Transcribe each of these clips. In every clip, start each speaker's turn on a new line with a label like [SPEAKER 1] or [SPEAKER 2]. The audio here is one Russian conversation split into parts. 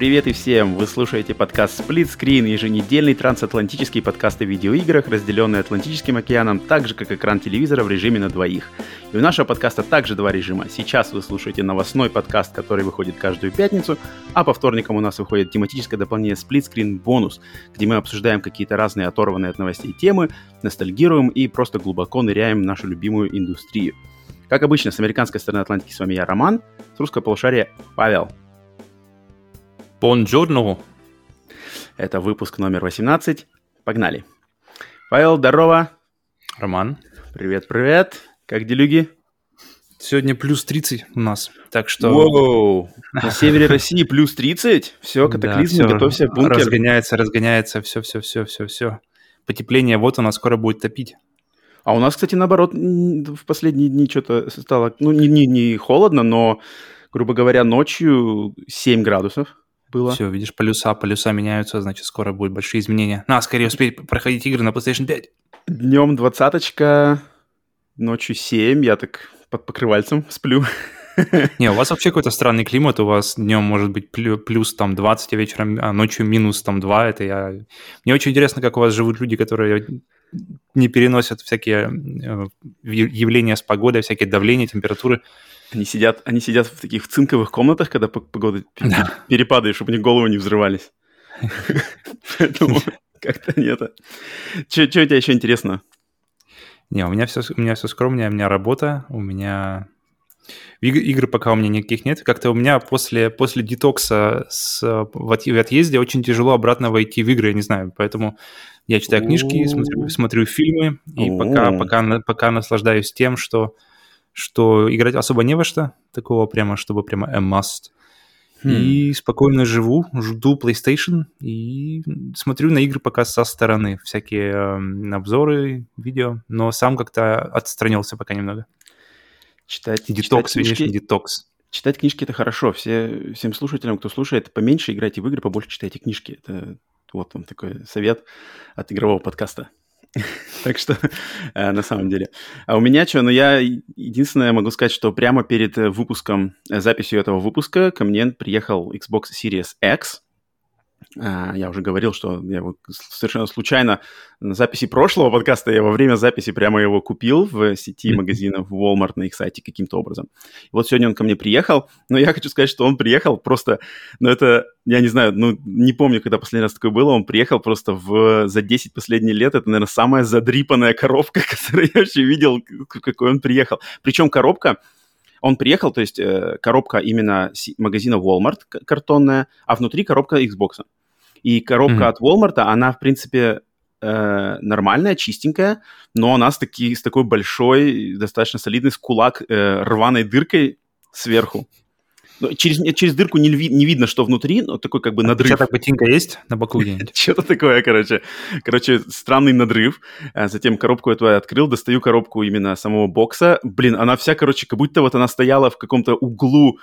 [SPEAKER 1] Привет и всем! Вы слушаете подкаст Split Screen, еженедельный трансатлантический подкаст о видеоиграх, разделенный Атлантическим океаном, так же как экран телевизора в режиме на двоих. И у нашего подкаста также два режима. Сейчас вы слушаете новостной подкаст, который выходит каждую пятницу, а по вторникам у нас выходит тематическое дополнение Split Screen бонус, где мы обсуждаем какие-то разные оторванные от новостей темы, ностальгируем и просто глубоко ныряем в нашу любимую индустрию. Как обычно, с американской стороны Атлантики с вами я, Роман, с русского полушария Павел.
[SPEAKER 2] Бонжорно.
[SPEAKER 1] Это выпуск номер 18. Погнали. Павел, здорово.
[SPEAKER 2] Роман.
[SPEAKER 1] Привет-привет. Как делюги?
[SPEAKER 2] Сегодня плюс 30 у нас, так что...
[SPEAKER 1] Воу! На севере России плюс 30? Все, катаклизм, да, готовься, бункер.
[SPEAKER 2] Разгоняется, разгоняется, все-все-все-все-все. Потепление, вот у нас скоро будет топить.
[SPEAKER 1] А у нас, кстати, наоборот, в последние дни что-то стало, ну, не, не, не холодно, но, грубо говоря, ночью 7 градусов было.
[SPEAKER 2] Все, видишь, полюса, полюса меняются, значит, скоро будут большие изменения. На, скорее успеть проходить игры на PlayStation 5.
[SPEAKER 1] Днем двадцаточка, ночью 7, я так под покрывальцем сплю.
[SPEAKER 2] Не, у вас вообще какой-то странный климат, у вас днем может быть плюс там 20, а вечером, а ночью минус там 2, это я... Мне очень интересно, как у вас живут люди, которые не переносят всякие э, явления с погодой, всякие давления, температуры.
[SPEAKER 1] Они сидят, они сидят в таких цинковых комнатах, когда погода да. перепадает, чтобы у них головы не взрывались. Поэтому как-то нет. Что у тебя еще интересно?
[SPEAKER 2] Не, у меня все, у меня все скромнее, у меня работа, у меня игры пока у меня никаких нет. Как-то у меня после, после детокса с, в отъезде очень тяжело обратно войти в игры, я не знаю. Поэтому я читаю книжки, смотрю, смотрю фильмы, и пока, пока, пока наслаждаюсь тем, что что играть особо не во что, такого прямо, чтобы прямо a must. Hmm. И спокойно живу, жду PlayStation и смотрю на игры пока со стороны, всякие э, обзоры, видео, но сам как-то отстранился пока немного.
[SPEAKER 1] Читать, детокс, читать книжки, детокс. Читать книжки это хорошо. Все, всем слушателям, кто слушает, поменьше играйте в игры, побольше читайте книжки. Это вот вам такой совет от игрового подкаста. Так что, э, на самом деле. А у меня что? Ну, я единственное могу сказать, что прямо перед э, выпуском, э, записью этого выпуска ко мне приехал Xbox Series X. А, я уже говорил, что я его совершенно случайно на записи прошлого подкаста, я во время записи прямо его купил в сети магазинов Walmart на их сайте каким-то образом. И вот сегодня он ко мне приехал, но я хочу сказать, что он приехал просто, ну это, я не знаю, ну не помню, когда последний раз такое было, он приехал просто в, за 10 последних лет, это, наверное, самая задрипанная коробка, которую я вообще видел, какой он приехал. Причем коробка, он приехал, то есть э, коробка именно магазина Walmart картонная, а внутри коробка Xbox. И коробка mm-hmm. от Walmart, она, в принципе, э, нормальная, чистенькая, но она с, таки, с такой большой, достаточно солидной, с кулак э, рваной дыркой сверху. Ну, через, через дырку не, не видно, что внутри, но такой как бы надрыв.
[SPEAKER 2] Отпечаток ботинка есть на боку?
[SPEAKER 1] Что-то такое, короче. Короче, странный надрыв. А затем коробку эту я открыл, достаю коробку именно самого бокса. Блин, она вся, короче, как будто вот она стояла в каком-то углу,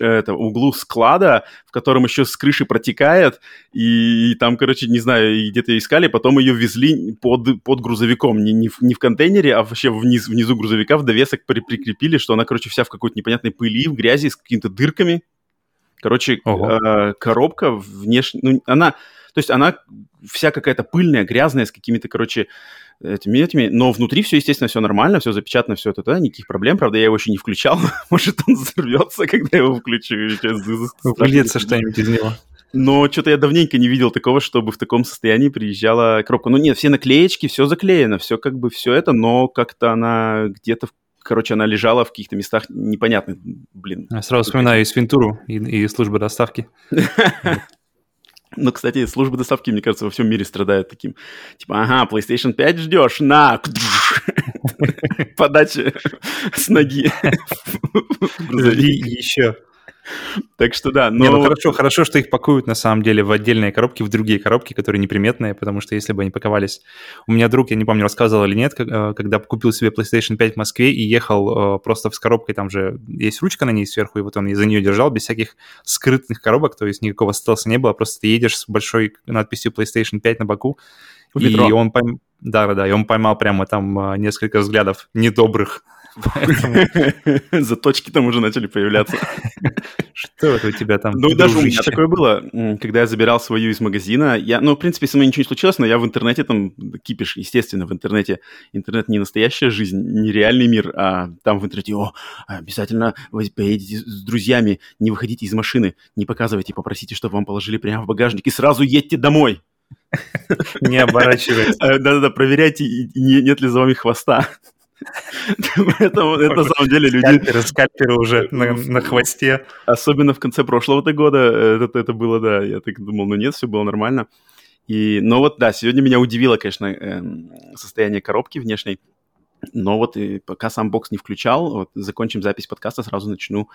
[SPEAKER 1] это, углу склада, в котором еще с крыши протекает, и, и там, короче, не знаю, где-то искали, потом ее везли под, под грузовиком, не, не, в, не в контейнере, а вообще вниз, внизу грузовика в довесок при, прикрепили, что она, короче, вся в какой-то непонятной пыли, в грязи, с какими-то дырками, дырками. Короче, э, коробка внешне... Ну, она... То есть она вся какая-то пыльная, грязная, с какими-то, короче, этими, этими, но внутри все, естественно, все нормально, все запечатано, все это, да, никаких проблем. Правда, я его еще не включал. Может, он взорвется, когда я его включу.
[SPEAKER 2] Выльется что-нибудь из него.
[SPEAKER 1] Но что-то я давненько не видел такого, чтобы в таком состоянии приезжала коробка. Ну нет, все наклеечки, все заклеено, все как бы все это, но как-то она где-то короче, она лежала в каких-то местах непонятных, блин.
[SPEAKER 2] Я сразу вспоминаю и Свинтуру, и, и службы доставки.
[SPEAKER 1] Ну, кстати, службы доставки, мне кажется, во всем мире страдают таким. Типа, ага, PlayStation 5 ждешь, на! Подача с ноги.
[SPEAKER 2] Еще.
[SPEAKER 1] Так что да,
[SPEAKER 2] но... Не, ну хорошо, хорошо, что их пакуют на самом деле в отдельные коробки, в другие коробки, которые неприметные, потому что если бы они паковались... У меня друг, я не помню, рассказывал или нет, э, когда купил себе PlayStation 5 в Москве и ехал э, просто с коробкой, там же есть ручка на ней сверху, и вот он за нее держал без всяких скрытных коробок, то есть никакого стелса не было, просто ты едешь с большой надписью PlayStation 5 на боку, и он Да-да-да, и он поймал прямо там а, несколько взглядов недобрых.
[SPEAKER 1] Заточки там уже начали появляться.
[SPEAKER 2] Что это у тебя там?
[SPEAKER 1] Ну, даже у меня такое было, когда я забирал свою из магазина. Я, ну, в принципе, со мной ничего не случилось, но я в интернете там кипиш, естественно, в интернете. Интернет не настоящая жизнь, не реальный мир, а там в интернете, о, обязательно вы поедете с друзьями, не выходите из машины, не показывайте, попросите, чтобы вам положили прямо в багажник и сразу едьте домой.
[SPEAKER 2] Не оборачивайтесь.
[SPEAKER 1] Э, да-да-да, проверяйте, нет ли за вами хвоста.
[SPEAKER 2] это, на самом деле люди... Скальперы, уже на, на хвосте.
[SPEAKER 1] Особенно в конце прошлого года это, это было, да, я так думал, ну нет, все было нормально. И, но вот, да, сегодня меня удивило, конечно, эм, состояние коробки внешней. Но вот и пока сам бокс не включал, вот закончим запись подкаста, сразу начну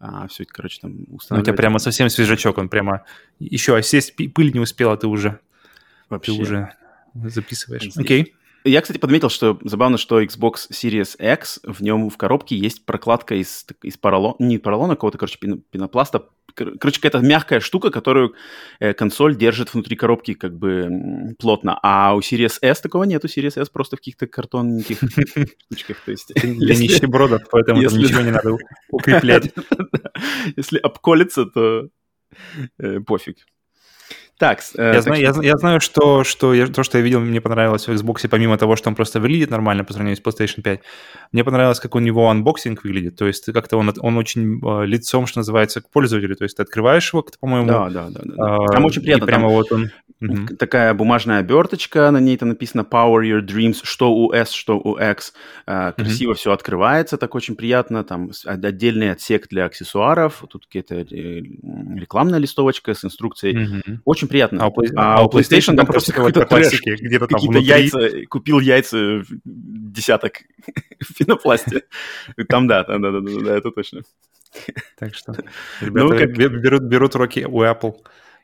[SPEAKER 1] а, все это, короче, там
[SPEAKER 2] устанавливать. Ну, у тебя прямо совсем свежачок, он прямо еще осесть, пыль не успела, ты уже, Вообще. ты уже записываешь.
[SPEAKER 1] Окей. Okay. Я, кстати, подметил, что забавно, что Xbox Series X, в нем в коробке есть прокладка из, из поролона, не поролона, а какого-то, короче, пенопласта. Короче, какая-то мягкая штука, которую э, консоль держит внутри коробки как бы плотно. А у Series S такого нет. У Series S просто в каких-то картонненьких штучках. То есть,
[SPEAKER 2] Для нищебродов, поэтому ничего не надо укреплять.
[SPEAKER 1] Если обколется, то э, пофиг.
[SPEAKER 2] Так, э, я, так знаю, что... я, я знаю, что, что я, то, что я видел, мне понравилось в Xbox, помимо того, что он просто выглядит нормально по сравнению с PlayStation 5, мне понравилось, как у него unboxing выглядит. То есть как-то он, он очень э, лицом, что называется, к пользователю. То есть ты открываешь его, по-моему...
[SPEAKER 1] Да, да, да. да. Э, там очень приятно.
[SPEAKER 2] Прямо там вот он...
[SPEAKER 1] Угу. Такая бумажная оберточка, на ней это написано Power Your Dreams, что у S, что у X. Э, красиво угу. все открывается, так очень приятно. Там отдельный отсек для аксессуаров. Тут какая-то рекламная листовочка с инструкцией. Угу. Очень приятно.
[SPEAKER 2] А у, а, а у PlayStation, PlayStation там просто какой-то трэш.
[SPEAKER 1] Где-то там Какие-то яйца, купил яйца десяток в пенопласте. Там да, да, да, да, да, это точно.
[SPEAKER 2] Так что ребята ну, как... берут, берут уроки у Apple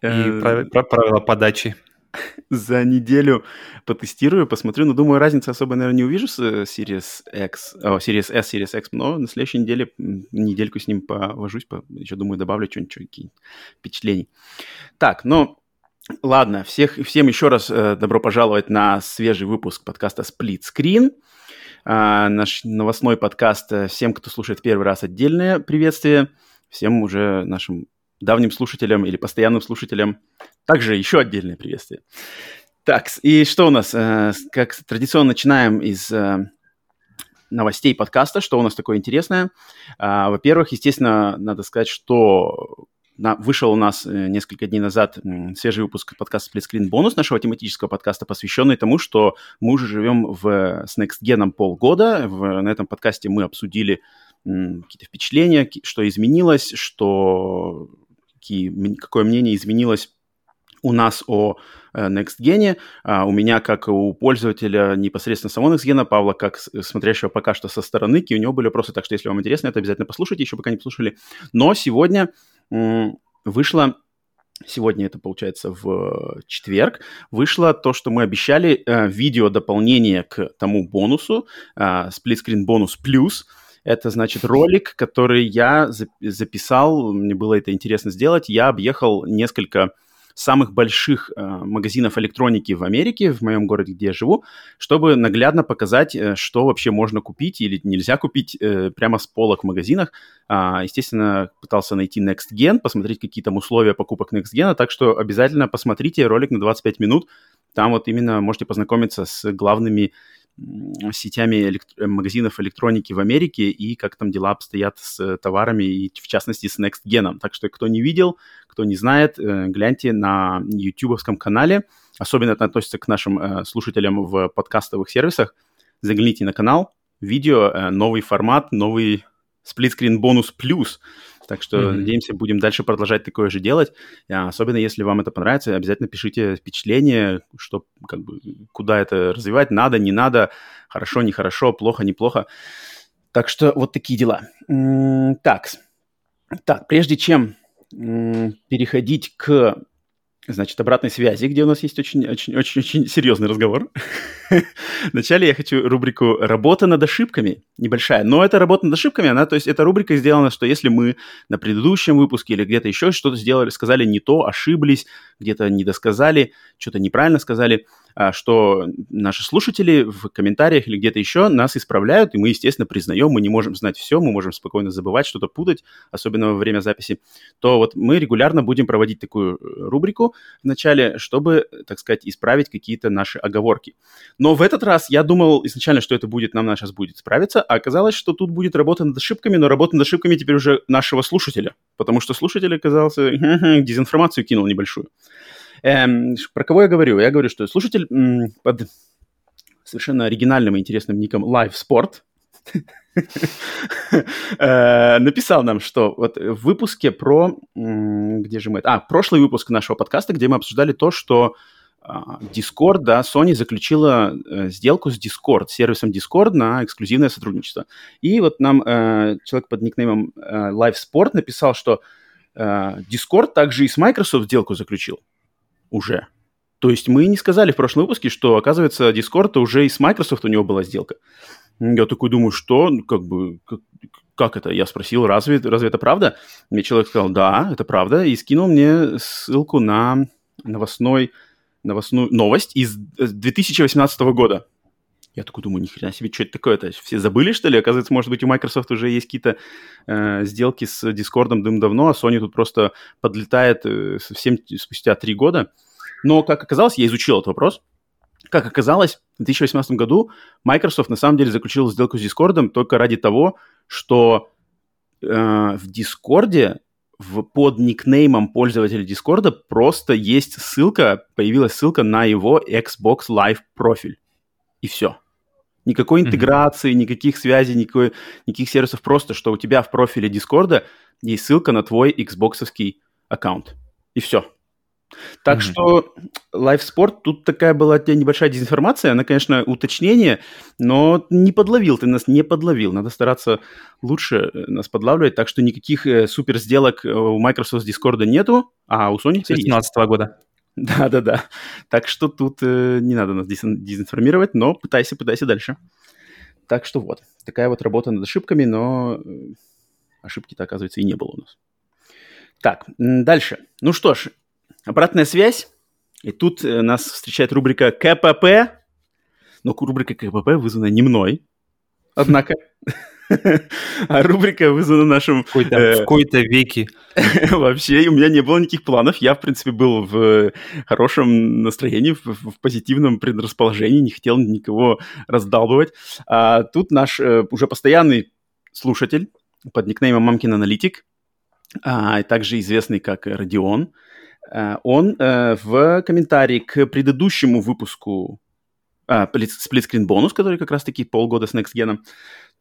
[SPEAKER 2] и э, правила подачи.
[SPEAKER 1] За неделю потестирую, посмотрю, но думаю, разницы особо, наверное, не увижу с Series X, о, Series S, Series X, но на следующей неделе недельку с ним повожусь, по, еще думаю, добавлю что-нибудь, какие впечатлений. Так, ну, ладно, всех, всем еще раз э, добро пожаловать на свежий выпуск подкаста Split Screen. А, наш новостной подкаст. Э, всем, кто слушает первый раз, отдельное приветствие. Всем уже нашим давним слушателям или постоянным слушателям также еще отдельное приветствие. Так, и что у нас? Э, как традиционно начинаем из э, новостей подкаста. Что у нас такое интересное? А, во-первых, естественно, надо сказать, что вышел у нас э, несколько дней назад свежий выпуск подкаста Split бонус нашего тематического подкаста, посвященный тому, что мы уже живем в, с NextGen полгода. В, на этом подкасте мы обсудили какие-то впечатления, что изменилось, что какие, какое мнение изменилось у нас о э, NextGen, а у меня как у пользователя непосредственно самого NextGen, Павла как смотрящего пока что со стороны, и у него были вопросы, так что если вам интересно, это обязательно послушайте, еще пока не послушали. Но сегодня вышло Сегодня это получается в четверг. Вышло то, что мы обещали, э, видео дополнение к тому бонусу, э, Screen бонус плюс – это, значит, ролик, который я записал, мне было это интересно сделать. Я объехал несколько самых больших э, магазинов электроники в Америке, в моем городе, где я живу, чтобы наглядно показать, э, что вообще можно купить или нельзя купить э, прямо с полок в магазинах. А, естественно, пытался найти NextGen, посмотреть какие там условия покупок NextGen, так что обязательно посмотрите ролик на 25 минут. Там вот именно можете познакомиться с главными сетями элект... магазинов электроники в Америке и как там дела обстоят с товарами и в частности с NextGen. Так что кто не видел, кто не знает, э, гляньте на ютубовском канале. Особенно это относится к нашим э, слушателям в подкастовых сервисах. Загляните на канал, видео, э, новый формат, новый сплитскрин бонус плюс – так что, mm-hmm. надеемся, будем дальше продолжать такое же делать. А, особенно, если вам это понравится, обязательно пишите впечатления, что, как бы, куда это развивать, надо, не надо, хорошо, нехорошо, плохо, неплохо. Так что вот такие дела. Так, так, прежде чем переходить к значит, обратной связи, где у нас есть очень-очень-очень серьезный разговор. Вначале я хочу рубрику «Работа над ошибками». Небольшая, но эта работа над ошибками, она, то есть эта рубрика сделана, что если мы на предыдущем выпуске или где-то еще что-то сделали, сказали не то, ошиблись, где-то недосказали, что-то неправильно сказали – что наши слушатели в комментариях или где-то еще нас исправляют, и мы, естественно, признаем, мы не можем знать все, мы можем спокойно забывать, что-то путать, особенно во время записи, то вот мы регулярно будем проводить такую э, рубрику в начале, чтобы, так сказать, исправить какие-то наши оговорки. Но в этот раз я думал изначально, что это будет, нам сейчас будет справиться, а оказалось, что тут будет работа над ошибками, но работа над ошибками теперь уже нашего слушателя, потому что слушатель оказался, дезинформацию кинул небольшую. Эм, про кого я говорю? Я говорю, что слушатель м, под совершенно оригинальным и интересным ником Live Sport э, написал нам, что вот в выпуске про... Где же мы? А, прошлый выпуск нашего подкаста, где мы обсуждали то, что а, Discord, да, Sony заключила э, сделку с Discord, сервисом Discord на эксклюзивное сотрудничество. И вот нам э, человек под никнеймом э, Live Sport написал, что э, Discord также и с Microsoft сделку заключил уже. То есть мы не сказали в прошлом выпуске, что, оказывается, Discord уже и с Microsoft у него была сделка. Я такой думаю, что, ну, как бы, как, как это? Я спросил, разве, разве это правда? Мне человек сказал, да, это правда, и скинул мне ссылку на новостной, новостную новость из 2018 года. Я такой думаю, ни хрена себе, что это такое-то? Все забыли, что ли? Оказывается, может быть, у Microsoft уже есть какие-то э, сделки с Discord давно, а Sony тут просто подлетает э, совсем спустя три года. Но, как оказалось, я изучил этот вопрос. Как оказалось, в 2018 году Microsoft на самом деле заключил сделку с Discord только ради того, что э, в Discord в, под никнеймом пользователя Discord просто есть ссылка, появилась ссылка на его Xbox Live профиль. И все. Никакой интеграции, mm-hmm. никаких связей, никакой, никаких сервисов. Просто, что у тебя в профиле Дискорда есть ссылка на твой Xbox аккаунт. И все. Так mm-hmm. что Live Sport, тут такая была у тебя небольшая дезинформация, она, конечно, уточнение, но не подловил, ты нас не подловил. Надо стараться лучше э, нас подлавливать, так что никаких э, супер сделок э, у Microsoft с Discord нету, а у Sony
[SPEAKER 2] С 2017 года.
[SPEAKER 1] Да-да-да. Так что тут э, не надо нас дезинформировать, но пытайся, пытайся дальше. Так что вот, такая вот работа над ошибками, но э, ошибки-то, оказывается, и не было у нас. Так, дальше. Ну что ж, обратная связь. И тут э, нас встречает рубрика КПП. Но рубрика КПП вызвана не мной, однако. А рубрика вызвана нашим...
[SPEAKER 2] В какой-то э, веке.
[SPEAKER 1] Вообще, у меня не было никаких планов. Я, в принципе, был в хорошем настроении, в, в позитивном предрасположении, не хотел никого раздалбывать. А тут наш э, уже постоянный слушатель под никнеймом Мамкин Аналитик, а, также известный как Родион, э, он в комментарии к предыдущему выпуску а, сплитскрин бонус, который как раз-таки полгода с Next Gen,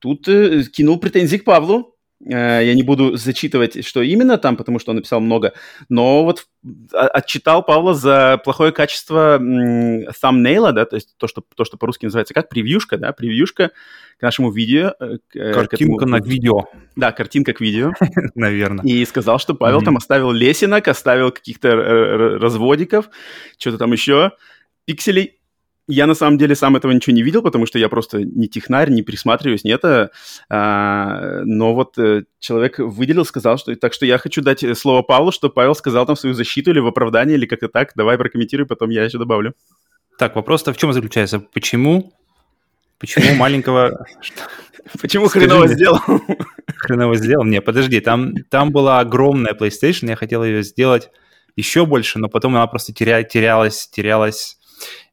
[SPEAKER 1] тут э, кинул претензии к Павлу. Э, я не буду зачитывать, что именно там, потому что он написал много, но вот а, отчитал Павла за плохое качество thumbnail, да, то есть то, что, то, что по-русски называется как превьюшка, да, превьюшка к нашему видео. Э,
[SPEAKER 2] к, картинка к этому... на видео.
[SPEAKER 1] Да, картинка к видео.
[SPEAKER 2] Наверное.
[SPEAKER 1] И сказал, что Павел mm-hmm. там оставил лесенок, оставил каких-то разводиков, что-то там еще, пикселей я на самом деле сам этого ничего не видел, потому что я просто не технарь, не присматриваюсь, нет. А, но вот э, человек выделил, сказал, что... Так что я хочу дать э, слово Павлу, что Павел сказал там свою защиту или в оправдание, или как-то так. Давай прокомментируй, потом я еще добавлю.
[SPEAKER 2] Так, вопрос-то в чем заключается? Почему? Почему маленького...
[SPEAKER 1] Почему хреново сделал?
[SPEAKER 2] Хреново сделал? Не, подожди, там, там была огромная PlayStation, я хотел ее сделать еще больше, но потом она просто теря, терялась, терялась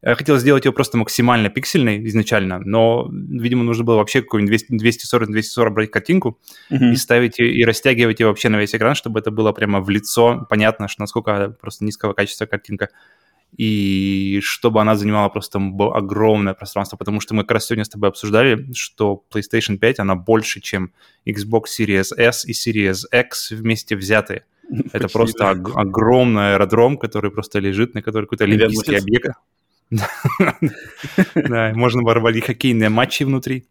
[SPEAKER 2] я хотел сделать его просто максимально пиксельной изначально, но, видимо, нужно было вообще какую-нибудь 240-240 брать картинку mm-hmm. и ставить и растягивать ее вообще на весь экран, чтобы это было прямо в лицо, понятно, что насколько просто низкого качества картинка и чтобы она занимала просто огромное пространство, потому что мы как раз сегодня с тобой обсуждали, что PlayStation 5, она больше, чем Xbox Series S и Series X вместе взятые. Это Почти, просто да. ог- огромный аэродром, который просто лежит, на который какой-то олимпийский объект. Да, можно проводить хоккейные матчи внутри.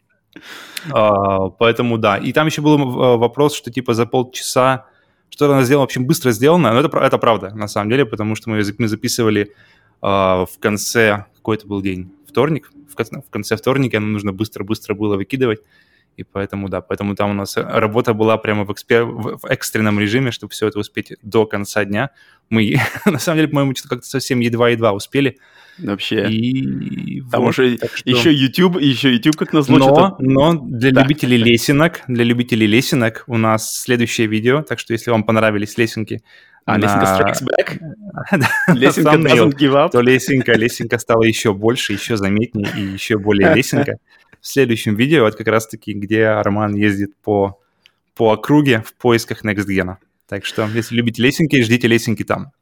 [SPEAKER 2] А, поэтому да. И там еще был э, вопрос, что типа за полчаса что она сделала, в общем, быстро сделано. Но это, это правда, на самом деле, потому что мы, мы записывали а, в конце, какой это был день? вторник. В конце вторника нам нужно быстро-быстро было выкидывать. И поэтому, да, поэтому там у нас работа была прямо в, экспер... в экстренном режиме, чтобы все это успеть до конца дня. Мы, на самом деле, по-моему, что-то как-то совсем едва-едва успели.
[SPEAKER 1] Вообще. И Там вот, уже что... еще YouTube, еще YouTube как назло.
[SPEAKER 2] Но, но для да. любителей лесенок, для любителей лесенок у нас следующее видео, так что если вам понравились лесенки,
[SPEAKER 1] а, на... лесенка strikes back?
[SPEAKER 2] лесенка doesn't give up? То лесенка, лесенка стала еще больше, еще заметнее и еще более лесенка в следующем видео, вот как раз-таки, где Роман ездит по, по округе в поисках NextGen. Так что, если любите лесенки, ждите лесенки там.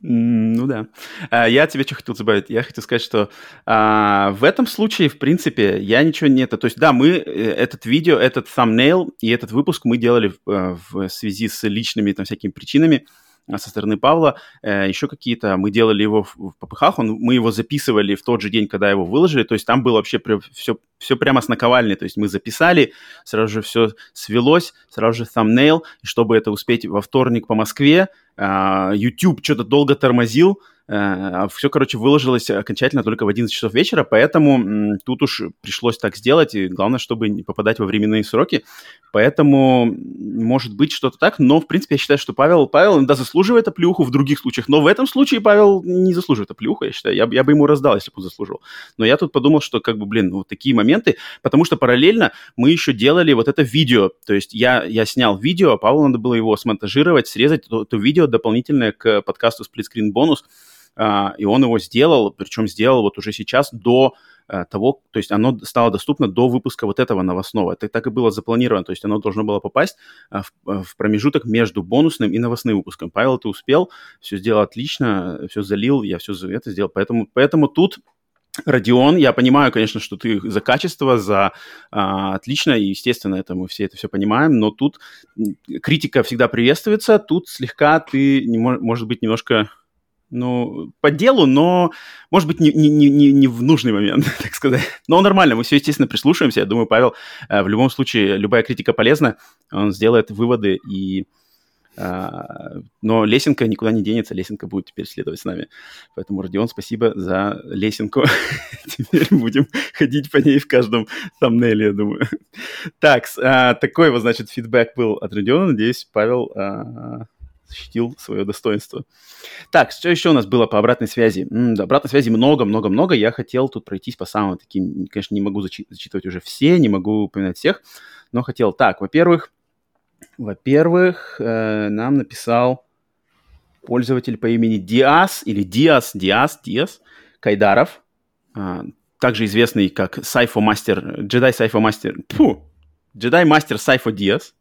[SPEAKER 1] Ну да. А, я тебе что хотел добавить? Я хотел сказать, что а, в этом случае, в принципе, я ничего не это. То есть, да, мы э, этот видео, этот thumbnail и этот выпуск мы делали в, э, в связи с личными там всякими причинами. А, со стороны Павла, э, еще какие-то, мы делали его в, в ППХ, он, мы его записывали в тот же день, когда его выложили, то есть там было вообще все, все прямо с наковальни, то есть мы записали, сразу же все свелось, сразу же thumbnail, чтобы это успеть во вторник по Москве, э, YouTube что-то долго тормозил, Э, Все, короче, выложилось окончательно только в 11 часов вечера, поэтому тут уж пришлось так сделать, и главное, чтобы не попадать во временные сроки. Поэтому может быть что-то так, но, в принципе, я считаю, что Павел, Павел да, заслуживает оплюху в других случаях, но в этом случае Павел не заслуживает оплюху, я считаю. Я, я бы ему раздал, если бы он заслужил. Но я тут подумал, что, как бы, блин, вот такие моменты, потому что параллельно мы еще делали вот это видео, то есть я, я снял видео, а Павлу надо было его смонтажировать, срезать, то, то видео дополнительное к подкасту Bonus, а, и он его сделал, причем сделал вот уже сейчас до э, того, то есть оно стало доступно до выпуска вот этого новостного. Это так и было запланировано, то есть оно должно было попасть а, в, э, в промежуток между бонусным и новостным выпуском. Павел, ты успел, все сделал отлично, все залил, я все это сделал, поэтому, поэтому тут Родион, я понимаю, конечно, что ты за качество, за а, отлично, и, естественно, это мы все это все понимаем, но тут критика всегда приветствуется, тут слегка ты, не, может быть, немножко ну, по делу, но, может быть, не, не, не, не в нужный момент, так сказать. Но нормально, мы все, естественно, прислушаемся. Я думаю, Павел, э, в любом случае, любая критика полезна, он сделает выводы и... А, но лесенка никуда не денется, лесенка будет теперь следовать с нами. Поэтому, Родион, спасибо за лесенку. теперь будем ходить по ней в каждом thumbnail, я думаю. так, а, такой вот, значит, фидбэк был от Родиона. Надеюсь, Павел а, защитил свое достоинство. Так, что еще у нас было по обратной связи? М-да, обратной связи много-много-много. Я хотел тут пройтись по самым таким, конечно, не могу зачи- зачитывать уже все, не могу упоминать всех, но хотел. Так, во-первых, во-первых, э, нам написал пользователь по имени Диас или Диас, Диас, Диас Кайдаров, э, также известный как Сайфо Мастер, Джедай Сайфо Мастер, Джедай Мастер Сайфо Диас.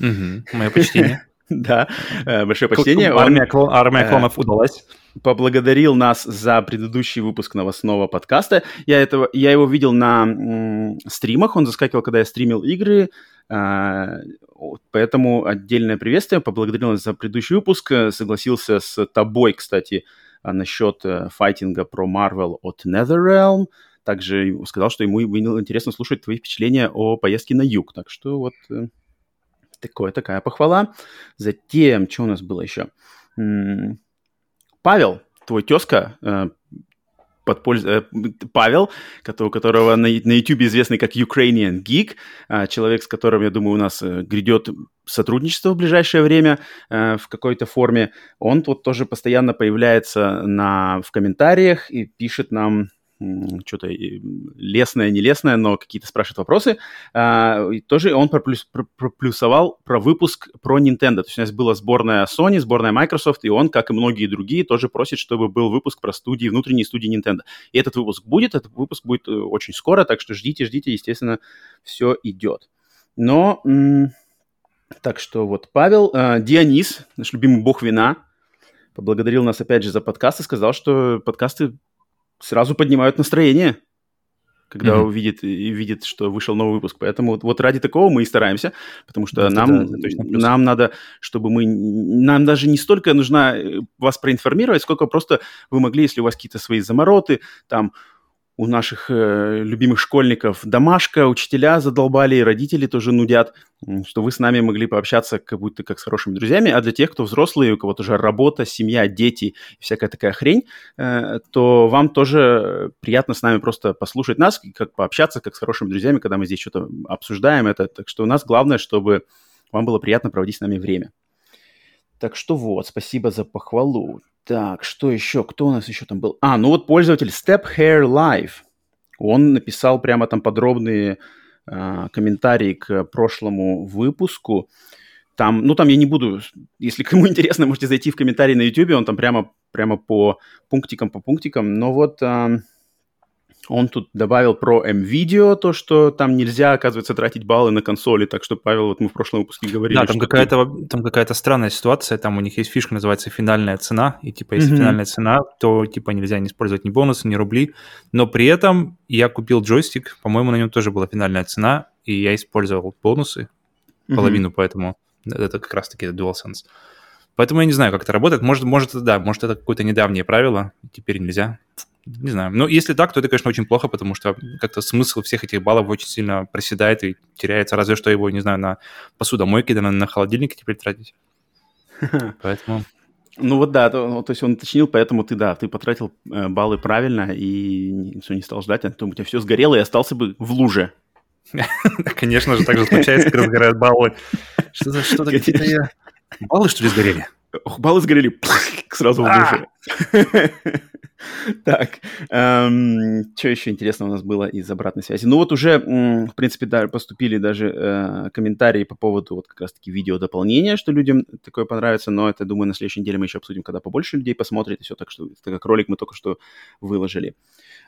[SPEAKER 2] Угу, мое почтение.
[SPEAKER 1] Да, э, большое почтение.
[SPEAKER 2] Армия, клон, армия э, клонов удалась.
[SPEAKER 1] Поблагодарил нас за предыдущий выпуск новостного подкаста. Я, этого, я его видел на м, стримах, он заскакивал, когда я стримил игры, а, поэтому отдельное приветствие. Поблагодарил нас за предыдущий выпуск, согласился с тобой, кстати, насчет файтинга про Marvel от NetherRealm. Также сказал, что ему было интересно слушать твои впечатления о поездке на юг. Так что вот Такое, такая похвала. Затем, что у нас было еще? Павел, твой тезка, э, подпольз... Э, Павел, у которого на, на YouTube известный как Ukrainian Geek, э, человек, с которым, я думаю, у нас грядет сотрудничество в ближайшее время в какой-то форме. Он тут тоже постоянно появляется на, в комментариях и пишет нам что-то лесное, нелесное, но какие-то спрашивают вопросы. А, и тоже он проплюс, проплюсовал про выпуск про Nintendo. То есть у нас была сборная Sony, сборная Microsoft, и он, как и многие другие, тоже просит, чтобы был выпуск про студии, внутренние студии Nintendo. И этот выпуск будет, этот выпуск будет э, очень скоро, так что ждите, ждите, естественно, все идет. Но, так что вот Павел, э, Дионис, наш любимый бог вина, поблагодарил нас опять же за подкасты, сказал, что подкасты сразу поднимают настроение, когда mm-hmm. увидит видит, что вышел новый выпуск. Поэтому вот, вот ради такого мы и стараемся, потому что да, нам, да, нам надо, чтобы мы... Нам даже не столько нужно э, вас проинформировать, сколько просто вы могли, если у вас какие-то свои замороты, там у наших э, любимых школьников домашка, учителя задолбали, родители тоже нудят, что вы с нами могли пообщаться как будто как с хорошими друзьями, а для тех, кто взрослые, у кого тоже работа, семья, дети, всякая такая хрень, э, то вам тоже приятно с нами просто послушать нас, как пообщаться как с хорошими друзьями, когда мы здесь что-то обсуждаем это. Так что у нас главное, чтобы вам было приятно проводить с нами время. Так что вот, спасибо за похвалу. Так, что еще? Кто у нас еще там был? А, ну вот пользователь Step Hair Live. Он написал прямо там подробные э, комментарии к прошлому выпуску. Там, ну там я не буду, если кому интересно, можете зайти в комментарии на YouTube, он там прямо, прямо по пунктикам, по пунктикам. Но вот э, он тут добавил про M-Video, то, что там нельзя, оказывается, тратить баллы на консоли, так что, Павел, вот мы в прошлом выпуске говорили,
[SPEAKER 2] Да, там какая-то, там какая-то странная ситуация, там у них есть фишка, называется финальная цена, и типа если mm-hmm. финальная цена, то типа нельзя не использовать ни бонусы, ни рубли, но при этом я купил джойстик, по-моему, на нем тоже была финальная цена, и я использовал бонусы, половину, mm-hmm. поэтому это как раз-таки DualSense. Поэтому я не знаю, как это работает. Может, может, да, может, это какое-то недавнее правило, теперь нельзя не знаю. Но если так, то это, конечно, очень плохо, потому что как-то смысл всех этих баллов очень сильно проседает и теряется, разве что его, не знаю, на посудомойке, да, на, на холодильнике теперь тратить. Поэтому...
[SPEAKER 1] Ну вот да, то, то есть он уточнил, поэтому ты, да, ты потратил э, баллы правильно и все не стал ждать, а то у тебя все сгорело и остался бы в луже.
[SPEAKER 2] Конечно же, так же случается, когда сгорают баллы. Что за что-то какие-то Баллы, что ли, сгорели?
[SPEAKER 1] Баллы сгорели сразу в душе. Так, эм, что еще интересного у нас было из обратной связи? Ну вот уже, в принципе, поступили даже э, комментарии по поводу вот как раз-таки видео дополнения, что людям такое понравится, но это, думаю, на следующей неделе мы еще обсудим, когда побольше людей посмотрит, и все, так что это как ролик мы только что выложили.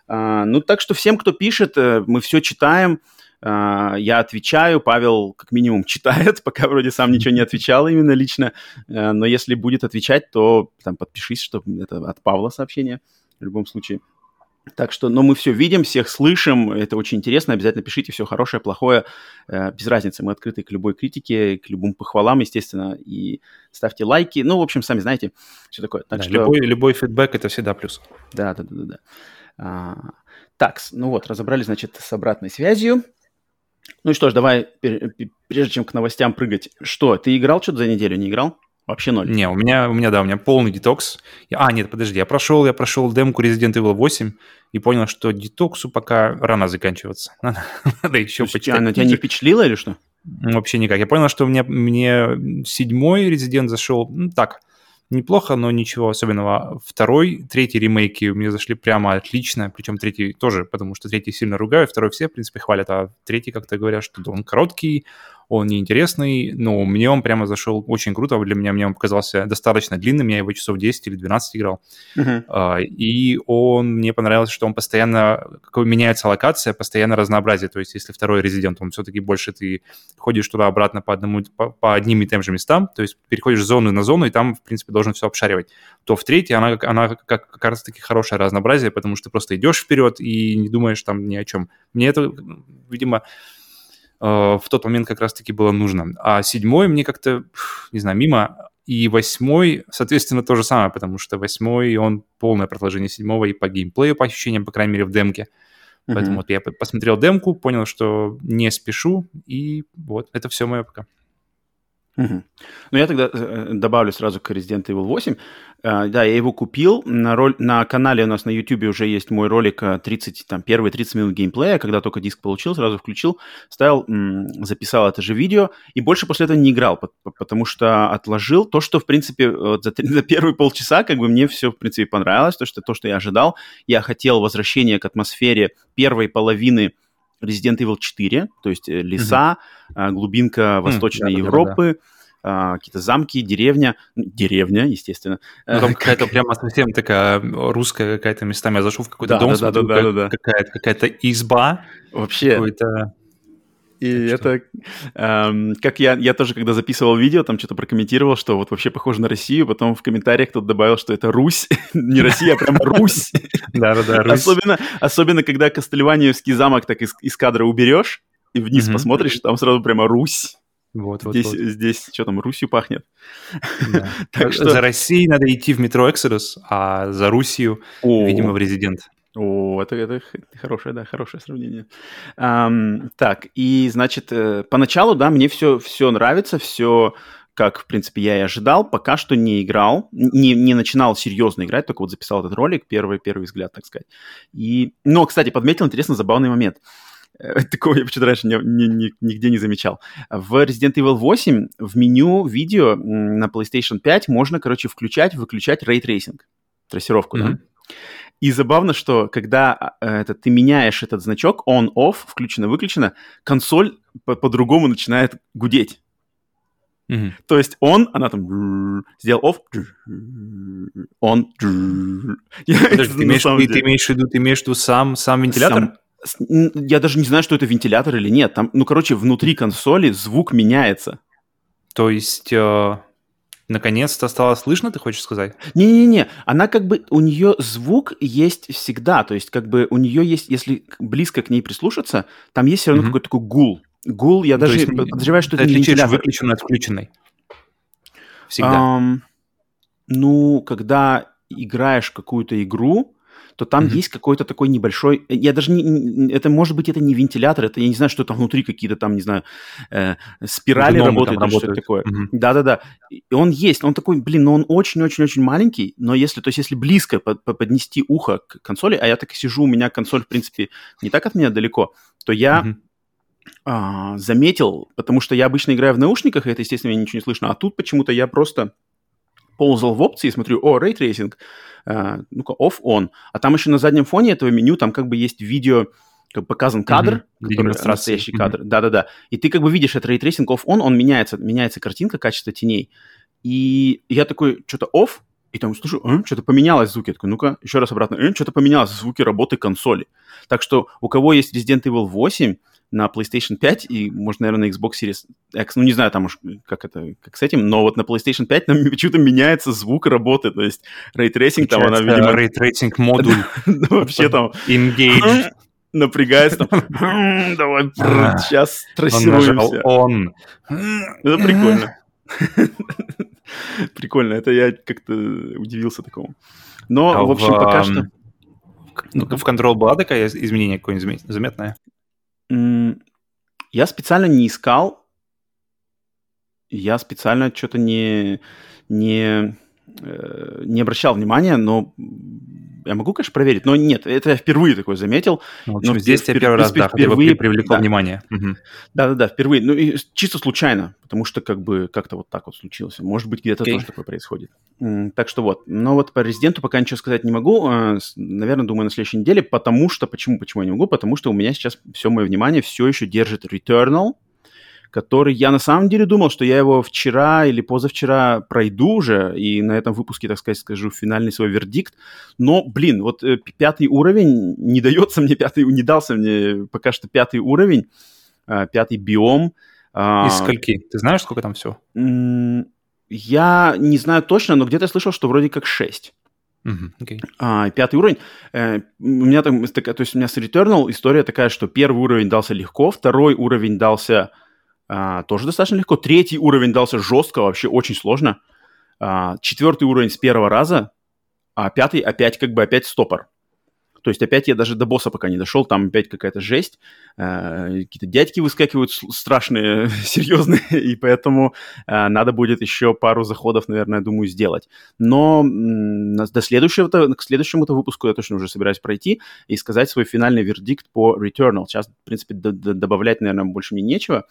[SPEAKER 1] А, ну, так что всем, кто пишет, э, мы все читаем, а, я отвечаю, Павел как минимум читает, пока вроде сам ничего не отвечал именно лично, э, но если будет отвечать, то там подпишись, что это от Павла сообщение в любом случае. Так что, но мы все видим, всех слышим, это очень интересно, обязательно пишите все хорошее, плохое, э, без разницы, мы открыты к любой критике, к любым похвалам, естественно, и ставьте лайки, ну, в общем, сами знаете, все такое. Так
[SPEAKER 2] да,
[SPEAKER 1] что...
[SPEAKER 2] любой, любой фидбэк – это всегда плюс.
[SPEAKER 1] Да, да, да, да. да. А, так, ну вот, разобрались, значит, с обратной связью. Ну и что ж, давай, прежде чем к новостям прыгать, что, ты играл что-то за неделю, не играл? Вообще ноль.
[SPEAKER 2] Не, у меня, у меня, да, у меня полный детокс. А, нет, подожди, я прошел, я прошел демку Resident Evil 8 и понял, что детоксу пока рано заканчиваться. Надо, надо еще
[SPEAKER 1] Слушай, почитать. Она тебя не впечатлила или что?
[SPEAKER 2] Вообще никак. Я понял, что мне, мне седьмой Resident зашел, ну, так, неплохо, но ничего особенного. Второй, третий ремейки у меня зашли прямо отлично, причем третий тоже, потому что третий сильно ругаю, второй все, в принципе, хвалят, а третий как-то говорят, что он короткий, он неинтересный, но мне он прямо зашел очень круто, для меня, мне он показался достаточно длинным, я его часов 10 или 12 играл, uh-huh. uh, и он, мне понравился, что он постоянно, как меняется локация, постоянно разнообразие, то есть если второй резидент, он все-таки больше ты ходишь туда-обратно по, одному, по, по одним и тем же местам, то есть переходишь зону на зону, и там, в принципе, должен все обшаривать, то в третьей она, она как, как раз-таки хорошее разнообразие, потому что ты просто идешь вперед и не думаешь там ни о чем. Мне это, видимо, в тот момент как раз-таки было нужно. А седьмой мне как-то, не знаю, мимо. И восьмой, соответственно, то же самое, потому что восьмой, он полное продолжение седьмого и по геймплею, по ощущениям, по крайней мере, в демке. Mm-hmm. Поэтому вот я посмотрел демку, понял, что не спешу, и вот, это все мое пока.
[SPEAKER 1] Угу. Ну, я тогда э, добавлю сразу к Resident Evil 8. Uh, да, я его купил. На, роль... на канале у нас на YouTube уже есть мой ролик 30, там, первые 30 минут геймплея, когда только диск получил, сразу включил, ставил, записал это же видео, и больше после этого не играл, потому что отложил то, что, в принципе, вот за, за первые полчаса, как бы, мне все, в принципе, понравилось, то, что, то, что я ожидал. Я хотел возвращения к атмосфере первой половины Resident Evil 4, то есть э, леса, mm-hmm. глубинка Восточной mm, Европы, да, да. какие-то замки, деревня, деревня, естественно.
[SPEAKER 2] Ну, там какая-то прямо совсем такая русская какая-то местами. Я зашел в какой-то да, дом, да, да, да, да, да. какая-то, какая-то изба.
[SPEAKER 1] Вообще. Какой-то и так это, эм, как я, я тоже, когда записывал видео, там что-то прокомментировал, что вот вообще похоже на Россию, потом в комментариях кто-то добавил, что это Русь, не Россия, а прямо Русь. Да-да-да, Русь. Особенно, особенно, когда Кастельваниевский замок так из, из кадра уберешь, и вниз посмотришь, там сразу прямо Русь. Вот, здесь, вот, вот. здесь что там, Русью пахнет.
[SPEAKER 2] так что... За Россией надо идти в метро Exodus, а за Русью, О. видимо, в Резидент.
[SPEAKER 1] О, это, это хорошее, да, хорошее сравнение. Um, так, и, значит, э, поначалу, да, мне все, все нравится, все как, в принципе, я и ожидал, пока что не играл, не, не начинал серьезно играть, только вот записал этот ролик, первый, первый взгляд, так сказать. И, но, кстати, подметил интересно забавный момент. Э, такого я почему-то раньше не, не, не, нигде не замечал. В Resident Evil 8 в меню видео на PlayStation 5 можно, короче, включать, выключать Tracing, трассировку, mm-hmm. да? И забавно, что когда э, это, ты меняешь этот значок on-off, включено-выключено, консоль по- по-другому начинает гудеть. Mm-hmm. То есть он, она там сделал off, он.
[SPEAKER 2] Подожди, ты, имеешь, ты, ты, имеешь в виду, ты имеешь в виду сам, сам вентилятор?
[SPEAKER 1] Сам, я даже не знаю, что это вентилятор или нет. Там, ну, короче, внутри консоли звук меняется.
[SPEAKER 2] То есть, э, наконец-то стало слышно, ты хочешь сказать?
[SPEAKER 1] Не-не-не, она как бы, у нее звук есть всегда. То есть, как бы у нее есть, если близко к ней прислушаться, там есть все равно mm-hmm. какой-то такой гул. Гул, я даже есть, подозреваю, что
[SPEAKER 2] ты это не вентилятор. выключенный от включенной?
[SPEAKER 1] Всегда. Um, ну, когда играешь какую-то игру, то там mm-hmm. есть какой-то такой небольшой... Я даже не... Это, может быть, это не вентилятор, это, я не знаю, что там внутри какие-то там, не знаю, э, спирали Гномы работают или что-то такое. Mm-hmm. Да-да-да. И он есть, он такой, блин, но он очень-очень-очень маленький, но если, то есть если близко под, поднести ухо к консоли, а я так и сижу, у меня консоль, в принципе, не так от меня далеко, то я... Mm-hmm заметил, потому что я обычно играю в наушниках, и это, естественно, ничего не слышно, а тут почему-то я просто ползал в опции и смотрю, о, ray tracing, э, ну-ка, off-on. А там еще на заднем фоне этого меню, там как бы есть видео, как показан кадр, mm-hmm. который настоящий mm-hmm. кадр. Да-да-да. И ты как бы видишь этот ray tracing off-on, он меняется, меняется картинка, качество теней. И я такой, что-то off, и там, слушай, э, что-то поменялось звуки. Я такой, ну-ка, еще раз обратно. Э, что-то поменялось звуки работы консоли. Так что у кого есть Resident Evil 8, на PlayStation 5 и, может, наверное, на Xbox Series X. Ну, не знаю там уж, как это, как с этим, но вот на PlayStation 5 там почему-то меняется звук работы, то есть ray tracing там, она, видимо...
[SPEAKER 2] Ray tracing модуль.
[SPEAKER 1] Вообще там...
[SPEAKER 2] Engage.
[SPEAKER 1] Напрягается там, давай, сейчас трассируемся.
[SPEAKER 2] Он.
[SPEAKER 1] Это прикольно. Прикольно, это я как-то удивился такому. Но, в общем, пока что...
[SPEAKER 2] Ну, в Control была такая изменение какое-нибудь заметное?
[SPEAKER 1] Я специально не искал, я специально что-то не, не, э, не обращал внимания, но я могу, конечно, проверить, но нет, это я впервые такое заметил.
[SPEAKER 2] Ну, общем, но здесь я первый раз, да, впервые привлекло да. внимание.
[SPEAKER 1] Да-да-да, впервые. Ну, и чисто случайно, потому что как бы как-то вот так вот случилось. Может быть, где-то okay. тоже такое происходит. Так что вот. Но вот по резиденту пока ничего сказать не могу. А, наверное, думаю, на следующей неделе, потому что... Почему? Почему я не могу? Потому что у меня сейчас все мое внимание все еще держит Returnal, который я на самом деле думал, что я его вчера или позавчера пройду уже, и на этом выпуске, так сказать, скажу финальный свой вердикт. Но, блин, вот э, пятый уровень не дается мне, пятый, не дался мне пока что пятый уровень, э, пятый биом.
[SPEAKER 2] А, Из скольки? Ты знаешь, сколько там всего?
[SPEAKER 1] Я не знаю точно, но где-то слышал, что вроде как 6.
[SPEAKER 2] Uh-huh, okay.
[SPEAKER 1] а, пятый уровень. Э, у меня там, то есть у меня с Returnal история такая, что первый уровень дался легко, второй уровень дался а, тоже достаточно легко. Третий уровень дался жестко, вообще очень сложно. А, четвертый уровень с первого раза, а пятый опять как бы опять стопор. То есть опять я даже до босса пока не дошел, там опять какая-то жесть, э, какие-то дядьки выскакивают страшные, серьезные, и поэтому э, надо будет еще пару заходов, наверное, думаю, сделать. Но до следующего к следующему-то выпуску я точно уже собираюсь пройти и сказать свой финальный вердикт по Returnal. Сейчас, в принципе, добавлять, наверное, больше мне нечего.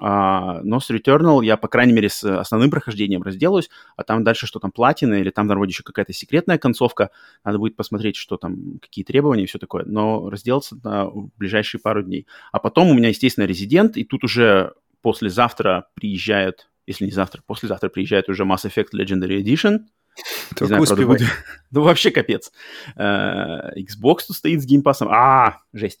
[SPEAKER 1] А, но с Returnal я, по крайней мере, с основным прохождением разделаюсь, а там дальше что там платина или там, вроде еще какая-то секретная концовка, надо будет посмотреть, что там, какие требования и все такое, но разделаться на ближайшие пару дней. А потом у меня, естественно, резидент, и тут уже послезавтра приезжает, если не завтра, послезавтра приезжает уже Mass Effect Legendary Edition,
[SPEAKER 2] не знаю, правда, будет...
[SPEAKER 1] ну, вообще капец. Uh, Xbox тут стоит с геймпасом. А, жесть.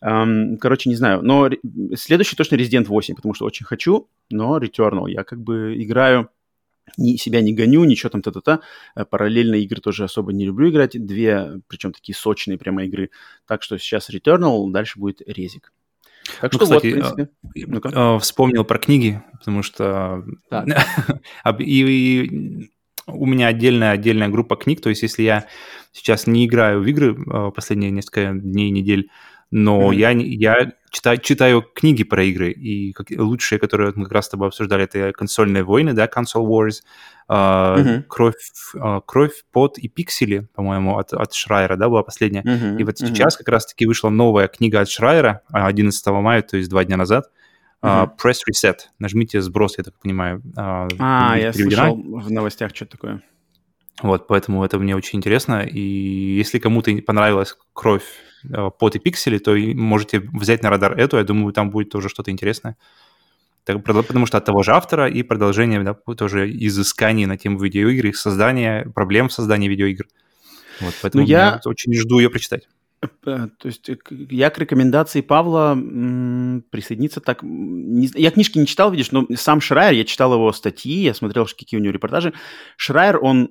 [SPEAKER 1] Короче, не знаю. Но следующий точно Resident 8, потому что очень хочу, но Returnal. Я как бы играю ни, себя не гоню, ничего там та-та-та. Э, параллельно игры тоже особо не люблю играть. Две, причем такие сочные прямо игры. Так что сейчас Returnal, дальше будет резик.
[SPEAKER 2] Так ну, что кстати, вот, в принципе. ну вспомнил про книги, потому что... и, и у меня отдельная отдельная группа книг, то есть если я сейчас не играю в игры э, последние несколько дней, недель, но mm-hmm. я, я читаю, читаю книги про игры, и как, лучшие, которые мы как раз с тобой обсуждали, это консольные войны, да, Console Wars, э, mm-hmm. кровь, э, кровь, пот и пиксели, по-моему, от, от Шрайера, да, была последняя. Mm-hmm. И вот mm-hmm. сейчас как раз-таки вышла новая книга от Шрайера 11 мая, то есть два дня назад, Uh, press Reset. Нажмите сброс, я так понимаю.
[SPEAKER 1] А, я слышал в новостях что-то такое.
[SPEAKER 2] Вот, поэтому это мне очень интересно. И если кому-то понравилась кровь, э, пот и пиксели, то можете взять на радар эту. Я думаю, там будет тоже что-то интересное. Так, потому что от того же автора и продолжение да, тоже изысканий на тему видеоигр, их создания, проблем в создании видеоигр. Вот, поэтому ну, я очень жду ее прочитать.
[SPEAKER 1] Э, то есть э, я к рекомендации Павла присоединиться так... Не, я книжки не читал, видишь, но сам Шрайер, я читал его статьи, я смотрел, какие у него репортажи. Шрайер, он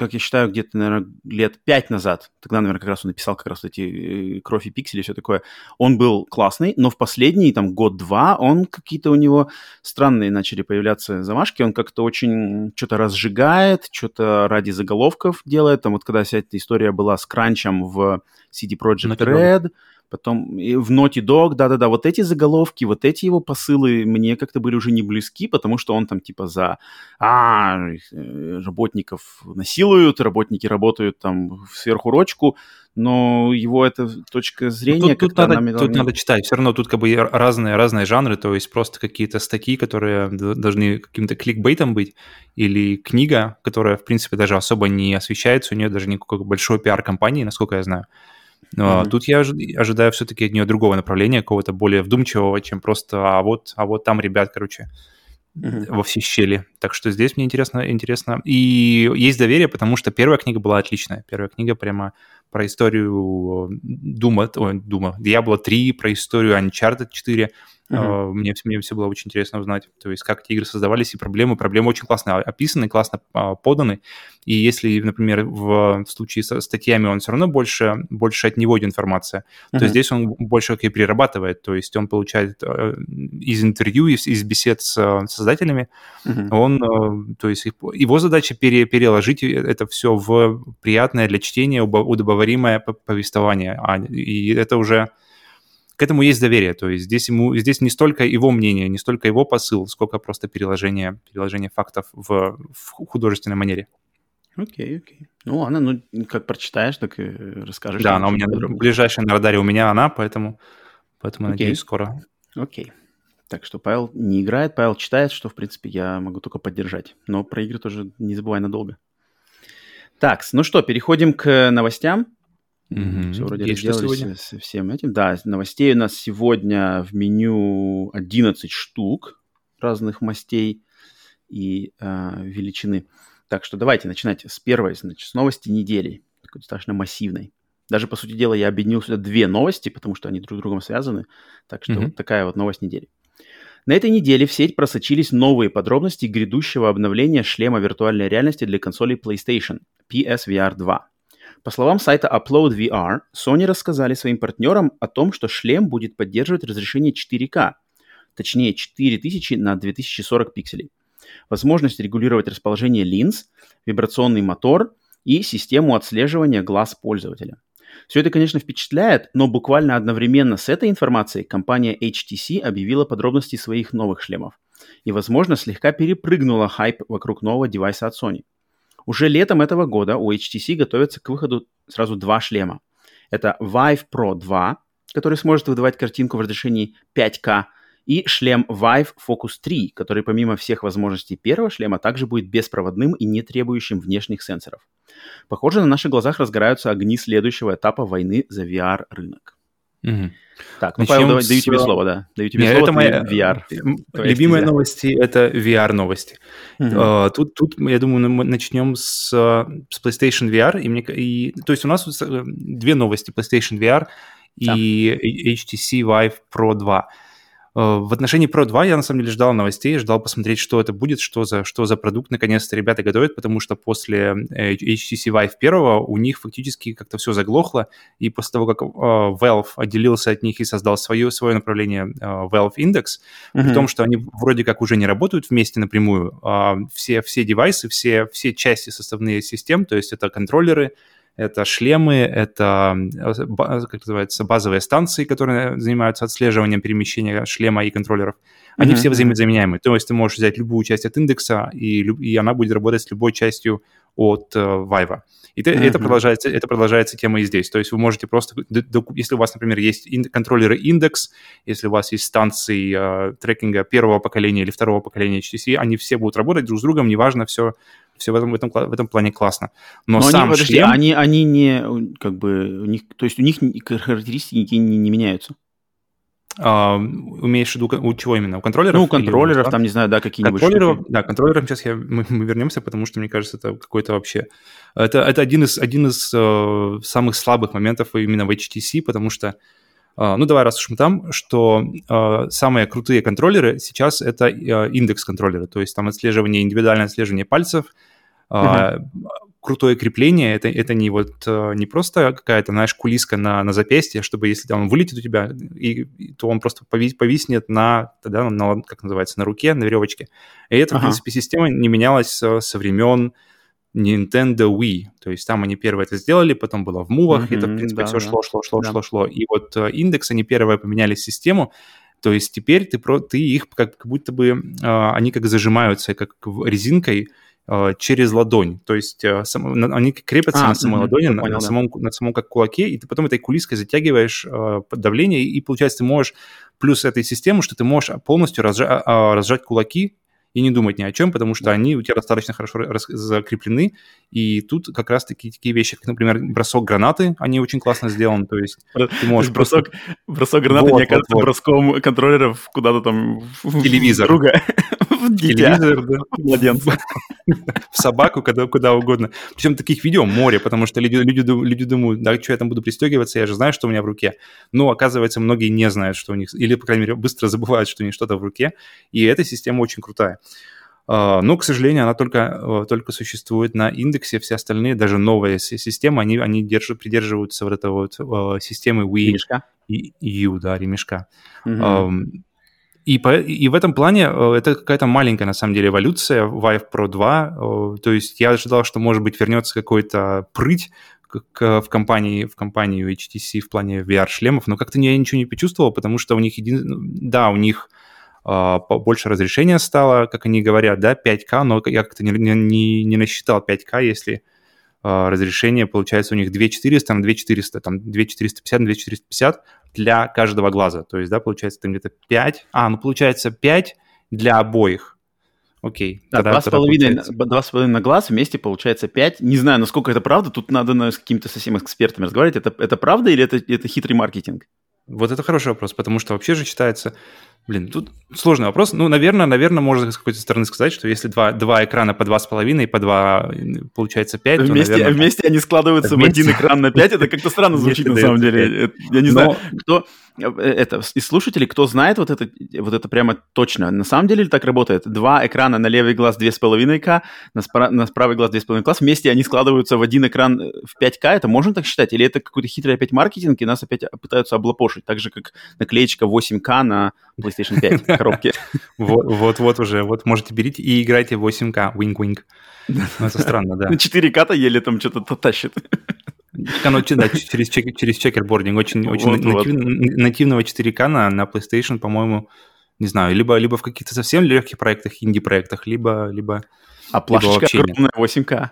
[SPEAKER 1] как я считаю, где-то, наверное, лет пять назад, тогда, наверное, как раз он написал как раз эти э, «Кровь и пиксели» и все такое, он был классный, но в последний, там, год-два он какие-то у него странные начали появляться замашки, он как-то очень что-то разжигает, что-то ради заголовков делает, там вот когда вся эта история была с кранчем в CD Projekt Red, Потом и в Naughty Dog, да-да-да, вот эти заголовки, вот эти его посылы мне как-то были уже не близки, потому что он там типа за а, э, работников насилуют, работники работают там в сверхурочку, но его эта точка ну, зрения...
[SPEAKER 2] тут, тут, надо, тут надо читать, все равно тут как бы разные, разные жанры, то есть просто какие-то статьи, которые должны каким-то кликбейтом быть, или книга, которая, в принципе, даже особо не освещается, у нее даже никакой большой пиар-компании, насколько я знаю. Но mm-hmm. тут я ожидаю все-таки от нее другого направления, какого-то более вдумчивого, чем просто «а вот, а вот там ребят, короче, mm-hmm. во все щели». Так что здесь мне интересно, интересно. И есть доверие, потому что первая книга была отличная. Первая книга прямо про историю Дума, ой, Дума, Diablo 3, про историю Uncharted 4, Uh-huh. Мне, мне все было очень интересно узнать, то есть как эти игры создавались и проблемы. Проблемы очень классно описаны, классно а, поданы. И если, например, в, в случае со статьями он все равно больше, больше от него идет информация, uh-huh. то здесь он больше как и перерабатывает. То есть он получает э, из интервью, из, из бесед с создателями, uh-huh. он, э, то есть его задача пере, переложить это все в приятное для чтения, удобоваримое повествование. А, и это уже к этому есть доверие. То есть здесь, ему, здесь не столько его мнение, не столько его посыл, сколько просто переложение, переложение фактов в, в художественной манере.
[SPEAKER 1] Окей, okay, окей. Okay. Ну, ладно, ну, как прочитаешь, так и расскажешь.
[SPEAKER 2] Да, она у меня ближайшая на радаре у меня она, поэтому, поэтому okay. надеюсь, скоро.
[SPEAKER 1] Окей. Okay. Так что Павел не играет, Павел читает, что, в принципе, я могу только поддержать. Но про игры тоже не забывай надолго. Так, ну что, переходим к новостям.
[SPEAKER 2] Угу.
[SPEAKER 1] Все вроде Есть разделались со всем этим. Да, новостей у нас сегодня в меню 11 штук разных мастей и э, величины. Так что давайте начинать с первой, значит, с новости недели, такой достаточно массивной. Даже, по сути дела, я объединил сюда две новости, потому что они друг с другом связаны. Так что mm вот такая вот новость недели. На этой неделе в сеть просочились новые подробности грядущего обновления шлема виртуальной реальности для консолей PlayStation PSVR 2. По словам сайта Upload VR, Sony рассказали своим партнерам о том, что шлем будет поддерживать разрешение 4К, точнее 4000 на 2040 пикселей, возможность регулировать расположение линз, вибрационный мотор и систему отслеживания глаз пользователя. Все это, конечно, впечатляет, но буквально одновременно с этой информацией компания HTC объявила подробности своих новых шлемов и, возможно, слегка перепрыгнула хайп вокруг нового девайса от Sony – уже летом этого года у HTC готовится к выходу сразу два шлема. Это Vive Pro 2, который сможет выдавать картинку в разрешении 5К, и шлем Vive Focus 3, который помимо всех возможностей первого шлема также будет беспроводным и не требующим внешних сенсоров. Похоже, на наших глазах разгораются огни следующего этапа войны за VR-рынок.
[SPEAKER 2] Угу.
[SPEAKER 1] Так, ну, Павел, давай, даю тебе слово, да. Даю тебе
[SPEAKER 2] Нет, слово, это моя VR. Любимые новости — это VR-новости. Угу. Uh, тут, тут, я думаю, мы начнем с, с PlayStation VR. И мне, и, то есть у нас э, две новости — PlayStation VR и да. HTC Vive Pro 2. Э, в отношении Pro 2 я на самом деле ждал новостей, ждал посмотреть, что это будет, что за, что за продукт наконец-то ребята готовят, потому что после э, HTC Vive 1 у них фактически как-то все заглохло, и после того, как uh, Valve отделился от них и создал свое, свое направление Valve Index, mm-hmm. при том, что они вроде как уже не работают вместе напрямую, uh, все, все девайсы, все, все части составные систем, то есть это контроллеры, это шлемы, это, как называется, базовые станции, которые занимаются отслеживанием перемещения шлема и контроллеров. Они mm-hmm. все взаимозаменяемые. То есть ты можешь взять любую часть от индекса, и, и она будет работать с любой частью от э, Vive. И mm-hmm. это, продолжается, это продолжается тема и здесь. То есть вы можете просто, если у вас, например, есть контроллеры индекс, если у вас есть станции э, трекинга первого поколения или второго поколения HTC, они все будут работать друг с другом, неважно, все все в этом, в этом, в этом плане классно. Но, Но сам
[SPEAKER 1] они, подожди, шлем... они, они не, как бы, у них, то есть у них характеристики не, не меняются?
[SPEAKER 2] А, умеешь в виду, у чего именно? У контроллеров?
[SPEAKER 1] Ну, у контроллеров, или, там, не знаю, да, какие-нибудь
[SPEAKER 2] контроллеров, штуки. Да, контроллерам сейчас я, мы, мы вернемся, потому что, мне кажется, это какой-то вообще... Это, это один из, один из э, самых слабых моментов именно в HTC, потому что Uh, ну, давай, раз уж мы там, что uh, самые крутые контроллеры сейчас это uh, индекс контроллеры, то есть там отслеживание, индивидуальное отслеживание пальцев, Uh-huh. Крутое крепление это, это не вот э, не просто какая-то, знаешь, кулиска на, на запястье, чтобы если там он вылетит у тебя, и, то он просто повис, повиснет на, тогда, на, как называется, на руке, на веревочке. И эта, ага. в принципе, система не менялась со, времен Nintendo Wii. То есть там они первые это сделали, потом было в мувах, mm-hmm, это, в принципе, да, все да. шло, шло, шло, да. шло, шло. И вот uh, индекс, они первые поменяли систему, то есть теперь ты, про, ты их как, как будто бы, uh, они как зажимаются, как резинкой, Э, через ладонь. То есть э, сам, они крепятся а, на самой угу, ладони, на, понял, на, самом, да. на самом как кулаке, и ты потом этой кулиской затягиваешь э, давление, и, получается, ты можешь, плюс этой системы, что ты можешь полностью разжа, а, разжать кулаки и не думать ни о чем, потому что да. они у тебя достаточно хорошо раз, закреплены, и тут как раз таки такие вещи, как, например, бросок гранаты, они очень классно сделаны, то есть
[SPEAKER 1] ты можешь бросок, просто... бросок гранаты вот, не окажется вот, броском контроллеров куда-то там
[SPEAKER 2] в телевизор.
[SPEAKER 1] Друга.
[SPEAKER 2] в телевизор, да, младенца. В собаку, куда, куда угодно. Причем таких видео море, потому что люди, люди, люди думают, да, что я там буду пристегиваться, я же знаю, что у меня в руке. Но, оказывается, многие не знают, что у них, или, по крайней мере, быстро забывают, что у них что-то в руке. И эта система очень крутая. Uh, но, к сожалению, она только, uh, только существует на индексе, все остальные, даже новые системы, они, они держат, придерживаются вот этой вот uh, системы Wii ремешка? и U, да, ремешка. Um, и, по, и в этом плане э, это какая-то маленькая, на самом деле, эволюция Vive Pro 2. Э, то есть я ожидал, что, может быть, вернется какой-то прыть к, в, компании, в компанию HTC в плане VR-шлемов, но как-то я ничего не почувствовал, потому что у них един... да, у них больше разрешения стало, как они говорят, да, 5К, но я как-то не, не, не насчитал 5К, если uh, разрешение получается у них 2400 на 2400, там 2450 на 2450, для каждого глаза. То есть, да, получается там где-то 5. А, ну получается 5 для обоих. Окей.
[SPEAKER 1] Да, два, с половиной, два с половиной на глаз вместе получается 5. Не знаю, насколько это правда. Тут надо ну, с какими-то совсем экспертами разговаривать. Это, это правда или это, это хитрый маркетинг?
[SPEAKER 2] Вот это хороший вопрос, потому что вообще же считается, Блин, тут сложный вопрос. Ну, наверное, наверное, можно с какой-то стороны сказать, что если два, два экрана по 2,5 и по 2, получается 5,
[SPEAKER 1] вместе,
[SPEAKER 2] то, наверное...
[SPEAKER 1] Вместе они складываются вместе... в один экран на 5, это как-то странно звучит на самом деле. Я не знаю, кто... Э, это, из слушателей, кто знает вот это, вот это прямо точно, на самом деле так работает? Два экрана на левый глаз 2,5К, на, спра- на правый глаз 2,5 глаз, вместе они складываются в один экран э, в 5К, это можно так считать? Или это какой-то хитрый опять маркетинг, и нас опять пытаются облапошить, так же, как наклеечка 8К на PlayStation 5 коробке?
[SPEAKER 2] Вот-вот уже, вот можете берите и играйте 8К, wink-wink. Ну, это странно, да.
[SPEAKER 1] На 4К-то еле там что-то тащит.
[SPEAKER 2] Оно, да, через, чек, через чекербординг. Очень, вот, очень вот. Натив, нативного 4К на, на PlayStation, по-моему, не знаю, либо, либо в каких-то совсем легких проектах, инди-проектах, либо, либо,
[SPEAKER 1] а плашечка либо огромная 8К.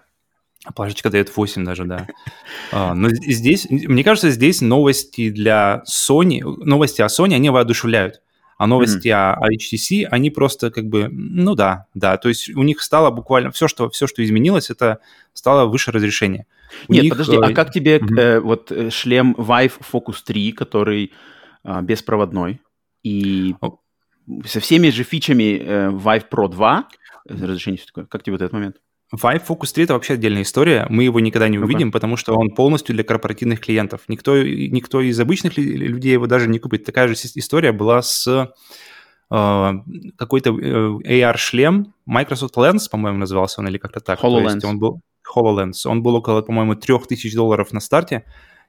[SPEAKER 2] А плашечка дает 8 даже, да. А, но здесь, мне кажется, здесь новости для Sony, новости о Sony, они воодушевляют. А новости mm-hmm. о, HTC, они просто как бы, ну да, да, то есть у них стало буквально все, что, все, что изменилось, это стало выше разрешение.
[SPEAKER 1] У Нет, них, подожди, а э... как тебе mm-hmm. э, вот э, шлем Vive Focus 3, который э, беспроводной и oh. со всеми же фичами э, Vive Pro 2, разрешение все такое, как тебе вот этот момент?
[SPEAKER 2] Vive Focus 3 это вообще отдельная история. Мы его никогда не увидим, okay. потому что он полностью для корпоративных клиентов. Никто, никто из обычных людей его даже не купит. Такая же история была с э, какой-то э, AR-шлем. Microsoft Lens, по-моему, назывался он, или как-то так.
[SPEAKER 1] HoloLens.
[SPEAKER 2] То есть он был HoloLens. Он был около, по-моему, 3000 долларов на старте,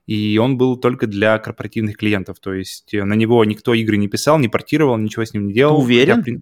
[SPEAKER 2] и он был только для корпоративных клиентов. То есть на него никто игры не писал, не портировал, ничего с ним не делал.
[SPEAKER 1] Ты уверен?
[SPEAKER 2] Хотя,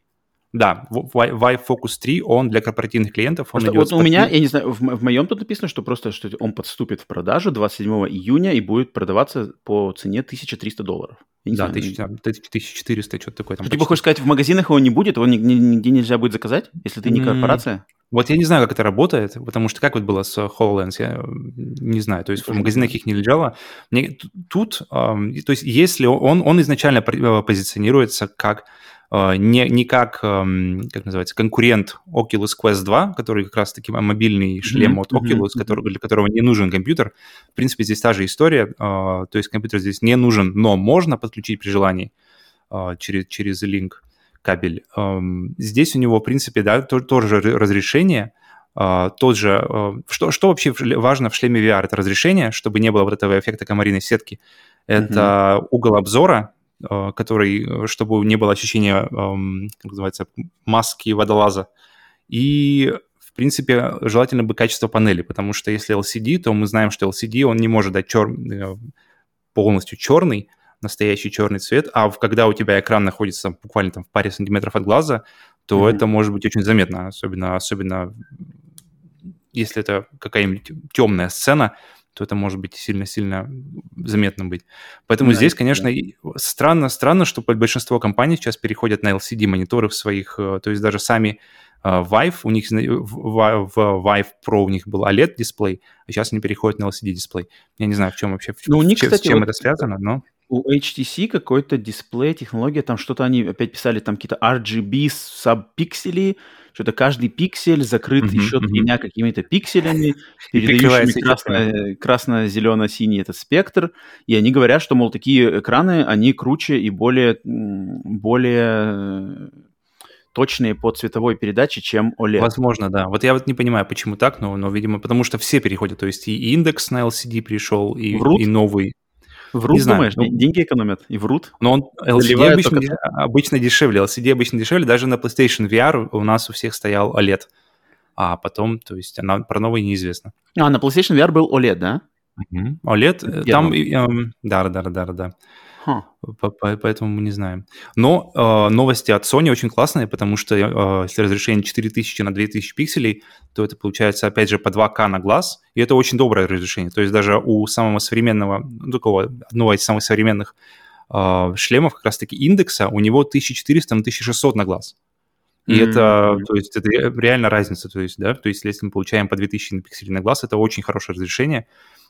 [SPEAKER 2] да, Vive Focus 3, он для корпоративных клиентов. Он
[SPEAKER 1] вот у меня, я не знаю, в, в моем тут написано, что просто что он подступит в продажу 27 июня и будет продаваться по цене 1300 долларов.
[SPEAKER 2] Да, 1400, что-то такое.
[SPEAKER 1] Там типа, хочешь сказать, в магазинах его не будет, его нигде нельзя будет заказать, если ты не корпорация?
[SPEAKER 2] Вот я не знаю, как это работает, потому что как вот было с HoloLens, я не знаю. То есть в магазинах их не лежало. Мне, тут, то есть если он, он изначально э, позиционируется как не, не как, как называется, конкурент Oculus Quest 2, который как раз-таки мобильный шлем mm-hmm. от Oculus, mm-hmm. который, для которого не нужен компьютер. В принципе, здесь та же история, э, то есть компьютер здесь не нужен, но можно подключить при желании э, через, через link кабель. Здесь у него, в принципе, да, тоже разрешение, тот же... Что, что вообще важно в шлеме VR? Это разрешение, чтобы не было вот этого эффекта комариной сетки. Это mm-hmm. угол обзора, который, э, чтобы не было ощущения, как называется, маски водолаза. И, в принципе, желательно бы качество панели, потому что если LCD, то мы знаем, что LCD, он не может дать чер... Э, полностью черный, настоящий черный цвет, а когда у тебя экран находится буквально там в паре сантиметров от глаза, то mm-hmm. это может быть очень заметно, особенно, особенно если это какая-нибудь темная сцена, то это может быть сильно-сильно заметно быть. Поэтому да, здесь, конечно, да. странно, странно, что большинство компаний сейчас переходят на LCD-мониторы в своих, э, то есть даже сами uh, Vive, у них в, в Vive Pro у них был OLED-дисплей, а сейчас они переходят на LCD-дисплей. Я не знаю, в чем вообще,
[SPEAKER 1] ну, у них,
[SPEAKER 2] чем,
[SPEAKER 1] кстати,
[SPEAKER 2] с чем
[SPEAKER 1] вот
[SPEAKER 2] это связано, но...
[SPEAKER 1] У HTC какой-то дисплей, технология, там что-то они опять писали, там какие-то RGB сабпиксели, что-то каждый пиксель закрыт uh-huh, еще тремя какими-то пикселями, передающими красно, красно-зелено-синий этот спектр. И они говорят, что, мол, такие экраны, они круче и более, более точные по цветовой передаче, чем OLED.
[SPEAKER 2] Возможно, да. Вот я вот не понимаю, почему так, но, но видимо, потому что все переходят. То есть и индекс на LCD пришел, и, и новый.
[SPEAKER 1] Врут, не знаю, думаешь? Ну, деньги экономят и врут.
[SPEAKER 2] Но он LCD обычно, только... обычно дешевле. LCD обычно дешевле. Даже на PlayStation VR у нас у всех стоял OLED. А потом, то есть, она, про новый неизвестно.
[SPEAKER 1] А, на PlayStation VR был OLED, да?
[SPEAKER 2] Угу. OLED, Я там... Эм, да, да, да, да, да. Huh. Поэтому мы не знаем. Но э, новости от Sony очень классные, потому что э, если разрешение 4000 на 2000 пикселей, то это получается, опять же, по 2К на глаз, и это очень доброе разрешение. То есть даже у самого современного, ну, такого, одного из самых современных э, шлемов, как раз-таки индекса, у него 1400 на 1600 на глаз. И mm-hmm. это, то есть, это реально разница, то есть, да, то есть, если мы получаем по 2000 пикселей на глаз, это очень хорошее разрешение,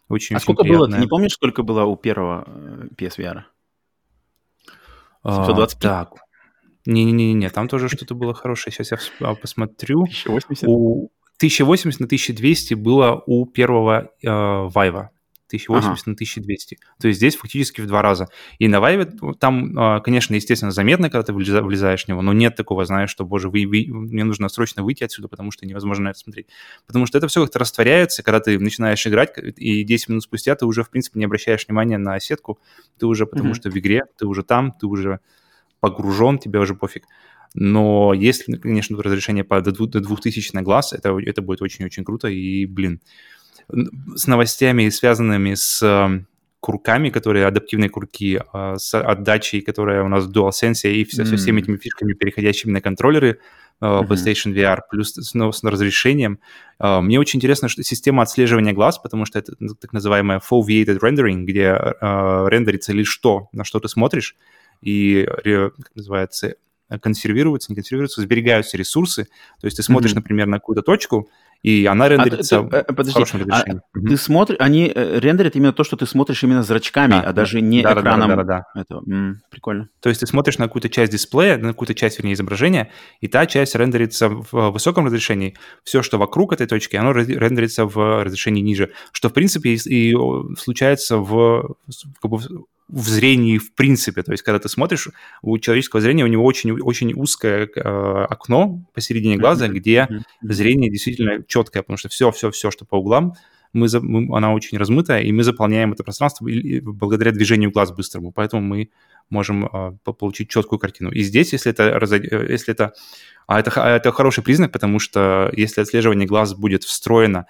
[SPEAKER 2] очень,
[SPEAKER 1] а очень сколько приятное. было? Ты не помнишь, сколько было у первого э, PSVR?
[SPEAKER 2] 725? А, так. Не-не-не, там тоже что-то было хорошее. Сейчас я посмотрю. 1080? У 1080 на 1200 было у первого э, Vive. 1080 ага. на 1200. То есть здесь фактически в два раза. И на Vive там, а, конечно, естественно, заметно, когда ты влезаешь в него, но нет такого, знаешь, что, боже, вы, вы, мне нужно срочно выйти отсюда, потому что невозможно это смотреть. Потому что это все как-то растворяется, когда ты начинаешь играть, и 10 минут спустя ты уже, в принципе, не обращаешь внимания на сетку, ты уже, потому mm-hmm. что в игре, ты уже там, ты уже погружен, тебе уже пофиг. Но если, конечно, разрешение по до 2000 на глаз, это, это будет очень-очень круто, и, блин, с новостями, связанными с эм, курками, которые адаптивные курки, а, с отдачей, которая у нас в DualSense, и все, mm. со всеми этими фишками, переходящими на контроллеры uh, PlayStation VR, плюс с, ну, с разрешением. Uh, мне очень интересно, что система отслеживания глаз, потому что это ну, так называемая foveated rendering, где uh, рендерится лишь то, на что ты смотришь, и, как называется, консервируются, не консервируются, сберегаются ресурсы. То есть ты смотришь, mm-hmm. например, на какую-то точку, и она а рендерится а, ты, подожди, в хорошем разрешении.
[SPEAKER 1] А угу. Ты смотришь, они э, рендерят именно то, что ты смотришь именно зрачками, да, а даже не да, экраном. Да, да, да, да. Этого. М-м, прикольно.
[SPEAKER 2] То есть ты смотришь на какую-то часть дисплея, на какую-то часть, вернее, изображения, и та часть рендерится в высоком разрешении. Все, что вокруг этой точки, оно рендерится в разрешении ниже. Что, в принципе, и, и случается в, как бы, в зрении в принципе. То есть, когда ты смотришь, у человеческого зрения у него очень, очень узкое э, окно посередине глаза, где зрение действительно четкое, потому что все-все-все, что по углам, мы, мы, она очень размытая, и мы заполняем это пространство благодаря движению глаз быстрому. Поэтому мы можем э, получить четкую картину. И здесь, если это, э, если это а это, а это хороший признак, потому что если отслеживание глаз будет встроено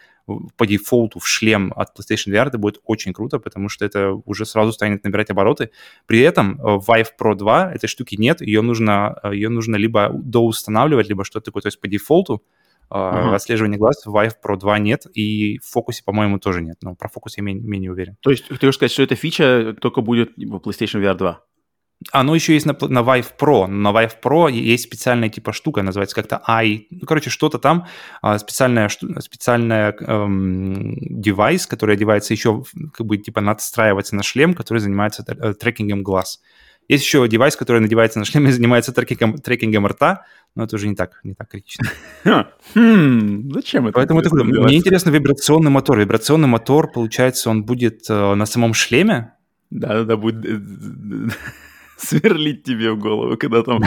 [SPEAKER 2] по дефолту в шлем от PlayStation VR, это будет очень круто, потому что это уже сразу станет набирать обороты. При этом э, Vive Pro 2 этой штуки нет, ее нужно, э, ее нужно либо доустанавливать, либо что-то такое, то есть по дефолту Uh-huh. Отслеживания глаз в Vive Pro 2 нет, и в фокусе, по-моему, тоже нет. Но про фокус я менее, менее уверен.
[SPEAKER 1] То есть ты хочешь сказать, что эта фича только будет в PlayStation VR 2?
[SPEAKER 2] Оно еще есть на, на Vive Pro. На Vive Pro есть специальная типа штука, называется как-то i. Ну, короче, что-то там, а, специальная, специальная эм, девайс, который одевается еще, как бы, типа, надстраивается на шлем, который занимается э, трекингом глаз. Есть еще девайс, который надевается на шлем и занимается трекингом, трекингом рта, но это уже не так, не так критично.
[SPEAKER 1] Хм, зачем это?
[SPEAKER 2] Поэтому это, мне интересно вибрационный мотор. Вибрационный мотор, получается, он будет э, на самом шлеме?
[SPEAKER 1] Да-да-да, будет э, сверлить тебе в голову, когда там,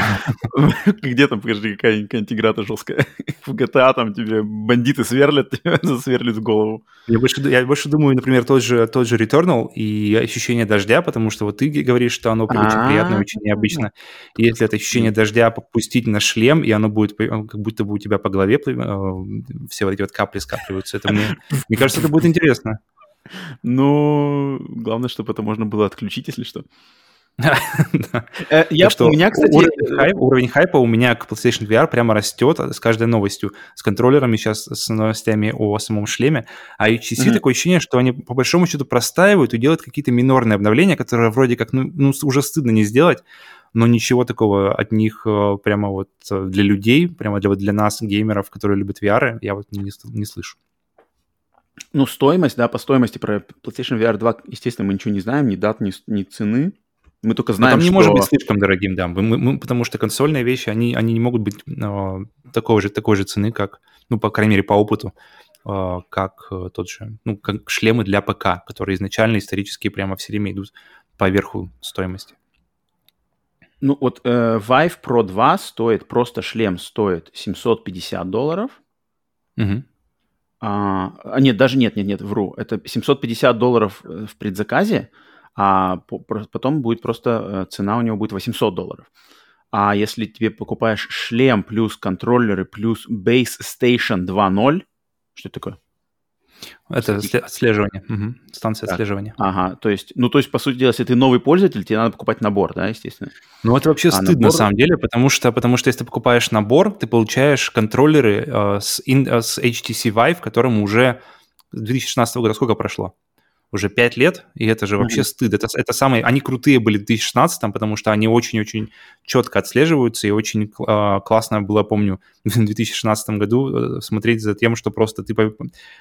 [SPEAKER 1] где там, покажи, какая-нибудь игра-то жесткая. В GTA там тебе бандиты сверлят, тебя засверлят в голову.
[SPEAKER 2] Я больше, я больше думаю, например, тот же, тот же Returnal и ощущение дождя, потому что вот ты говоришь, что оно очень приятно, очень необычно. И если это ощущение дождя попустить на шлем, и оно будет как будто бы у тебя по голове э, все вот эти вот капли скапливаются, это мне, мне кажется, это будет интересно.
[SPEAKER 1] Ну, главное, чтобы это можно было отключить, если что. Э, я,
[SPEAKER 2] что, у меня, кстати... Уровень, хайп, уровень хайпа у меня к PlayStation VR прямо растет с каждой новостью. С контроллерами сейчас, с новостями о самом шлеме. А HTC mm-hmm. такое ощущение, что они по большому счету простаивают и делают какие-то минорные обновления, которые вроде как, ну, ну уже стыдно не сделать, но ничего такого от них э, прямо вот э, для людей, прямо для, для нас, геймеров, которые любят VR, я вот не, не слышу.
[SPEAKER 1] Ну, стоимость, да, по стоимости про PlayStation VR 2, естественно, мы ничего не знаем, ни дат, ни, ни цены. Мы только знаем,
[SPEAKER 2] Но там не что... может быть слишком дорогим, да. Мы, мы, потому что консольные вещи, они, они не могут быть э, такой, же, такой же цены, как, ну, по крайней мере, по опыту, э, как э, тот же, ну, как шлемы для ПК, которые изначально исторически прямо все время идут по верху стоимости.
[SPEAKER 1] Ну, вот э, Vive Pro 2 стоит, просто шлем стоит 750 долларов. Угу. А, нет, даже нет, нет, нет, вру. Это 750 долларов э, в предзаказе, а потом будет просто э, цена у него будет 800 долларов. А если тебе покупаешь шлем плюс контроллеры плюс Base Station 2.0, что это такое?
[SPEAKER 2] Это отслеживание, угу. станция так. отслеживания.
[SPEAKER 1] Ага, то есть, ну, то есть, по сути дела, если ты новый пользователь, тебе надо покупать набор, да, естественно?
[SPEAKER 2] Ну, это вообще а стыдно, набор... на самом деле, потому что, потому что если ты покупаешь набор, ты получаешь контроллеры э, с, in, э, с HTC Vive, которому уже с 2016 года сколько прошло? Уже 5 лет, и это же вообще mm-hmm. стыд. Это, это самые... Они крутые были в 2016, потому что они очень-очень четко отслеживаются, и очень э, классно было, помню, в 2016 году э, смотреть за тем, что просто ты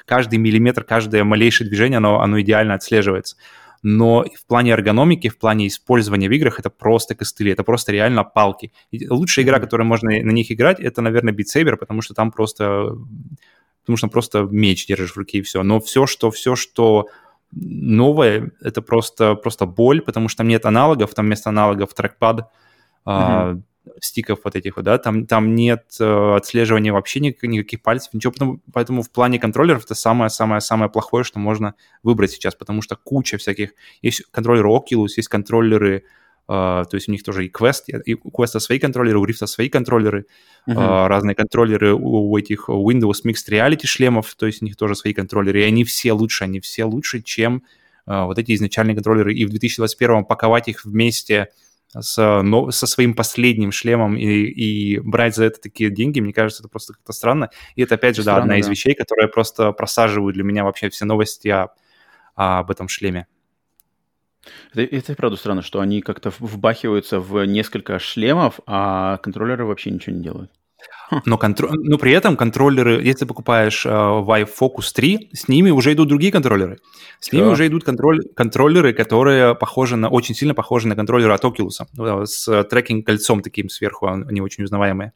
[SPEAKER 2] каждый миллиметр, каждое малейшее движение, оно, оно идеально отслеживается. Но в плане эргономики, в плане использования в играх это просто костыли, это просто реально палки. И лучшая игра, которая можно на них играть, это, наверное, Beat Saber, потому что там просто потому что просто меч держишь в руке и все. Но все, что, все, что новое, это просто, просто боль, потому что там нет аналогов, там вместо аналогов трекпад, mm-hmm. а, стиков вот этих вот, да, там, там нет э, отслеживания вообще никаких, никаких пальцев, ничего, потому, поэтому в плане контроллеров это самое-самое-самое плохое, что можно выбрать сейчас, потому что куча всяких, есть контроллеры Oculus, есть контроллеры то есть у них тоже и Quest, и у Quest свои контроллеры, у Rift свои контроллеры, uh-huh. uh, разные контроллеры у, у этих Windows Mixed Reality шлемов, то есть у них тоже свои контроллеры, и они все лучше, они все лучше, чем вот эти изначальные контроллеры. И в 2021 паковать их вместе с, но, со своим последним шлемом и, и брать за это такие деньги, мне кажется, это просто как-то странно. И это, опять же, странно, да, одна да. из вещей, которая просто просаживают для меня вообще все новости о, об этом шлеме.
[SPEAKER 1] Это, это правда странно, что они как-то вбахиваются в несколько шлемов, а контроллеры вообще ничего не делают.
[SPEAKER 2] Но, контр... Но при этом контроллеры, если покупаешь uh, Vive Focus 3, с ними уже идут другие контроллеры. С ними уже идут контроль... контроллеры, которые похожи на, очень сильно похожи на контроллеры от Oculus, э, с трекинг-кольцом таким сверху, они очень узнаваемые.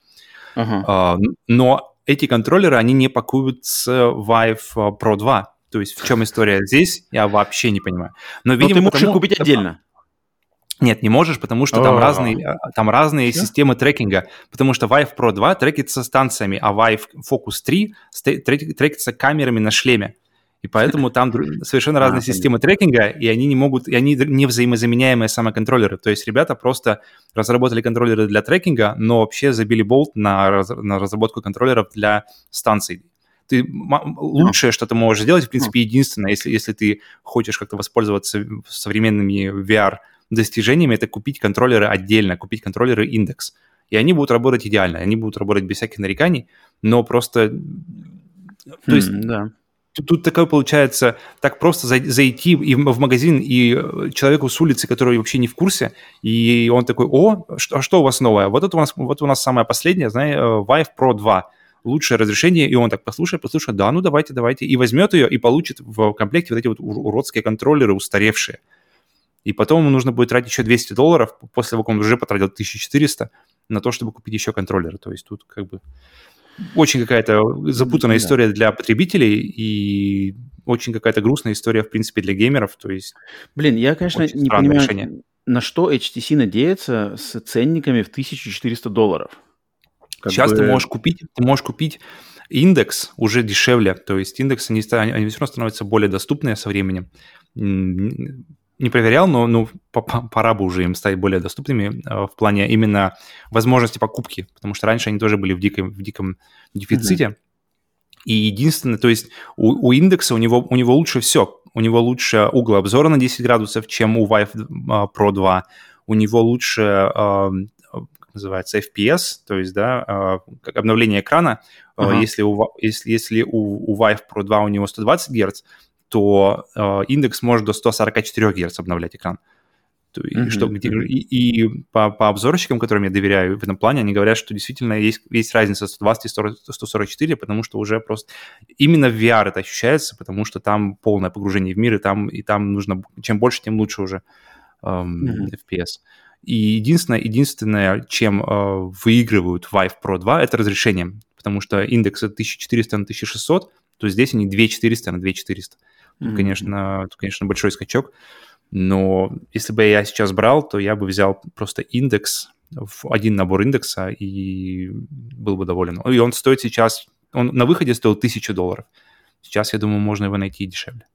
[SPEAKER 2] Uh-huh. Uh, но эти контроллеры, они не пакуют с Vive Pro 2. То есть в чем история здесь, я вообще не понимаю.
[SPEAKER 1] Но, видимо, Но ты можешь их купить отдельно.
[SPEAKER 2] Нет, не можешь, потому что там разные, а, там разные системы трекинга. Потому что Vive Pro 2 трекится станциями, а Vive Focus 3 трекится камерами на шлеме. И поэтому там совершенно разные а, системы трекинга, и они не могут, и они не взаимозаменяемые самоконтроллеры. То есть ребята просто разработали контроллеры для трекинга, но вообще забили болт на, на разработку контроллеров для станций. Ты лучшее, что ты можешь сделать, в принципе, единственное, если, если ты хочешь как-то воспользоваться современными VR достижениями, это купить контроллеры отдельно, купить контроллеры индекс. И они будут работать идеально, они будут работать без всяких нареканий, но просто... То есть, да тут, тут такое получается, так просто зайти и в магазин и э, человеку с улицы, который вообще не в курсе, и он такой, о, что, а что у вас новое? Вот это у нас, вот у нас самое последнее, знаешь, э, Vive Pro 2 лучшее разрешение, и он так послушает, послушает, да, ну давайте, давайте, и возьмет ее и получит в комплекте вот эти вот уродские контроллеры устаревшие. И потом ему нужно будет тратить еще 200 долларов, после того, как он уже потратил 1400 на то, чтобы купить еще контроллеры. То есть тут как бы очень какая-то запутанная да. история для потребителей и очень какая-то грустная история, в принципе, для геймеров. То есть,
[SPEAKER 1] Блин, я, конечно, не понимаю, решение. на что HTC надеется с ценниками в 1400 долларов.
[SPEAKER 2] Сейчас бы... ты можешь купить, ты можешь купить индекс уже дешевле, то есть индексы они, они все равно становятся более доступные со временем не проверял, но ну, пора бы уже им стать более доступными э, в плане именно возможности покупки, потому что раньше они тоже были в диком, в диком дефиците. Mm-hmm. И единственное, то есть у, у индекса у него, у него лучше все. У него лучше угол обзора на 10 градусов, чем у Vive э, Pro 2. У него лучше, э, называется, FPS, то есть, да, обновление экрана. Uh-huh. Если, у, если, если у, у Vive Pro 2 у него 120 Гц, то э, индекс может до 144 Гц обновлять экран. И, mm-hmm. что, где, и, и по, по обзорщикам, которым я доверяю в этом плане, они говорят, что действительно есть, есть разница 120 и 144, потому что уже просто именно в VR это ощущается, потому что там полное погружение в мир, и там, и там нужно, чем больше, тем лучше уже эм, mm-hmm. FPS. И единственное, единственное, чем э, выигрывают Vive Pro 2, это разрешение, потому что индекс 1400 на 1600, то здесь они 2400 на 2400. Тут, конечно, тут, конечно, большой скачок. Но если бы я сейчас брал, то я бы взял просто индекс, в один набор индекса и был бы доволен. И он стоит сейчас, он на выходе стоил 1000 долларов. Сейчас, я думаю, можно его найти дешевле.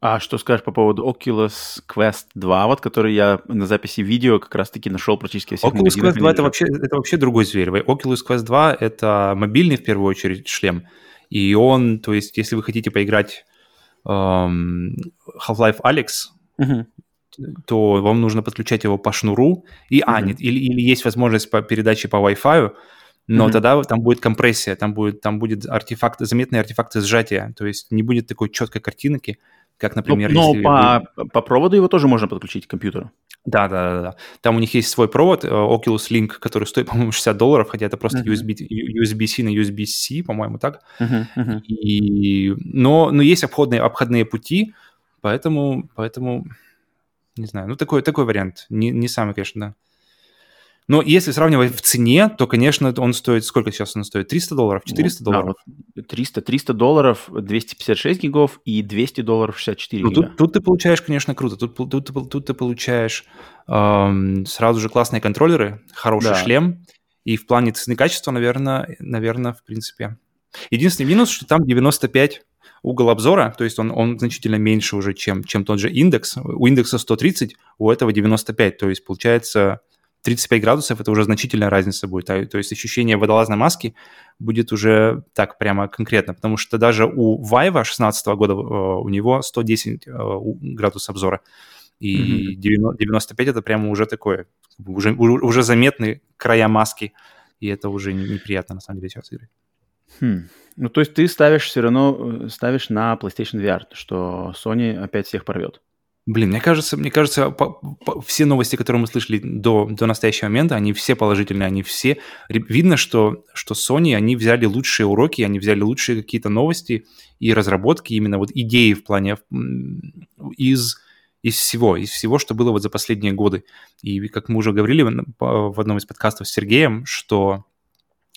[SPEAKER 1] А что скажешь по поводу Oculus Quest 2, вот, который я на записи видео как раз-таки нашел практически всех
[SPEAKER 2] Oculus Quest 2 это вообще, это вообще другой зверь. Oculus Quest 2 это мобильный в первую очередь шлем. И он, то есть, если вы хотите поиграть Half-Life Alex, uh-huh. то вам нужно подключать его по шнуру. И, uh-huh. а, нет, или, или есть возможность по передаче по Wi-Fi, но mm-hmm. тогда там будет компрессия, там будет, там будет артефакт, заметные артефакты сжатия, то есть не будет такой четкой картинки, как, например...
[SPEAKER 1] Но, но по, по проводу его тоже можно подключить к компьютеру.
[SPEAKER 2] Да, да, да, да. Там у них есть свой провод, э, Oculus Link, который стоит, по-моему, 60 долларов, хотя это просто uh-huh. USB, USB-C на USB-C, по-моему, так. Uh-huh, uh-huh. И, но, но есть обходные, обходные пути, поэтому, поэтому, не знаю, ну такой, такой вариант. Не, не самый, конечно, да. Но если сравнивать в цене, то, конечно, он стоит... Сколько сейчас он стоит? 300 долларов? 400 ну, долларов?
[SPEAKER 1] Да, 300, 300 долларов 256 гигов и 200 долларов 64 ну,
[SPEAKER 2] гига. Тут, тут ты получаешь, конечно, круто. Тут, тут, тут, тут ты получаешь эм, сразу же классные контроллеры, хороший да. шлем. И в плане цены качества, наверное, наверное, в принципе... Единственный минус, что там 95 угол обзора, то есть он, он значительно меньше уже, чем, чем тот же индекс. У индекса 130, у этого 95, то есть получается 35 градусов это уже значительная разница будет. А, то есть ощущение водолазной маски будет уже так прямо конкретно, потому что даже у Vive 16 года э, у него 110 э, градусов обзора. И mm-hmm. 95 это прямо уже такое, уже, уже заметны края маски, и это уже неприятно на самом деле сейчас играть.
[SPEAKER 1] Хм. Ну, то есть ты ставишь все равно, э, ставишь на PlayStation VR, что Sony опять всех порвет.
[SPEAKER 2] Блин, мне кажется, мне кажется, по, по, все новости, которые мы слышали до, до настоящего момента, они все положительные, они все... Видно, что, что Sony, они взяли лучшие уроки, они взяли лучшие какие-то новости и разработки, именно вот идеи в плане из, из всего, из всего, что было вот за последние годы. И как мы уже говорили в одном из подкастов с Сергеем, что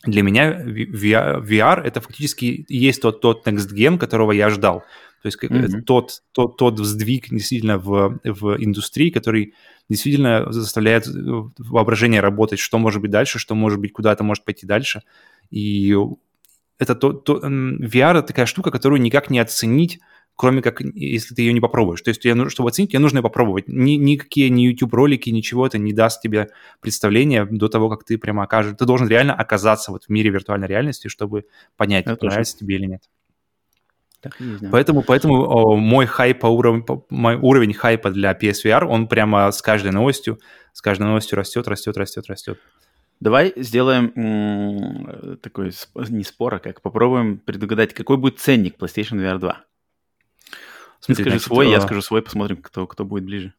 [SPEAKER 2] для меня VR, VR это фактически есть тот, тот next gen, которого я ждал. То есть mm-hmm. тот, тот, тот сдвиг действительно в, в индустрии, который действительно заставляет э, воображение работать, что может быть дальше, что может быть, куда-то может пойти дальше. И это то, то, VR это такая штука, которую никак не оценить кроме как, если ты ее не попробуешь. То есть, тебе, чтобы оценить, тебе нужно попробовать. Ни, никакие ни YouTube-ролики, ничего это не даст тебе представления до того, как ты прямо окажешь. Ты должен реально оказаться вот в мире виртуальной реальности, чтобы понять, это нравится тебе или нет. Так, не поэтому, поэтому о, мой хайп по уровню, мой уровень хайпа для PSVR, он прямо с каждой новостью, с каждой новостью растет, растет, растет, растет.
[SPEAKER 1] Давай сделаем м- такой не спор, а как попробуем предугадать, какой будет ценник PlayStation VR 2. Смотри, скажи значит, свой, я скажу свой, посмотрим, кто, кто будет ближе.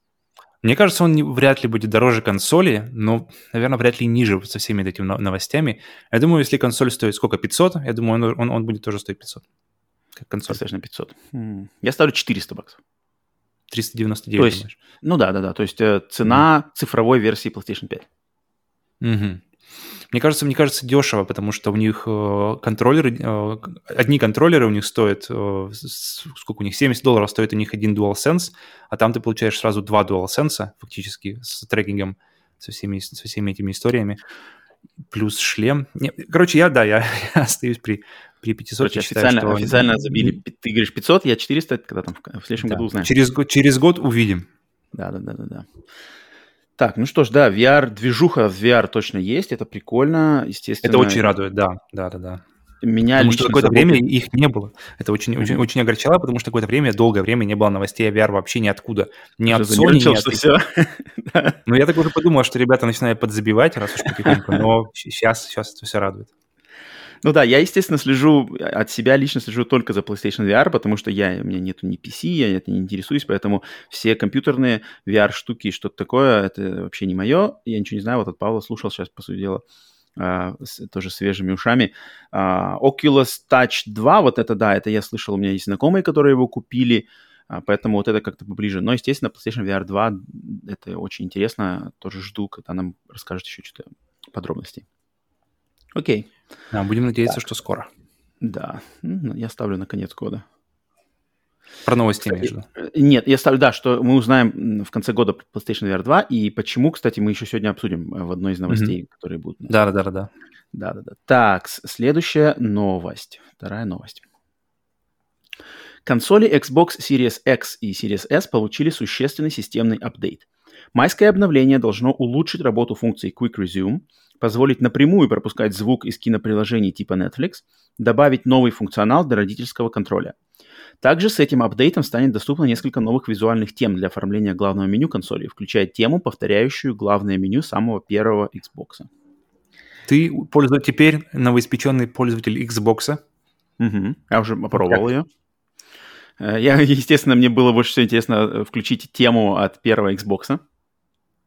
[SPEAKER 2] Мне кажется, он не, вряд ли будет дороже консоли, но, наверное, вряд ли ниже со всеми этими новостями. Я думаю, если консоль стоит сколько, 500, я думаю, он, он, он будет тоже стоить 500.
[SPEAKER 1] Как консоль. Достаточно 500. Mm. Я ставлю 400 баксов.
[SPEAKER 2] 399,
[SPEAKER 1] то есть, думаешь? Ну да, да, да. То есть э, цена mm. цифровой версии PlayStation 5.
[SPEAKER 2] Угу. Мне кажется, мне кажется, дешево, потому что у них э, контроллеры, э, одни контроллеры у них стоят, сколько у них, 70 долларов стоит у них один DualSense, а там ты получаешь сразу два DualSense фактически с трекингом, со всеми, со всеми этими историями, плюс шлем. Короче, я, да, я, я остаюсь при, при 500. Короче,
[SPEAKER 1] считаю, официально, что... официально забили. Ты говоришь 500, я 400, когда там в, следующем да. году узнаем.
[SPEAKER 2] Через, через год увидим.
[SPEAKER 1] Да, да, да, да, да. Так, ну что ж, да, VR, движуха в VR точно есть, это прикольно, естественно.
[SPEAKER 2] Это очень радует, да, да, да, да.
[SPEAKER 1] Меня потому
[SPEAKER 2] что какое-то время их не было. Это очень, mm-hmm. очень, очень огорчало, потому что какое-то время, долгое время не было новостей о VR вообще ниоткуда. Ни от Sony, ни от... Все. Ну, я так уже подумал, что ребята начинают подзабивать, раз уж потихоньку, но сейчас, сейчас это все радует.
[SPEAKER 1] Ну да, я, естественно, слежу, от себя лично слежу только за PlayStation VR, потому что я, у меня нету ни PC, я это не интересуюсь, поэтому все компьютерные VR-штуки и что-то такое, это вообще не мое. Я ничего не знаю, вот от Павла слушал сейчас, по сути дела, Uh, с, тоже свежими ушами. Uh, Oculus Touch 2, вот это да, это я слышал, у меня есть знакомые, которые его купили, uh, поэтому вот это как-то поближе. Но, естественно, PlayStation VR 2, это очень интересно, тоже жду, когда нам расскажут еще что-то подробностей. Окей.
[SPEAKER 2] Да, будем надеяться, так. что скоро.
[SPEAKER 1] Да, ну, я ставлю на конец года.
[SPEAKER 2] Про новости кстати, между.
[SPEAKER 1] Нет, я ставлю, да, что мы узнаем в конце года PlayStation VR 2, и почему, кстати, мы еще сегодня обсудим э, в одной из новостей, mm-hmm. которые будут.
[SPEAKER 2] Да, да, да, да.
[SPEAKER 1] Да, да, да. Так, следующая новость. Вторая новость. Консоли Xbox Series X и Series S получили существенный системный апдейт. Майское обновление должно улучшить работу функции Quick Resume, позволить напрямую пропускать звук из киноприложений типа Netflix, добавить новый функционал для родительского контроля. Также с этим апдейтом станет доступно несколько новых визуальных тем для оформления главного меню консоли, включая тему, повторяющую главное меню самого первого Xbox.
[SPEAKER 2] Ты пользователь, теперь новоиспеченный пользователь Xbox.
[SPEAKER 1] Угу. Я уже попробовал ее. Э, я, естественно, мне было больше всего интересно э, включить тему от первого Xbox.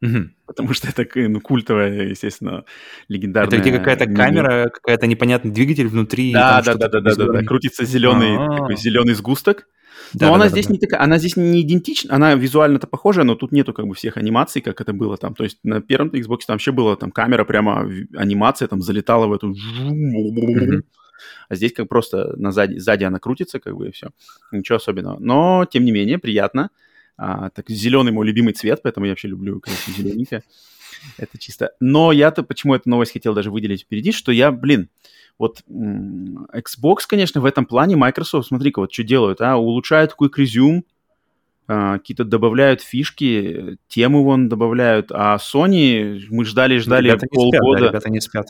[SPEAKER 1] Угу. Потому что это ну, культовая, естественно, легендарная.
[SPEAKER 2] Это где какая-то камера, какая-то непонятный двигатель внутри.
[SPEAKER 1] Да, да, да, да, да, да, да. Крутится зеленый, а. такой зеленый сгусток. Да, но да, она да, здесь да. не такая, она здесь не идентична, она визуально-то похожая, но тут нету как бы всех анимаций, как это было там. То есть на первом Xbox там вообще была там камера прямо анимация там залетала в эту. Mm-hmm. А здесь как просто на сзади, сзади она крутится, как бы и все. Ничего особенного. Но тем не менее приятно. А, так зеленый мой любимый цвет, поэтому я вообще люблю, конечно, зелененькое. Это чисто. Но я-то почему эту новость хотел даже выделить впереди, что я, блин, вот Xbox, конечно, в этом плане, Microsoft, смотри-ка, вот что делают, а, улучшают Quick Resume, а, какие-то добавляют фишки, темы вон добавляют, а Sony мы ждали-ждали полгода.
[SPEAKER 2] Спят, да, ребята не спят.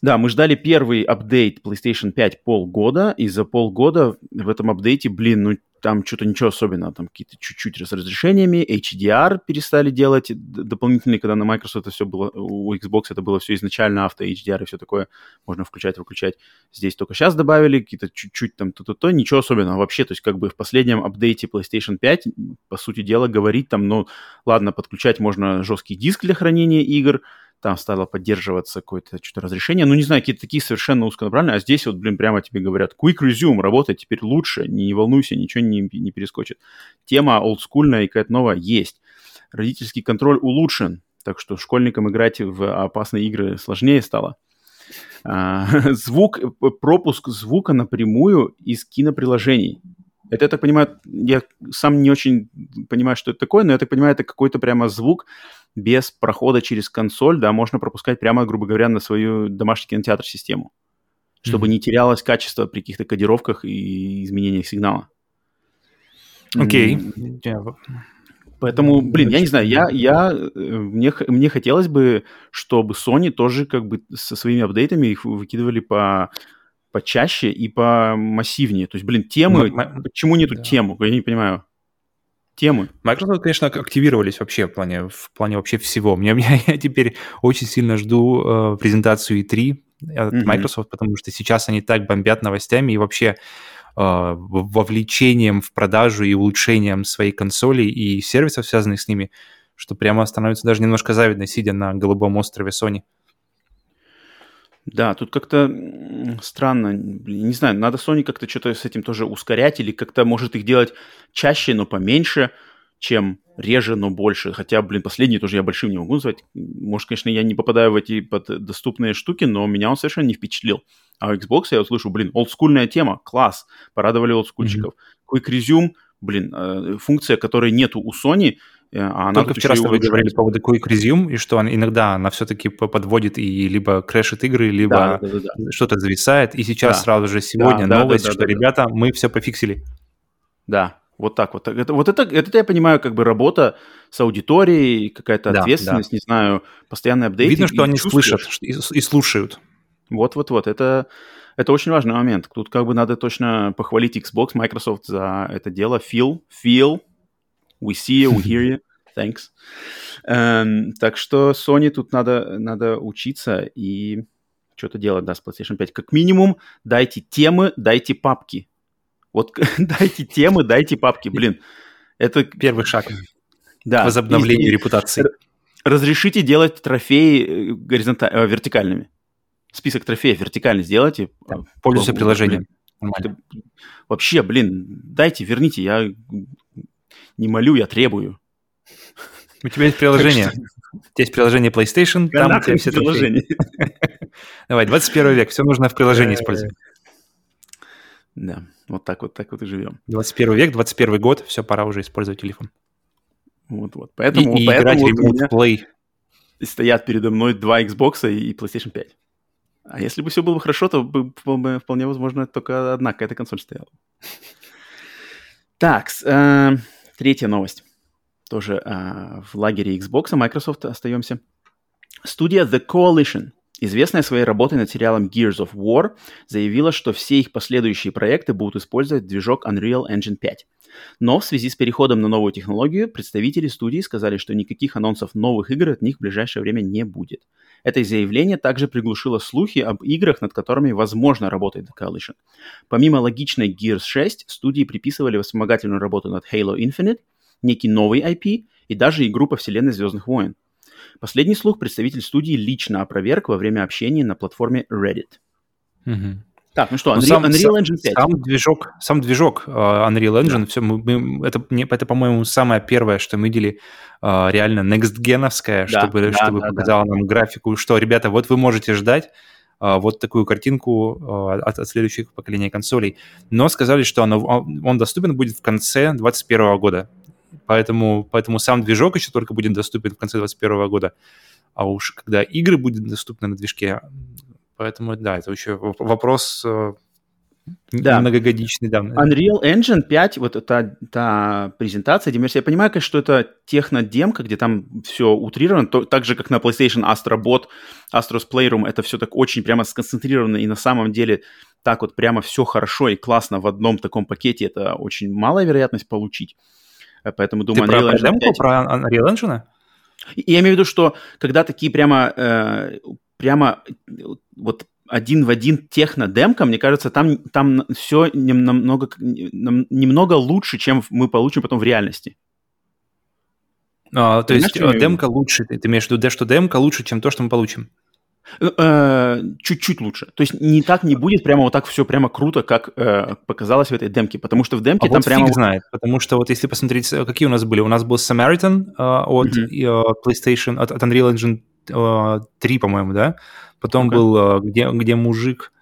[SPEAKER 1] Да, мы ждали первый апдейт PlayStation 5 полгода, и за полгода в этом апдейте, блин, ну там что-то ничего особенного, там какие-то чуть-чуть с разрешениями, HDR перестали делать дополнительные, когда на Microsoft это все было, у Xbox это было все изначально авто HDR и все такое, можно включать, выключать. Здесь только сейчас добавили какие-то чуть-чуть там то-то-то, ничего особенного вообще, то есть как бы в последнем апдейте PlayStation 5, по сути дела, говорить там, ну, ладно, подключать можно жесткий диск для хранения игр, там стало поддерживаться какое-то что-то разрешение. Ну, не знаю, какие-то такие совершенно узконаправленные. А здесь вот, блин, прямо тебе говорят, Quick Resume, работает теперь лучше, не волнуйся, ничего не, не перескочит. Тема олдскульная и какая-то новая есть. Родительский контроль улучшен, так что школьникам играть в опасные игры сложнее стало. А, звук, пропуск звука напрямую из киноприложений. Это, я так понимаю, я сам не очень понимаю, что это такое, но я так понимаю, это какой-то прямо звук без прохода через консоль, да, можно пропускать прямо, грубо говоря, на свою домашний кинотеатр-систему, чтобы mm-hmm. не терялось качество при каких-то кодировках и изменениях сигнала.
[SPEAKER 2] Окей. Okay. Yeah.
[SPEAKER 1] Поэтому, блин, я не знаю, я, я, э, мне, мне хотелось бы, чтобы Sony тоже как бы со своими апдейтами их выкидывали по почаще и по массивнее. То есть, блин, темы, М- почему нету да. темы? Я не понимаю. Темы.
[SPEAKER 2] Microsoft, конечно, активировались вообще в плане, в плане вообще всего. Мне, я, я теперь очень сильно жду э, презентацию E3 от mm-hmm. Microsoft, потому что сейчас они так бомбят новостями и вообще э, вовлечением в продажу и улучшением своей консоли и сервисов, связанных с ними, что прямо становится даже немножко завидно, сидя на голубом острове Sony.
[SPEAKER 1] Да, тут как-то странно, не знаю, надо Sony как-то что-то с этим тоже ускорять или как-то, может, их делать чаще, но поменьше, чем реже, но больше. Хотя, блин, последний тоже я большим не могу назвать. Может, конечно, я не попадаю в эти под доступные штуки, но меня он совершенно не впечатлил. А у Xbox я услышу, блин, олдскульная тема, класс, порадовали олдскульчиков. Mm-hmm. Quick Resume, блин, э, функция, которой нету у Sony –
[SPEAKER 2] а она Только вчера с тобой говорили по поводу Quick Resume, и что он, иногда она все-таки подводит и либо крэшит игры, либо да, да, да, да. что-то зависает. И сейчас да. сразу же сегодня да, новость, да, да, что, да, ребята, да. мы все пофиксили.
[SPEAKER 1] Да, вот так вот. Это, вот это, это, я понимаю, как бы работа с аудиторией, какая-то да, ответственность, да. не знаю, постоянный апдейт.
[SPEAKER 2] Видно, что они слышат и, и слушают.
[SPEAKER 1] Вот-вот-вот, это, это очень важный момент. Тут как бы надо точно похвалить Xbox, Microsoft за это дело. Feel, feel, We see you, we hear you. Thanks. Um, так что Sony тут надо, надо учиться и что-то делать, да, с PlayStation 5. Как минимум, дайте темы, дайте папки. Вот дайте темы, дайте папки. Блин, это...
[SPEAKER 2] Первый шаг да, к возобновлению и, репутации.
[SPEAKER 1] Разрешите делать трофеи э, горизонталь... Э, вертикальными. Список трофеев вертикально сделайте.
[SPEAKER 2] Да, пользуйся приложением.
[SPEAKER 1] Вообще, блин, дайте, верните. Я не молю, я требую.
[SPEAKER 2] У тебя есть приложение. У тебя есть приложение PlayStation, там у тебя все приложения. Давай, 21 век, все нужно в приложении использовать.
[SPEAKER 1] Да, вот так вот, так вот и живем.
[SPEAKER 2] 21 век, 21 год, все, пора уже использовать телефон.
[SPEAKER 1] Вот-вот. Поэтому,
[SPEAKER 2] и, и
[SPEAKER 1] поэтому
[SPEAKER 2] играть вот Play.
[SPEAKER 1] стоят передо мной два Xbox и PlayStation 5. А если бы все было хорошо, то бы, вполне возможно только одна какая-то консоль стояла. Так, э, Третья новость. Тоже э, в лагере Xbox, Microsoft остаемся. Студия The Coalition, известная своей работой над сериалом Gears of War, заявила, что все их последующие проекты будут использовать движок Unreal Engine 5. Но в связи с переходом на новую технологию, представители студии сказали, что никаких анонсов новых игр от них в ближайшее время не будет. Это заявление также приглушило слухи об играх, над которыми, возможно, работает The Coalition. Помимо логичной Gears 6, студии приписывали вспомогательную работу над Halo Infinite, некий новый IP и даже игру по вселенной Звездных войн. Последний слух представитель студии лично опроверг во время общения на платформе Reddit.
[SPEAKER 2] Угу.
[SPEAKER 1] Так, ну что, ну, Unreal, сам, Unreal Engine 5.
[SPEAKER 2] Сам движок, сам движок uh, Unreal Engine, да. все, мы, мы, это, это, по-моему, самое первое, что мы видели uh, реально next-геновское, да, чтобы, да, чтобы да, показало да. нам графику, что, ребята, вот вы можете ждать uh, вот такую картинку от, от следующих поколений консолей. Но сказали, что оно, он доступен будет в конце 2021 года. Поэтому, поэтому сам движок еще только будет доступен в конце 2021 года. А уж когда игры будут доступны на движке, Поэтому, да, это еще вопрос э, да. многогодичный, да.
[SPEAKER 1] Unreal Engine 5, вот та, та презентация, Демерси, я понимаю, конечно, что это технодемка, где там все утрировано, то, так же, как на PlayStation Astrobot, Astros Playroom, это все так очень прямо сконцентрировано, и на самом деле так вот прямо все хорошо и классно в одном таком пакете, это очень малая вероятность получить. Э, поэтому думаю,
[SPEAKER 2] Ты Unreal про Engine демку, 5... про Unreal Engine?
[SPEAKER 1] Я имею в виду, что когда такие прямо э, прямо вот один в один техно-демка, мне кажется, там, там все немного, немного лучше, чем мы получим потом в реальности.
[SPEAKER 2] А, то есть Понимаешь, демка лучше, ты, ты имеешь в виду, что демка лучше, чем то, что мы получим?
[SPEAKER 1] Э, э, чуть-чуть лучше. То есть не так не будет прямо вот так все прямо круто, как э, показалось в этой демке, потому что в демке а там
[SPEAKER 2] вот
[SPEAKER 1] прямо...
[SPEAKER 2] Фиг знает, потому что вот если посмотреть, какие у нас были, у нас был Samaritan э, от mm-hmm. PlayStation, от, от Unreal Engine 3, по-моему, да? Потом okay. был, где, где мужик,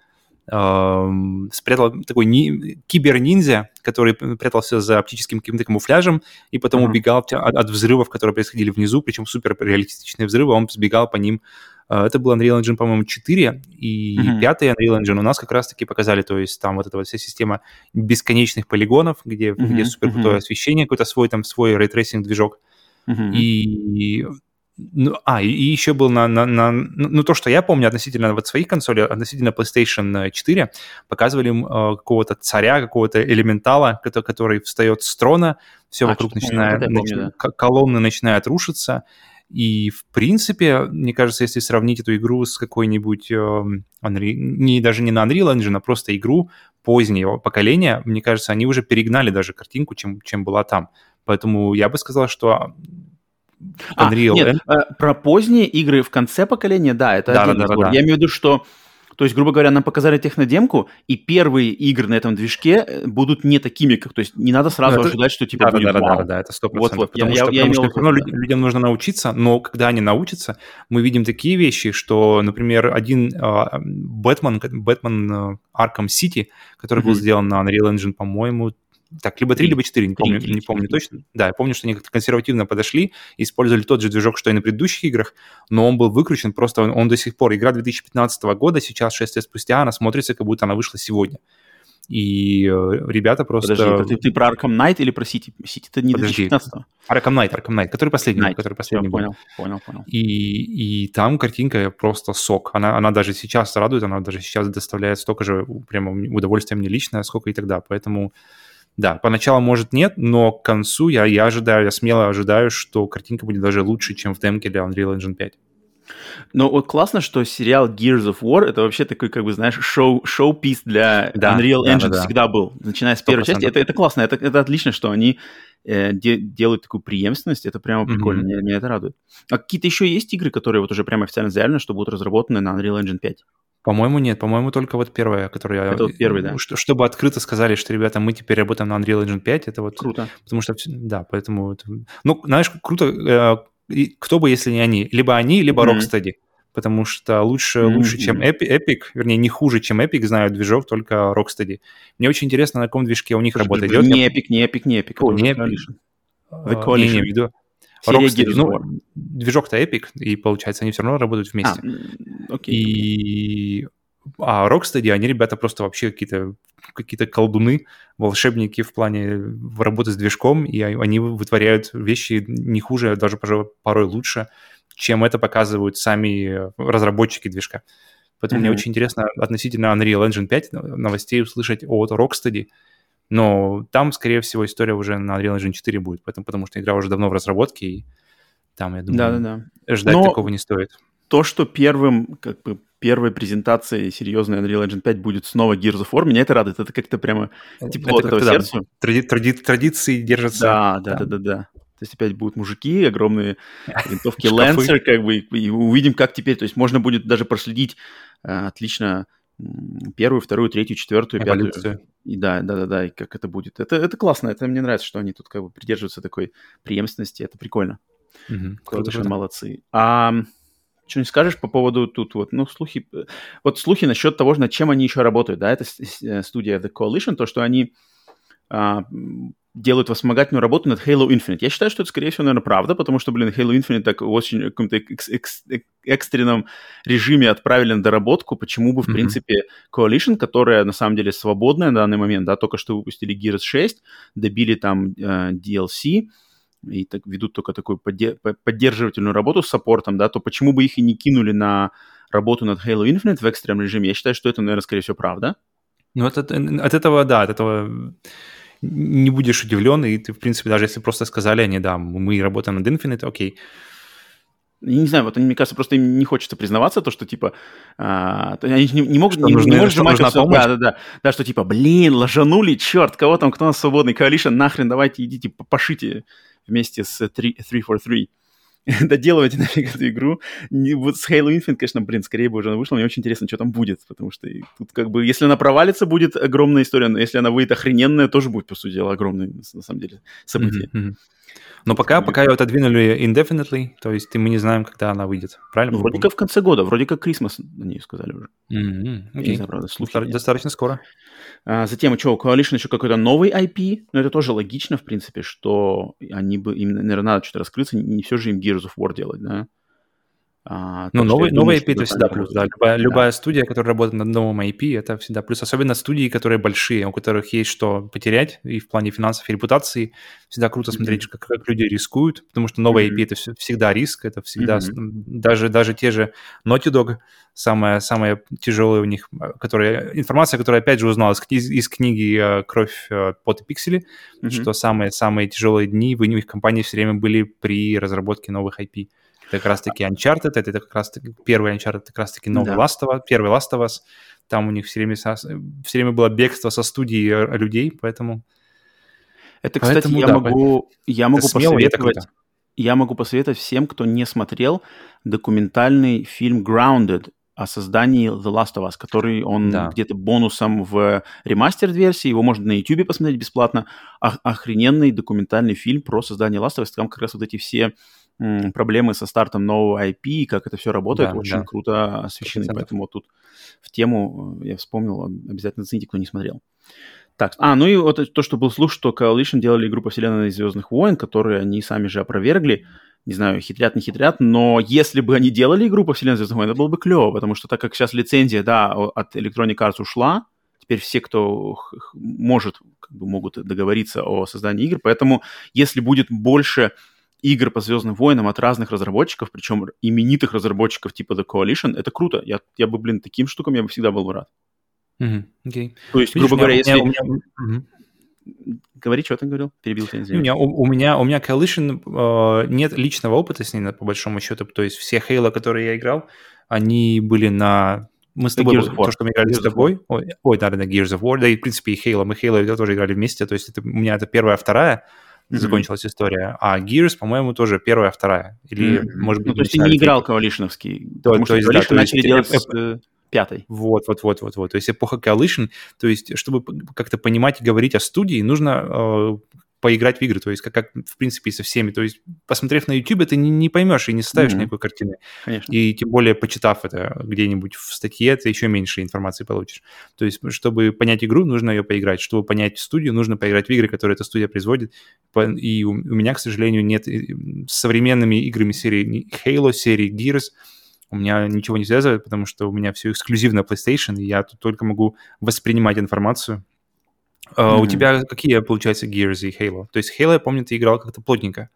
[SPEAKER 2] спрятал такой ни, кибер-ниндзя, который прятался за оптическим каким-то камуфляжем и потом uh-huh. убегал от, от взрывов, которые происходили внизу, причем супер реалистичные взрывы, он сбегал по ним а, это был Unreal Engine, по-моему, 4, и mm-hmm. пятый Unreal Engine у нас как раз-таки показали, то есть там вот эта вот вся система бесконечных полигонов, где, mm-hmm. где супер крутое mm-hmm. освещение, какой-то свой там свой ray tracing движок. Mm-hmm. И ну, а, и, и еще был на, на, на... Ну, ну, то, что я помню относительно вот своих консолей, относительно PlayStation 4, показывали э, какого-то царя, какого-то элементала, который, который встает с трона, все а, вокруг начинает... Помню, нач... помню, да. Колонны начинают рушиться, и, в принципе, мне кажется, если сравнить эту игру с какой-нибудь э, Unreal, не, даже не на Unreal Engine, а просто игру позднего поколения, мне кажется, они уже перегнали даже картинку, чем, чем была там. Поэтому я бы сказал, что
[SPEAKER 1] Unreal... А, нет, э, про поздние игры в конце поколения, да, это да, да, да, да. Я имею в виду, что то есть, грубо говоря, нам показали технодемку, и первые игры на этом движке э, будут не такими, как... То есть не надо сразу это... ожидать, что типа
[SPEAKER 2] да,
[SPEAKER 1] будет
[SPEAKER 2] да, да, да, да, это сто Вот, вот, потому я, что, я, потому я что имел... людям, людям нужно научиться, но когда они научатся, мы видим такие вещи, что, например, один uh, Бэтмен, Бэтмен Arkham City, который mm-hmm. был сделан на Unreal Engine, по-моему, так, либо 3, либо 4, не помню, 3, 3, не помню 3. точно. Да, я помню, что они как-то консервативно подошли, использовали тот же движок, что и на предыдущих играх, но он был выкручен, просто он, он до сих пор, игра 2015 года, сейчас, 6 лет спустя, она смотрится, как будто она вышла сегодня. И э, ребята просто...
[SPEAKER 1] Подожди, ты, ты про Arkham Knight или про City? City-то не Подожди. 2015
[SPEAKER 2] Arkham Knight, Arkham Knight, который последний, Knight. который последний
[SPEAKER 1] Все, был. Понял, понял, понял.
[SPEAKER 2] И, и там картинка просто сок. Она, она даже сейчас радует, она даже сейчас доставляет столько же прямо удовольствия мне лично, сколько и тогда. Поэтому да, поначалу, может, нет, но к концу я, я ожидаю, я смело ожидаю, что картинка будет даже лучше, чем в демке для Unreal Engine 5.
[SPEAKER 1] Но вот классно, что сериал Gears of War это вообще такой, как бы, знаешь, шоу, шоу-пис для да, Unreal Engine да, да, всегда был, начиная с первой 100%. части. Это, это классно, это, это отлично, что они э, де, делают такую преемственность, это прямо прикольно, mm-hmm. меня, меня это радует. А какие-то еще есть игры, которые вот уже прямо официально заявлены, что будут разработаны на Unreal Engine 5?
[SPEAKER 2] По-моему, нет. По-моему, только вот первая, которую
[SPEAKER 1] я... Это вот первый, да.
[SPEAKER 2] Что, чтобы открыто сказали, что, ребята, мы теперь работаем на Unreal Engine 5, это вот...
[SPEAKER 1] Круто.
[SPEAKER 2] Потому что, да, поэтому... Это... Ну, знаешь, круто, э, кто бы, если не они. Либо они, либо mm-hmm. Rocksteady. Потому что лучше, mm-hmm. лучше, чем Epic, Epic, вернее, не хуже, чем Epic, знают движок, только Rocksteady. Мне очень интересно, на каком движке у них Слушай, работает.
[SPEAKER 1] Не Epic, не Epic, не Epic.
[SPEAKER 2] О, не Epic. The Coalition. Не, не, виду. Rocksteady, ну, движок-то Epic, и получается, они все равно работают вместе. А, окей. И а Rocksteady, они, ребята, просто вообще какие-то какие-то колдуны, волшебники в плане работы с движком, и они вытворяют вещи не хуже, а даже, пожалуй, порой лучше, чем это показывают сами разработчики движка. Поэтому mm-hmm. мне очень интересно относительно Unreal Engine 5 новостей услышать от Rocksteady, но там, скорее всего, история уже на Unreal Engine 4 будет, поэтому, потому что игра уже давно в разработке, и там, я думаю, Да-да-да. ждать Но такого не стоит.
[SPEAKER 1] То, что первым как бы первой презентации серьезной Unreal Engine 5 будет снова Gears of War, меня это радует. Это как-то прямо тепло это от этого сердца.
[SPEAKER 2] Тради, тради, традиции держатся.
[SPEAKER 1] Да, да, да, да, да. То есть опять будут мужики, огромные винтовки Lancer, как бы, и увидим, как теперь. То есть можно будет даже проследить э, отлично первую, вторую, третью, четвертую, пятую. И да, да, да, да, и как это будет. Это, это классно, это мне нравится, что они тут как бы придерживаются такой преемственности, это прикольно. Угу, круто, молодцы. А что не скажешь по поводу тут вот, ну, слухи, э, вот слухи насчет того, над чем они еще работают, да, это э, студия The Coalition, то, что они а, делают вспомогательную работу над Halo Infinite. Я считаю, что это, скорее всего, наверное, правда, потому что, блин, Halo Infinite так в очень каком-то экс- экс- экстренном режиме отправили на доработку, почему бы, в mm-hmm. принципе, Coalition, которая, на самом деле, свободная на данный момент, да, только что выпустили Gears 6, добили там э, DLC, и так ведут только такую поддерживательную работу с саппортом, да, то почему бы их и не кинули на работу над Halo Infinite в экстренном режиме? Я считаю, что это, наверное, скорее всего, правда.
[SPEAKER 2] Ну, от, от этого, да, от этого не будешь удивлен, и ты, в принципе, даже если просто сказали они, да, мы работаем над Infinite, окей,
[SPEAKER 1] я не знаю, вот мне кажется, просто им не хочется признаваться то, что типа а, они не, не могут, не, нужны, не может же Microsoft, да, да, да, да, что типа, блин, ложанули, черт, кого там, кто у нас свободный коалишн, нахрен, давайте идите, пошите вместе с 3, 343. доделывайте нафиг эту игру. Не, вот с Halo Infinite, конечно, блин, скорее бы уже она вышла. Мне очень интересно, что там будет, потому что тут как бы, если она провалится, будет огромная история, но если она выйдет охрененная, тоже будет, по сути дела, огромное, на самом деле, событие. Mm-hmm.
[SPEAKER 2] Но пока, пока ее отодвинули indefinitely, то есть мы не знаем, когда она выйдет, правильно?
[SPEAKER 1] Ну, вроде как в конце года, вроде как Christmas на ней сказали уже.
[SPEAKER 2] Mm-hmm. Okay.
[SPEAKER 1] Не знаю, правда, слухи.
[SPEAKER 2] Достаточно скоро.
[SPEAKER 1] А, затем, что, у Coalition еще какой-то новый IP, но это тоже логично, в принципе, что они бы, им, наверное, надо что-то раскрыться, не все же им Gears of War делать, да?
[SPEAKER 2] А, ну, новый, новый IP это всегда плюс, да. Любая, да. любая студия, которая работает над новым IP, это всегда плюс. Особенно студии, которые большие, у которых есть что потерять и в плане финансов и репутации. Всегда круто mm-hmm. смотреть, как, как люди рискуют, потому что новый mm-hmm. IP это всегда риск, это всегда mm-hmm. даже, даже те же Naughty Dog, самое, самое тяжелое у них, которая, информация, которую опять же узнал из, из, книги э, «Кровь, э, пот и пиксели», mm-hmm. что самые-самые тяжелые дни в их компании все время были при разработке новых IP. Это как раз-таки Uncharted, это, это как раз-таки первый Uncharted, это как раз-таки новый да. Last of Us, первый Last of Us. Там у них все время, все время было бегство со студии людей, поэтому...
[SPEAKER 1] Это, кстати, поэтому, я, да, могу, я могу посоветовать... Я могу посоветовать всем, кто не смотрел документальный фильм Grounded о создании The Last of Us, который он да. где-то бонусом в ремастер версии, его можно на YouTube посмотреть бесплатно. охрененный документальный фильм про создание Last of Us, там как раз вот эти все проблемы со стартом нового IP, как это все работает, да, очень да. круто освещены. 100%. Поэтому вот тут в тему э, я вспомнил, обязательно зацените, кто не смотрел. Так, а, ну и вот то, что был слух, что Coalition делали игру по вселенной Звездных войн, которые они сами же опровергли. Не знаю, хитрят, не хитрят, но если бы они делали игру по вселенной Звездных войн, это было бы клево, потому что так как сейчас лицензия, да, от Electronic Arts ушла, теперь все, кто может, как бы могут договориться о создании игр, поэтому если будет больше игр по Звездным войнам от разных разработчиков, причем именитых разработчиков типа The Coalition, это круто. Я, я бы, блин, таким штукам я бы всегда был бы рад.
[SPEAKER 2] Mm-hmm. Okay.
[SPEAKER 1] То есть, Видишь, грубо говоря, если... Меня, меня... Говори, что ты говорил? Перебил тебя,
[SPEAKER 2] У меня, у, у меня, у меня Coalition э, нет личного опыта с ней, по большому счету. То есть все Halo, которые я играл, они были на... Мы с тобой, то, что мы играли Gears с тобой. Ой, ой, да, да, Gears of War, да, и, в принципе, и Halo. Мы Halo тоже играли вместе, то есть это, у меня это первая, вторая mm-hmm. закончилась история. А Gears, по-моему, тоже первая, вторая. Или, mm-hmm. может быть,
[SPEAKER 1] ну, то есть ты не играл Coalition'овский, то, потому то что есть, да, начали делать с э, пятой.
[SPEAKER 2] Вот, вот, вот, вот, вот. То есть эпоха Coalition, то есть чтобы как-то понимать и говорить о студии, нужно э, поиграть в игры, то есть как, как в принципе и со всеми. То есть посмотрев на YouTube, ты не, не поймешь и не составишь mm-hmm. никакой картины.
[SPEAKER 1] Конечно.
[SPEAKER 2] И тем более почитав это где-нибудь в статье, ты еще меньше информации получишь. То есть чтобы понять игру, нужно ее поиграть. Чтобы понять студию, нужно поиграть в игры, которые эта студия производит. И у, у меня, к сожалению, нет э, с современными играми серии Halo, серии Gears, у меня ничего не связывает, потому что у меня все эксклюзивно PlayStation, и я тут только могу воспринимать информацию mm-hmm. У тебя какие, получается, Gears и Halo? То есть Halo, я помню, ты играл как-то плотненько.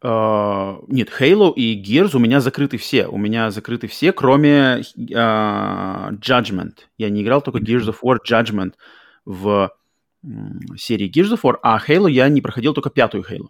[SPEAKER 1] Uh, нет, Halo и Gears у меня закрыты все. У меня закрыты все, кроме uh, Judgment. Я не играл только Gears of War Judgment в серии Gears of War, а Halo я не проходил только пятую Halo.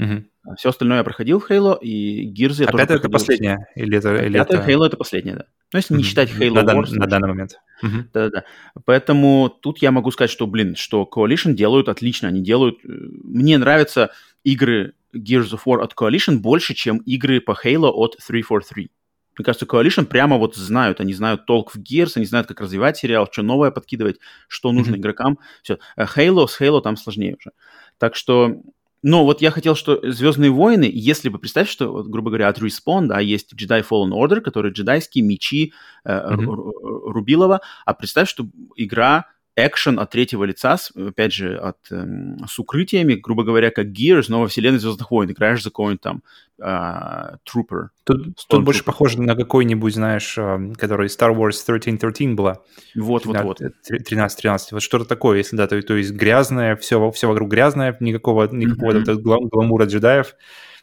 [SPEAKER 2] Uh-huh.
[SPEAKER 1] Все остальное я проходил в Halo, и Gears я
[SPEAKER 2] а
[SPEAKER 1] тоже
[SPEAKER 2] это последняя? Или это, или
[SPEAKER 1] пятая это... Halo это последняя, да. Ну, если не считать Halo
[SPEAKER 2] на,
[SPEAKER 1] Wars.
[SPEAKER 2] На, на данный момент.
[SPEAKER 1] Да-да-да. Поэтому тут я могу сказать, что, блин, что Coalition делают отлично. Они делают... Э, мне нравятся игры Gears of War от Coalition больше, чем игры по Halo от 343. Мне кажется, Coalition прямо вот знают, они знают толк в Gears, они знают, как развивать сериал, что новое подкидывать, что нужно mm-hmm. игрокам. Все. Halo с Halo там сложнее уже. Так что но вот я хотел, что Звездные войны, если бы представь, что, вот, грубо говоря, от Respawn, да, есть Jedi Fallen Order, которые джедайские мечи э, mm-hmm. Рубилова, а представь, что игра экшен от третьего лица, опять же, от, эм, с укрытиями, грубо говоря, как Gears, но во вселенной Звездных войн. Играешь за какой-нибудь там э, Trooper.
[SPEAKER 2] Тут, тут больше похоже на какой-нибудь, знаешь, э, который Star Wars 1313 была.
[SPEAKER 1] Вот, вот, вот.
[SPEAKER 2] 13-13. Вот что-то такое, если да, то, то есть грязное, все, все вокруг грязное, никакого, никакого mm-hmm. гла- гламура джедаев,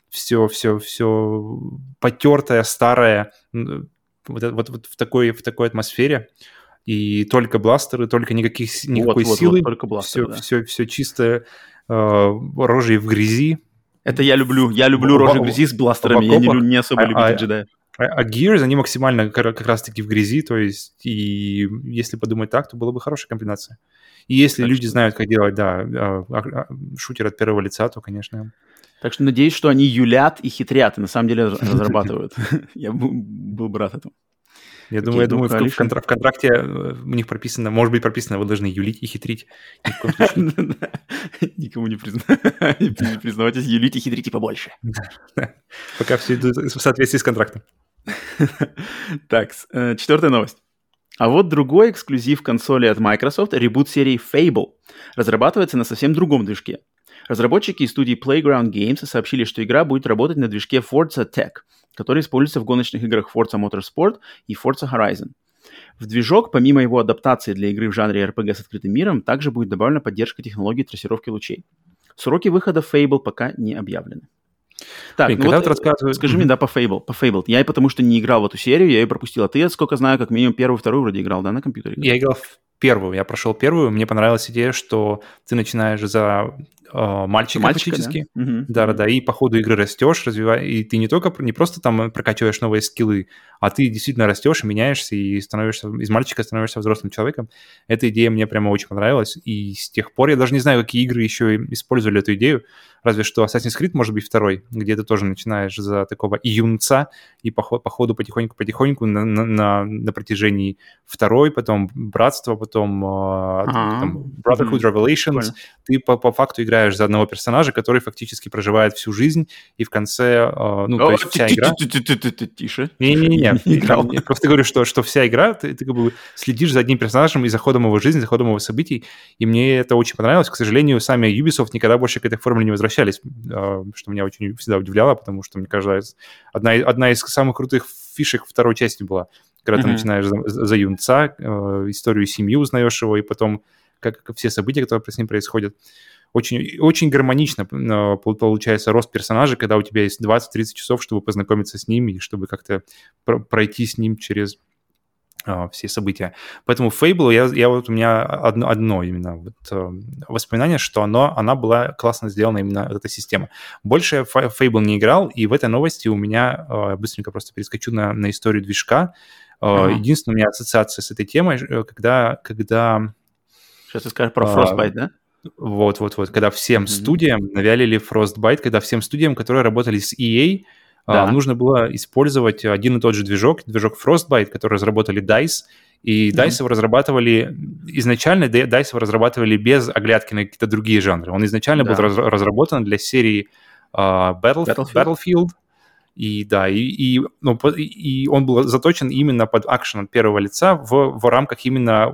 [SPEAKER 2] все, все, все потертое, старое, вот, вот, вот в, такой, в такой атмосфере и только бластеры, только никаких, никакой вот, силы. Вот, вот,
[SPEAKER 1] только бластеры,
[SPEAKER 2] все, да. все, все чисто э, рожей в грязи.
[SPEAKER 1] Это я люблю. Я люблю рожи в грязи с бластерами. Я не, не особо а, любитель а, джедаев.
[SPEAKER 2] А, а Gears, они максимально как раз-таки в грязи, то есть, и если подумать так, то была бы хорошая комбинация. И если так люди что... знают, как делать, да, а, а, шутер от первого лица, то, конечно,
[SPEAKER 1] Так что надеюсь, что они юлят и хитрят, и на самом деле разрабатывают. Я был бы рад этому.
[SPEAKER 2] Я думаю, я думаю, в, контр- в контракте э, у них прописано, может быть прописано, вы должны юлить и хитрить.
[SPEAKER 1] Никому не признавайтесь, юлить и хитрите побольше.
[SPEAKER 2] Пока все идут в соответствии с контрактом.
[SPEAKER 1] Так, э, четвертая новость. А вот другой эксклюзив консоли от Microsoft, ребут серии Fable, разрабатывается на совсем другом движке. Разработчики из студии Playground Games сообщили, что игра будет работать на движке Forza Tech, который используется в гоночных играх Forza Motorsport и Forza Horizon. В движок, помимо его адаптации для игры в жанре RPG с открытым миром, также будет добавлена поддержка технологии трассировки лучей. Сроки выхода Fable пока не объявлены. Так, Блин, ну вот, рассказывают... скажи мне, да, по Fable, по Fable. Я и потому что не играл в эту серию, я ее пропустил. А ты, сколько знаю, как минимум первую, вторую вроде играл, да, на компьютере?
[SPEAKER 2] Я играл в первую, я прошел первую, мне понравилась идея, что ты начинаешь за э, мальчика, мальчика практически, да? да, да, и по ходу игры растешь, развиваешь, и ты не только не просто там прокачиваешь новые скиллы, а ты действительно растешь, меняешься и становишься из мальчика становишься взрослым человеком. Эта идея мне прямо очень понравилась, и с тех пор я даже не знаю, какие игры еще использовали эту идею, разве что Assassin's Creed, может быть, второй, где ты тоже начинаешь за такого юнца и по, по ходу потихоньку-потихоньку на, на, на протяжении второй, потом Братство, потом, uh, там, Brotherhood Revelations, Прикольно. ты по, по факту играешь за одного персонажа, который фактически проживает всю жизнь, и в конце, uh, ну, то есть вся игра...
[SPEAKER 1] Тише.
[SPEAKER 2] Не-не-не, просто говорю, что, что вся игра, ты, ты как бы следишь за одним персонажем и за ходом его жизни, за ходом его событий, и мне это очень понравилось. К сожалению, сами Ubisoft никогда больше к этой формуле не возвращались, что меня очень всегда удивляло, потому что, мне кажется, одна, одна из самых крутых фишек второй части была, когда mm-hmm. ты начинаешь за, за юнца, э, историю семьи узнаешь его, и потом как, как все события, которые с ним происходят. Очень, очень гармонично э, получается рост персонажа, когда у тебя есть 20-30 часов, чтобы познакомиться с ними, и чтобы как-то пройти с ним через Uh, все события. Поэтому Fable, я, я вот у меня одно, одно именно вот, uh, воспоминание, что оно, она была классно сделана именно эта система. Больше я Fable не играл, и в этой новости у меня, uh, быстренько просто перескочу на, на историю движка, Uh-huh. Единственная у меня ассоциация с этой темой, э, когда... когда
[SPEAKER 1] Сейчас ты скажешь про Frostbite, да?
[SPEAKER 2] Вот-вот-вот, когда всем mm-hmm. студиям навялили Frostbite, когда всем студиям, которые работали с EA, да. нужно было использовать один и тот же движок, движок Frostbite, который разработали DICE, и DICE mm-hmm. его разрабатывали... Изначально DICE его разрабатывали без оглядки на какие-то другие жанры. Он изначально да. был раз, разработан для серии uh, Battle, Battlefield. Battlefield и да, и, и, ну, и он был заточен именно под акшен от первого лица в, в рамках именно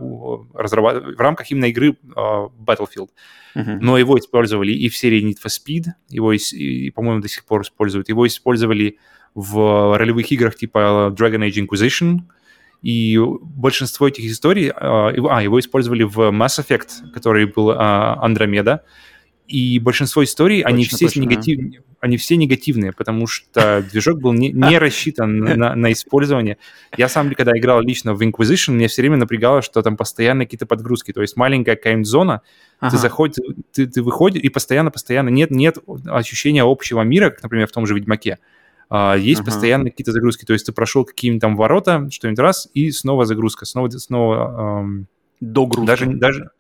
[SPEAKER 2] разработ... в рамках именно игры uh, Battlefield. Uh-huh. Но его использовали и в серии Need for Speed, его, и, по-моему, до сих пор используют. Его использовали в ролевых играх типа Dragon Age Inquisition, и большинство этих историй, а, его использовали в Mass Effect, который был Андромеда, и большинство историй, точно, они все точно, негатив... они все негативные, потому что движок был не, не рассчитан на, на использование. Я сам, когда играл лично в Inquisition, мне все время напрягало, что там постоянно какие-то подгрузки, то есть маленькая кайм-зона, ага. ты заходишь, ты, ты выходишь, и постоянно-постоянно нет, нет ощущения общего мира, как, например, в том же Ведьмаке. Uh, есть ага. постоянно какие-то загрузки. То есть ты прошел какие-нибудь там ворота, что-нибудь раз, и снова загрузка, снова, снова
[SPEAKER 1] эм, догрузка.
[SPEAKER 2] Даже, даже,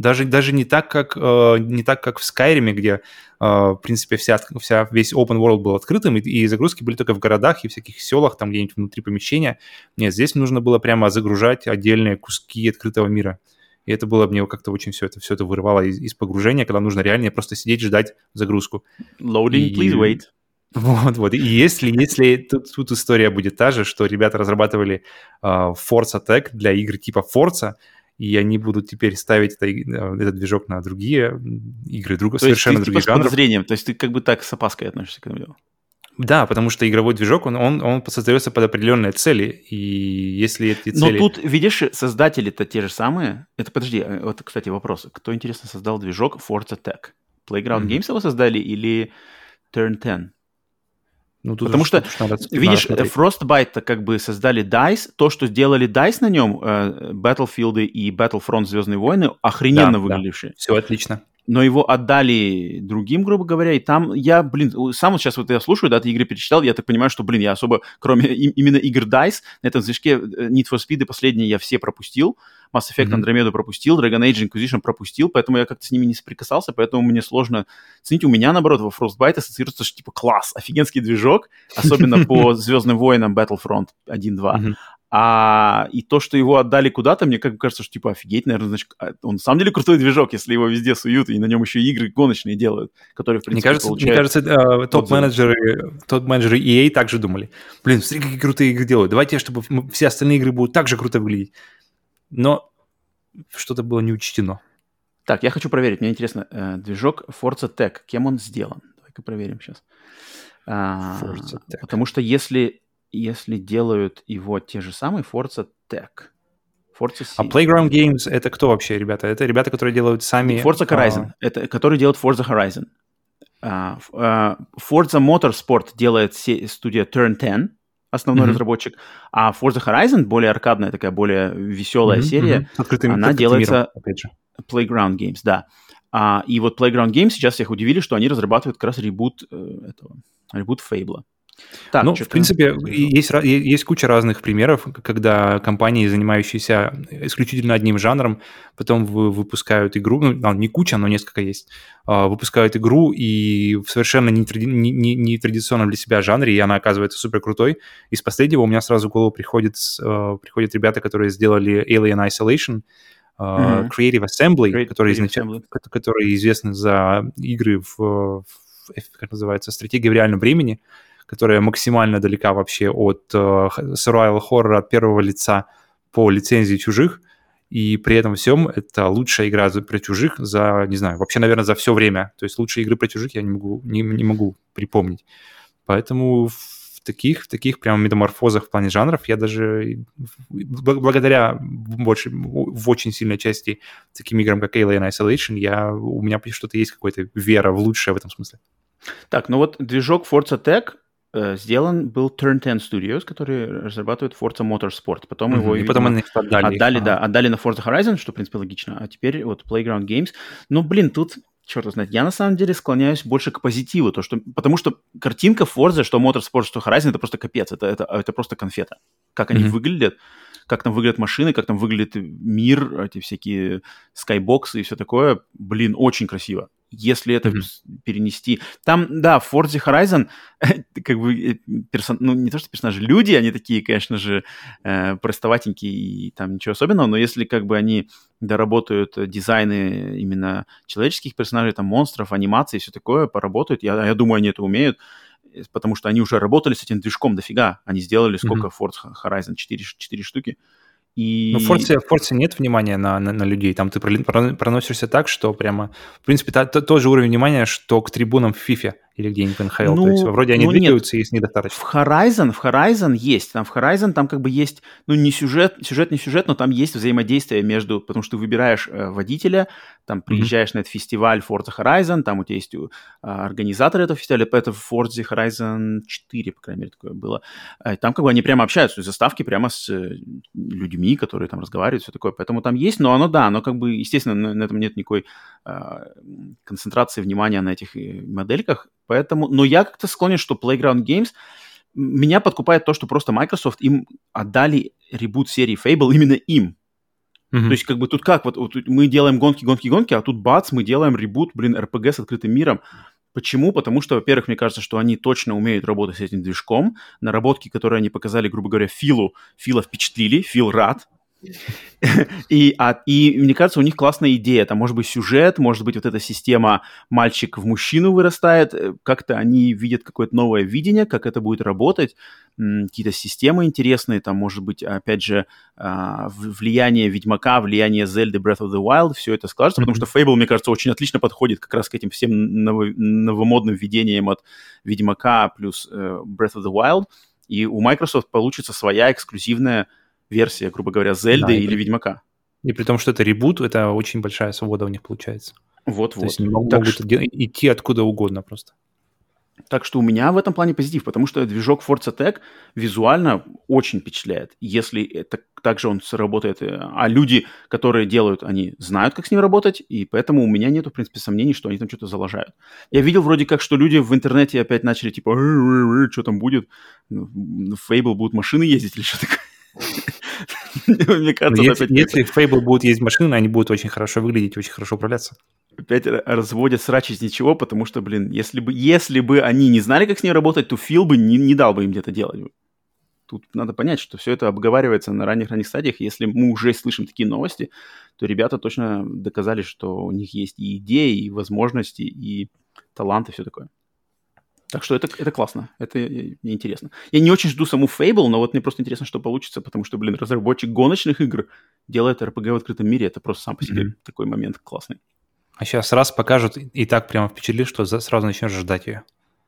[SPEAKER 2] даже, даже не так, как, э, не так, как в Skyrim, где, э, в принципе, вся, вся, весь open world был открытым, и, и загрузки были только в городах и всяких селах, там где-нибудь внутри помещения. Нет, здесь нужно было прямо загружать отдельные куски открытого мира. И это было мне как-то очень все это, все это вырывало из, из погружения, когда нужно реально просто сидеть, ждать загрузку.
[SPEAKER 1] Loading, и, please wait.
[SPEAKER 2] Вот, вот. И если, если тут, тут история будет та же, что ребята разрабатывали uh, Forza Tech для игр типа Forza, и они будут теперь ставить это, э, этот движок на другие игры, друг, то совершенно есть ты, другие типа, жанры.
[SPEAKER 1] с подозрением, то есть ты как бы так с опаской относишься к этому делу.
[SPEAKER 2] Да, потому что игровой движок, он, он, он создается под определенные цели, и если эти цели...
[SPEAKER 1] Но тут, видишь, создатели-то те же самые. Это, подожди, э, вот, кстати, вопрос. Кто, интересно, создал движок Forza Tech? Playground mm-hmm. Games его создали или Turn 10? Ну, тут Потому что, что видишь, Frostbite-то как бы создали DICE, то, что сделали DICE на нем, э, Battlefield и Battlefront Звездные войны, охрененно да, выглядевшие. Да.
[SPEAKER 2] Все отлично.
[SPEAKER 1] Но его отдали другим, грубо говоря, и там я, блин, сам вот сейчас вот я слушаю, да, ты игры перечитал, я так понимаю, что, блин, я особо, кроме именно игр DICE, на этом движке э, Need for Speed последние я все пропустил, Mass Effect mm-hmm. Andromeda пропустил, Dragon Age Inquisition пропустил, поэтому я как-то с ними не соприкасался, поэтому мне сложно ценить. У меня, наоборот, во Frostbite ассоциируется, что типа класс, офигенский движок, особенно по Звездным войнам Battlefront 1-2. А и то, что его отдали куда-то, мне как бы кажется, что типа офигеть, наверное, значит, а, он на самом деле крутой движок, если его везде суют, и на нем еще игры гоночные делают, которые, в принципе,
[SPEAKER 2] Мне кажется, мне кажется топ-менеджеры, топ-менеджеры EA также думали, блин, смотри, какие крутые игры делают, давайте, чтобы все остальные игры будут так же круто выглядеть. Но что-то было не учтено.
[SPEAKER 1] Так, я хочу проверить, мне интересно, э, движок Forza Tech, кем он сделан? Давай-ка проверим сейчас. А, потому что если если делают его те же самые Forza Tech.
[SPEAKER 2] Forza C. А Playground Games это кто вообще, ребята? Это ребята, которые делают сами...
[SPEAKER 1] Forza Horizon. А... Это, которые делают Forza Horizon. Uh, uh, Forza Motorsport делает студия Turn 10, основной mm-hmm. разработчик, а Forza Horizon, более аркадная такая, более веселая mm-hmm, серия, mm-hmm. Открытым, она делается миром. Playground Games, да. А, и вот Playground Games сейчас всех удивили, что они разрабатывают как раз ребут э, этого, ребут Fable.
[SPEAKER 2] Так, ну, в принципе, есть, есть куча разных примеров, когда компании, занимающиеся исключительно одним жанром, потом выпускают игру, ну, не куча, но несколько есть, а, выпускают игру и в совершенно нетрадиционном не, не, не для себя жанре, и она оказывается супер крутой. Из последнего у меня сразу в голову приходит, а, приходят ребята, которые сделали Alien Isolation, mm-hmm. Creative Assembly, Creative, которые, изначально, которые известны за игры в, в как называется, стратегии в реальном времени, которая максимально далека вообще от uh, survival horror от первого лица по лицензии чужих, и при этом всем это лучшая игра про чужих за, не знаю, вообще, наверное, за все время. То есть лучшие игры про чужих я не могу, не, не могу припомнить. Поэтому в таких, в таких прям метаморфозах в плане жанров я даже благодаря больше, в очень сильной части таким играм, как Alien Isolation, я, у меня что-то есть какая-то вера в лучшее в этом смысле.
[SPEAKER 1] Так, ну вот движок Forza Tech Э, сделан был Turn 10 Studios, которые разрабатывают Forza Motorsport. Потом mm-hmm. его,
[SPEAKER 2] и потом они отдали.
[SPEAKER 1] Отдали, их, да, отдали на Forza Horizon, что, в принципе, логично. А теперь вот Playground Games. Ну, блин, тут черт знает, я на самом деле склоняюсь больше к позитиву, то, что, потому что картинка Forza, что Motorsport, что Horizon, это просто капец, это, это, это просто конфета. Как они mm-hmm. выглядят, как там выглядят машины, как там выглядит мир, эти всякие скайбоксы и все такое, блин, очень красиво если это mm-hmm. перенести. Там, да, в Forza Horizon как бы э, персон... ну не то что персонажи, люди, они такие, конечно же, э, простоватенькие и там ничего особенного, но если как бы они доработают дизайны именно человеческих персонажей, там монстров, анимации и все такое, поработают, я, я думаю, они это умеют, э, потому что они уже работали с этим движком дофига. Они сделали сколько mm-hmm. Forza Horizon? 4, 4 штуки.
[SPEAKER 2] И... Ну, в Forza, в Forza нет внимания на, на, на людей. Там ты проносишься так, что прямо... В принципе, та, та, тот же уровень внимания, что к трибунам в FIFA или где-нибудь в НХЛ. Ну, То есть вроде они ну, двигаются, нет. и недостаточно.
[SPEAKER 1] В Horizon, в Horizon есть. Там в Horizon там как бы есть, ну, не сюжет, сюжет не сюжет, но там есть взаимодействие между... Потому что ты выбираешь э, водителя, там приезжаешь mm-hmm. на этот фестиваль Forza Horizon, там у тебя есть uh, организатор этого фестиваля, это в Forza Horizon 4, по крайней мере, такое было. Э, там как бы они прямо общаются, то есть заставки прямо с э, людьми, которые там разговаривают, все такое. Поэтому там есть, но оно, да, оно как бы, естественно, на, на этом нет никакой uh, концентрации внимания на этих модельках, Поэтому, но я как-то склонен, что Playground Games меня подкупает то, что просто Microsoft им отдали ребут серии Fable именно им. Mm-hmm. То есть как бы тут как, вот, вот мы делаем гонки, гонки, гонки, а тут бац, мы делаем ребут, блин, RPG с открытым миром. Почему? Потому что, во-первых, мне кажется, что они точно умеют работать с этим движком. Наработки, которые они показали, грубо говоря, Филу, Фила впечатлили, Фил рад, и, а, и мне кажется, у них классная идея. Там может быть сюжет, может быть вот эта система мальчик в мужчину вырастает. Э, как-то они видят какое-то новое видение, как это будет работать. Какие-то системы интересные. Там может быть, опять же, а, влияние Ведьмака, влияние Зельды Breath of the Wild. Все это скажется, потому что Fable, мне кажется, очень отлично подходит как раз к этим всем ново- новомодным видениям от Ведьмака плюс э, Breath of the Wild. И у Microsoft получится своя эксклюзивная версия, грубо говоря, Зельды да, или при... Ведьмака.
[SPEAKER 2] И при том, что это ребут, это очень большая свобода у них получается.
[SPEAKER 1] Вот-вот. То
[SPEAKER 2] есть они могут так что... идти откуда угодно просто.
[SPEAKER 1] Так что у меня в этом плане позитив, потому что движок Forza Tech визуально очень впечатляет. Если это также он сработает, э, а люди, которые делают, они знают, как с ним работать, и поэтому у меня нет, в принципе, сомнений, что они там что-то залажают. Я видел вроде как, что люди в интернете опять начали типа, что там будет, ну, в Fable будут машины ездить или что такое.
[SPEAKER 2] Мне кажется, если, если в Fable будут ездить машины, они будут очень хорошо выглядеть, очень хорошо управляться
[SPEAKER 1] опять разводят срач из ничего, потому что, блин, если бы, если бы они не знали, как с ней работать, то Фил бы не, не дал бы им где-то делать. Тут надо понять, что все это обговаривается на ранних-ранних стадиях. Если мы уже слышим такие новости, то ребята точно доказали, что у них есть и идеи, и возможности, и талант, и все такое. Так что это, это классно, это мне интересно. Я не очень жду саму Fable, но вот мне просто интересно, что получится, потому что, блин, разработчик гоночных игр делает RPG в открытом мире, это просто сам по себе mm-hmm. такой момент классный.
[SPEAKER 2] А сейчас раз покажут, и так прямо впечатлит, что сразу начнешь ждать ее.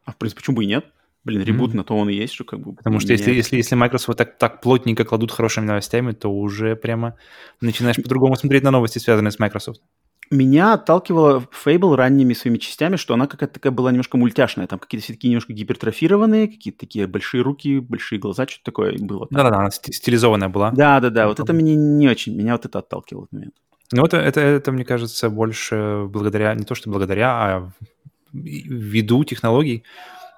[SPEAKER 1] А в принципе, почему бы и нет? Блин, ребут mm-hmm. на то он и есть, что как бы...
[SPEAKER 2] Потому что если, если, если Microsoft так, так плотненько кладут хорошими новостями, то уже прямо начинаешь по-другому смотреть на новости, связанные с Microsoft.
[SPEAKER 1] Меня отталкивала Fable ранними своими частями, что она какая-то такая была немножко мультяшная. Там какие-то все такие немножко гипертрофированные, какие-то такие большие руки, большие глаза, что-то такое было.
[SPEAKER 2] Да-да-да, она стилизованная была.
[SPEAKER 1] Да-да-да, вот это меня не очень, меня вот это отталкивало в момент.
[SPEAKER 2] Ну, это, это, это, мне кажется, больше благодаря, не то что благодаря, а ввиду технологий.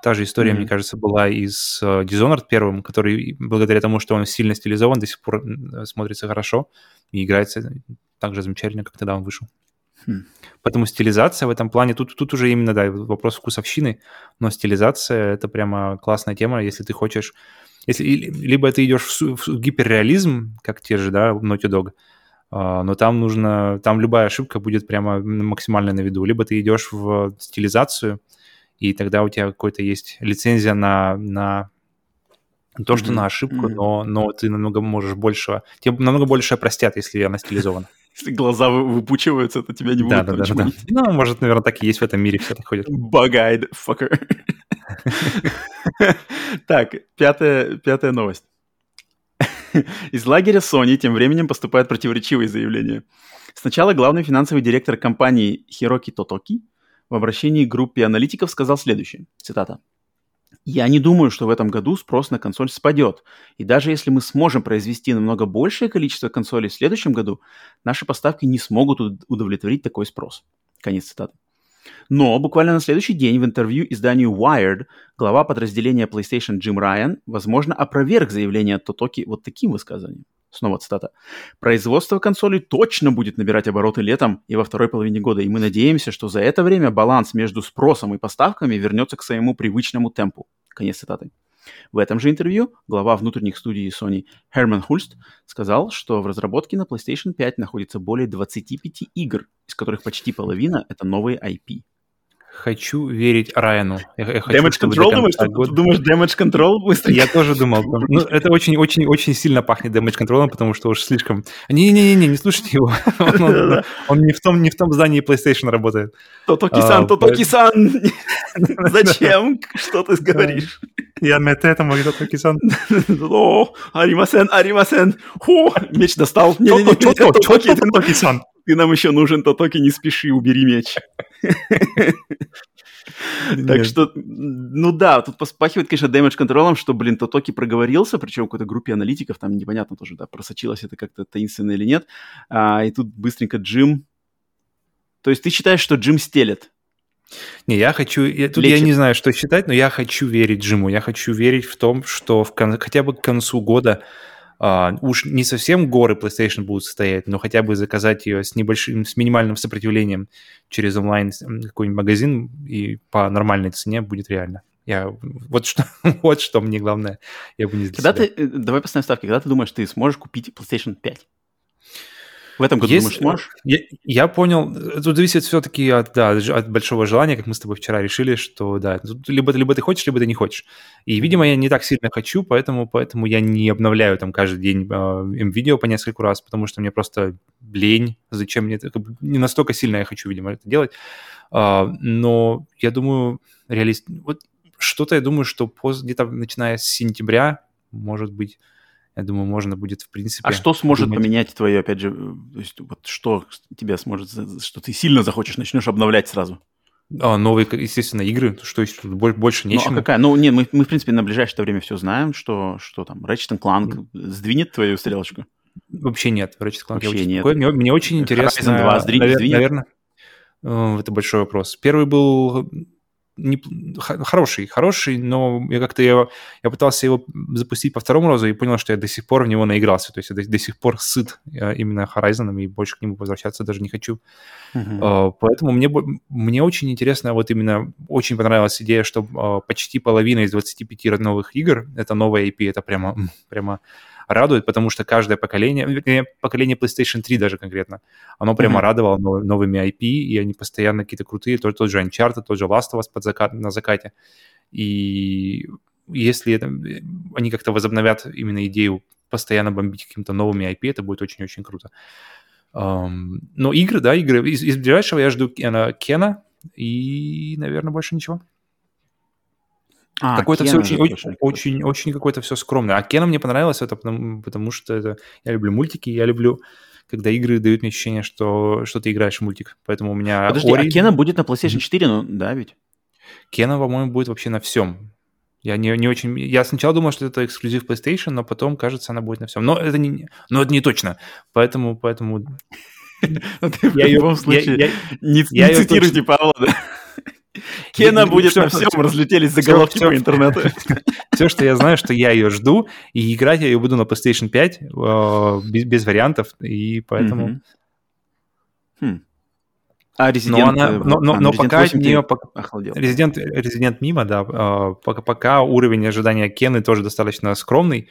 [SPEAKER 2] Та же история, mm-hmm. мне кажется, была и с uh, Dishonored первым, который благодаря тому, что он сильно стилизован, до сих пор смотрится хорошо и играется так же замечательно, как тогда он вышел. Hmm. Поэтому стилизация в этом плане, тут, тут уже именно, да, вопрос вкусовщины, но стилизация — это прямо классная тема, если ты хочешь... Если, либо ты идешь в, в гиперреализм, как те же, да, Naughty Dog, а, но там нужно, там любая ошибка будет прямо максимально на виду. Либо ты идешь в стилизацию, и тогда у тебя какой-то есть лицензия на, на то, что mm-hmm. на ошибку, mm-hmm. но, но ты намного можешь больше... Тебе намного больше простят, если она стилизована.
[SPEAKER 1] Если глаза выпучиваются, то тебя не будут
[SPEAKER 2] да, да, да, да. Ну, может, наверное, так и есть в этом мире, все так ходят.
[SPEAKER 1] Bug-eyed fucker. Так, пятая, пятая новость. Из лагеря Sony тем временем поступают противоречивые заявления. Сначала главный финансовый директор компании Хироки Тотоки в обращении к группе аналитиков сказал следующее, цитата. «Я не думаю, что в этом году спрос на консоль спадет, и даже если мы сможем произвести намного большее количество консолей в следующем году, наши поставки не смогут удовлетворить такой спрос». Конец цитаты. Но буквально на следующий день в интервью изданию Wired глава подразделения PlayStation Джим Райан, возможно, опроверг заявление Тотоки вот таким высказыванием. Снова цитата. «Производство консолей точно будет набирать обороты летом и во второй половине года, и мы надеемся, что за это время баланс между спросом и поставками вернется к своему привычному темпу». Конец цитаты. В этом же интервью глава внутренних студий Sony Херман Хульст сказал, что в разработке на PlayStation 5 находится более 25 игр, из которых почти половина — это новые IP
[SPEAKER 2] хочу верить Райану.
[SPEAKER 1] Я, я хочу, damage Control думаешь? Ты, год... думаешь Damage Control быстро?
[SPEAKER 2] Я тоже думал. Ну, это очень-очень-очень сильно пахнет Damage Control, потому что уж слишком... Не-не-не, не слушайте его. Он не в том не в том здании PlayStation работает.
[SPEAKER 1] Тотоки-сан, а, Тотоки-сан! Зачем? Что ты говоришь?
[SPEAKER 2] Я на это мой Тотоки-сан.
[SPEAKER 1] О, аримасен, аримасен. Хо, меч достал.
[SPEAKER 2] Тотоки-сан.
[SPEAKER 1] Ты нам еще нужен, Тотоки, не спеши, убери меч. Так что, ну да, тут поспахивает, конечно, дэмэдж контролом, что, блин, Тотоки проговорился, причем в какой-то группе аналитиков, там непонятно тоже, да, просочилось это как-то таинственно или нет. А, и тут быстренько Джим... То есть ты считаешь, что Джим стелет?
[SPEAKER 2] Не, я хочу... Я, тут Лечит. я не знаю, что считать, но я хочу верить Джиму. Я хочу верить в том, что в кон, хотя бы к концу года Uh, уж не совсем горы PlayStation будут стоять, но хотя бы заказать ее с небольшим, с минимальным сопротивлением через онлайн какой-нибудь магазин и по нормальной цене будет реально. Я вот что, вот что мне главное, я бы не
[SPEAKER 1] Когда себя. ты, э, давай поставим ставки, когда ты думаешь, ты сможешь купить PlayStation 5? В этом году, Есть, думаешь, сможешь?
[SPEAKER 2] Я, я понял, тут зависит все-таки от, да, от большого желания, как мы с тобой вчера решили, что да, тут либо, либо ты хочешь, либо ты не хочешь. И, видимо, я не так сильно хочу, поэтому, поэтому я не обновляю там каждый день э, видео по несколько раз, потому что мне просто лень, зачем мне это, не настолько сильно я хочу, видимо, это делать. Uh, но я думаю, реалист... Вот что-то я думаю, что поз... где-то начиная с сентября, может быть, я думаю, можно будет, в принципе...
[SPEAKER 1] А что сможет думать... поменять твое, опять же, то есть, вот что тебя сможет, что ты сильно захочешь, начнешь обновлять сразу?
[SPEAKER 2] А, новые, естественно, игры, что есть тут больше нечего.
[SPEAKER 1] Ну, а какая? Ну, не, мы, мы, в принципе, на ближайшее время все знаем, что, что там, Ratchet Clank сдвинет твою стрелочку?
[SPEAKER 2] Вообще нет, Ratchet Clank Вообще нет. Мне, мне очень интересно. Horizon 2 сдвинет? Навер- наверное, э, это большой вопрос. Первый был не, хороший, хороший, но я как-то я, я пытался его запустить по второму разу и понял, что я до сих пор в него наигрался. То есть я до, до сих пор сыт э, именно Horizon и больше к нему возвращаться даже не хочу. Uh-huh. Uh, поэтому мне, мне очень интересно, вот именно очень понравилась идея, что uh, почти половина из 25 новых игр — это новая IP, это прямо, прямо радует, потому что каждое поколение, вернее, поколение PlayStation 3 даже конкретно, оно прямо mm-hmm. радовало нов, новыми IP, и они постоянно какие-то крутые, тот, тот же Uncharted, тот же Last of Us под закат, на закате. И если это, они как-то возобновят именно идею постоянно бомбить какими-то новыми IP, это будет очень-очень круто. Um, но игры, да, игры. Из, из ближайшего я жду Кена, Кена и, наверное, больше ничего. А, какое-то все очень, очень, очень, очень какое-то все скромное. А Кена мне понравилось это, потому, потому что это, я люблю мультики, я люблю, когда игры дают мне ощущение, что, что ты играешь в мультик. Поэтому у меня...
[SPEAKER 1] Подожди, Ори... а Кена будет на PlayStation 4, ну да ведь?
[SPEAKER 2] Кена, по-моему, будет вообще на всем. Я не, не очень... Я сначала думал, что это эксклюзив PlayStation, но потом, кажется, она будет на всем. Но это не, но это не точно. Поэтому... поэтому...
[SPEAKER 1] В любом случае, не цитируйте Павла, да? Кена будет на всем, разлетелись заголовки по интернету.
[SPEAKER 2] Все, что я знаю, что я ее жду, и играть я ее буду на PlayStation 5 э, без, без вариантов, и поэтому...
[SPEAKER 1] Хм. А Resident, но, она,
[SPEAKER 2] э, но, но, а, но Resident пока от нее охладел. Resident, Resident мимо, да, э, пока, пока уровень ожидания Кены тоже достаточно скромный,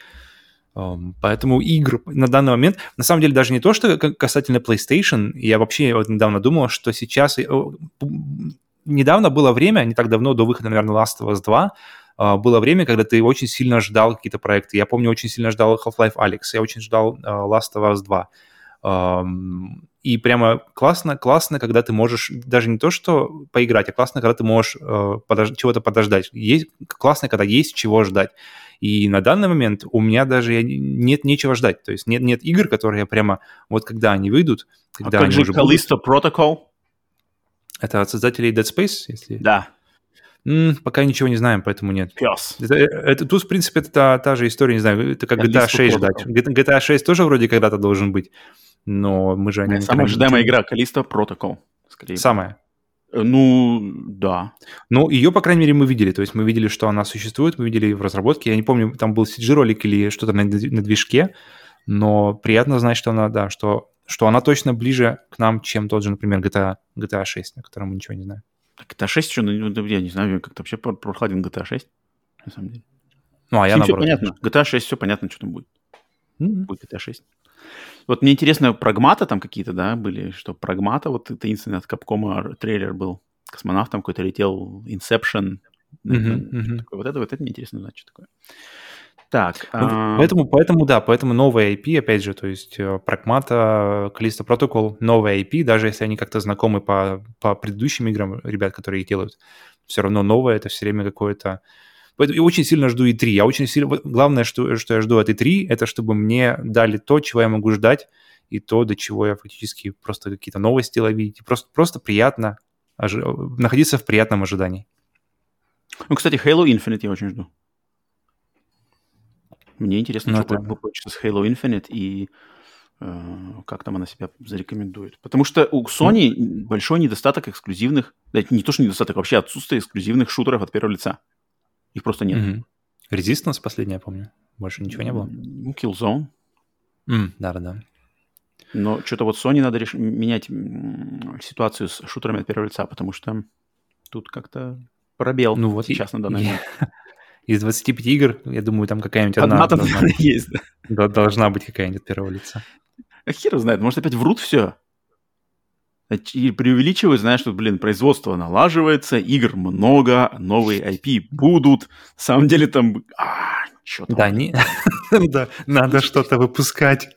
[SPEAKER 2] Поэтому игр на данный момент, на самом деле даже не то, что касательно PlayStation, я вообще вот недавно думал, что сейчас недавно было время, не так давно, до выхода, наверное, Last of Us 2, Uh, было время, когда ты очень сильно ждал какие-то проекты. Я помню, очень сильно ждал Half-Life Alyx, я очень ждал uh, Last of Us 2. Um, и прямо классно, классно, когда ты можешь даже не то, что поиграть, а классно, когда ты можешь uh, подож- чего-то подождать. Есть, классно, когда есть чего ждать. И на данный момент у меня даже нет нечего ждать. То есть нет, нет игр, которые я прямо, вот когда они выйдут, когда
[SPEAKER 1] а как они же уже Callisto будут... Protocol?
[SPEAKER 2] Это от создателей Dead Space, если...
[SPEAKER 1] Да.
[SPEAKER 2] М, пока ничего не знаем, поэтому нет.
[SPEAKER 1] Пес.
[SPEAKER 2] Это, это, тут, в принципе, это та, та же история, не знаю, это как GTA 6 ждать. GTA 6 тоже вроде когда-то должен быть, но мы же...
[SPEAKER 1] Не Самая ожидаемая игра, Callisto Protocol.
[SPEAKER 2] Скорее. Самая?
[SPEAKER 1] Э, ну, да.
[SPEAKER 2] Ну, ее, по крайней мере, мы видели. То есть мы видели, что она существует, мы видели в разработке. Я не помню, там был CG-ролик или что-то на, на движке, но приятно знать, что она, да, что что она точно ближе к нам, чем тот же, например, GTA, GTA 6, о котором мы ничего не знаем.
[SPEAKER 1] GTA 6 что, ну, я не знаю, как-то вообще прохладен GTA 6, на самом деле.
[SPEAKER 2] Ну, а я наоборот.
[SPEAKER 1] Все понятно. GTA 6, все понятно, что там будет. Mm-hmm. Будет GTA 6. Вот мне интересно, прагмата там какие-то, да, были, что прагмата, вот таинственный от Капкома трейлер был, космонавт там какой-то летел, Inception, mm-hmm, mm-hmm. Такое. Вот это, вот это мне интересно знать, что такое. Так.
[SPEAKER 2] Ну, а... Поэтому, поэтому, да, поэтому новая IP, опять же, то есть э, Callisto Protocol, новая IP, даже если они как-то знакомы по, по предыдущим играм, ребят, которые их делают, все равно новое, это все время какое-то... Я очень сильно жду E3. Я очень сильно... Главное, что, что я жду от E3, это чтобы мне дали то, чего я могу ждать, и то, до чего я фактически просто какие-то новости ловить. Просто, просто приятно ожи... находиться в приятном ожидании.
[SPEAKER 1] Ну, кстати, Halo Infinite я очень жду. Мне интересно, ну, что это... получится с Halo Infinite и э, как там она себя зарекомендует. Потому что у Sony mm. большой недостаток эксклюзивных, да, не то что недостаток, вообще отсутствие эксклюзивных шутеров от первого лица. Их просто нет. Mm-hmm.
[SPEAKER 2] Resistance последняя, я помню. Больше ничего не было.
[SPEAKER 1] Ну, Killzone.
[SPEAKER 2] Mm, да-да-да.
[SPEAKER 1] Но что-то вот Sony надо реш... менять ситуацию с шутерами от первого лица, потому что тут как-то пробел ну, вот сейчас и... на данный момент.
[SPEAKER 2] из 25 игр, я думаю, там какая-нибудь одна, одна должна, есть, да. должна быть какая-нибудь от первого лица.
[SPEAKER 1] А хер знает, может опять врут все. И преувеличивают, знаешь, что, блин, производство налаживается, игр много, новые IP будут. На самом деле там... А,
[SPEAKER 2] что там? Да, не... да, надо что-то выпускать.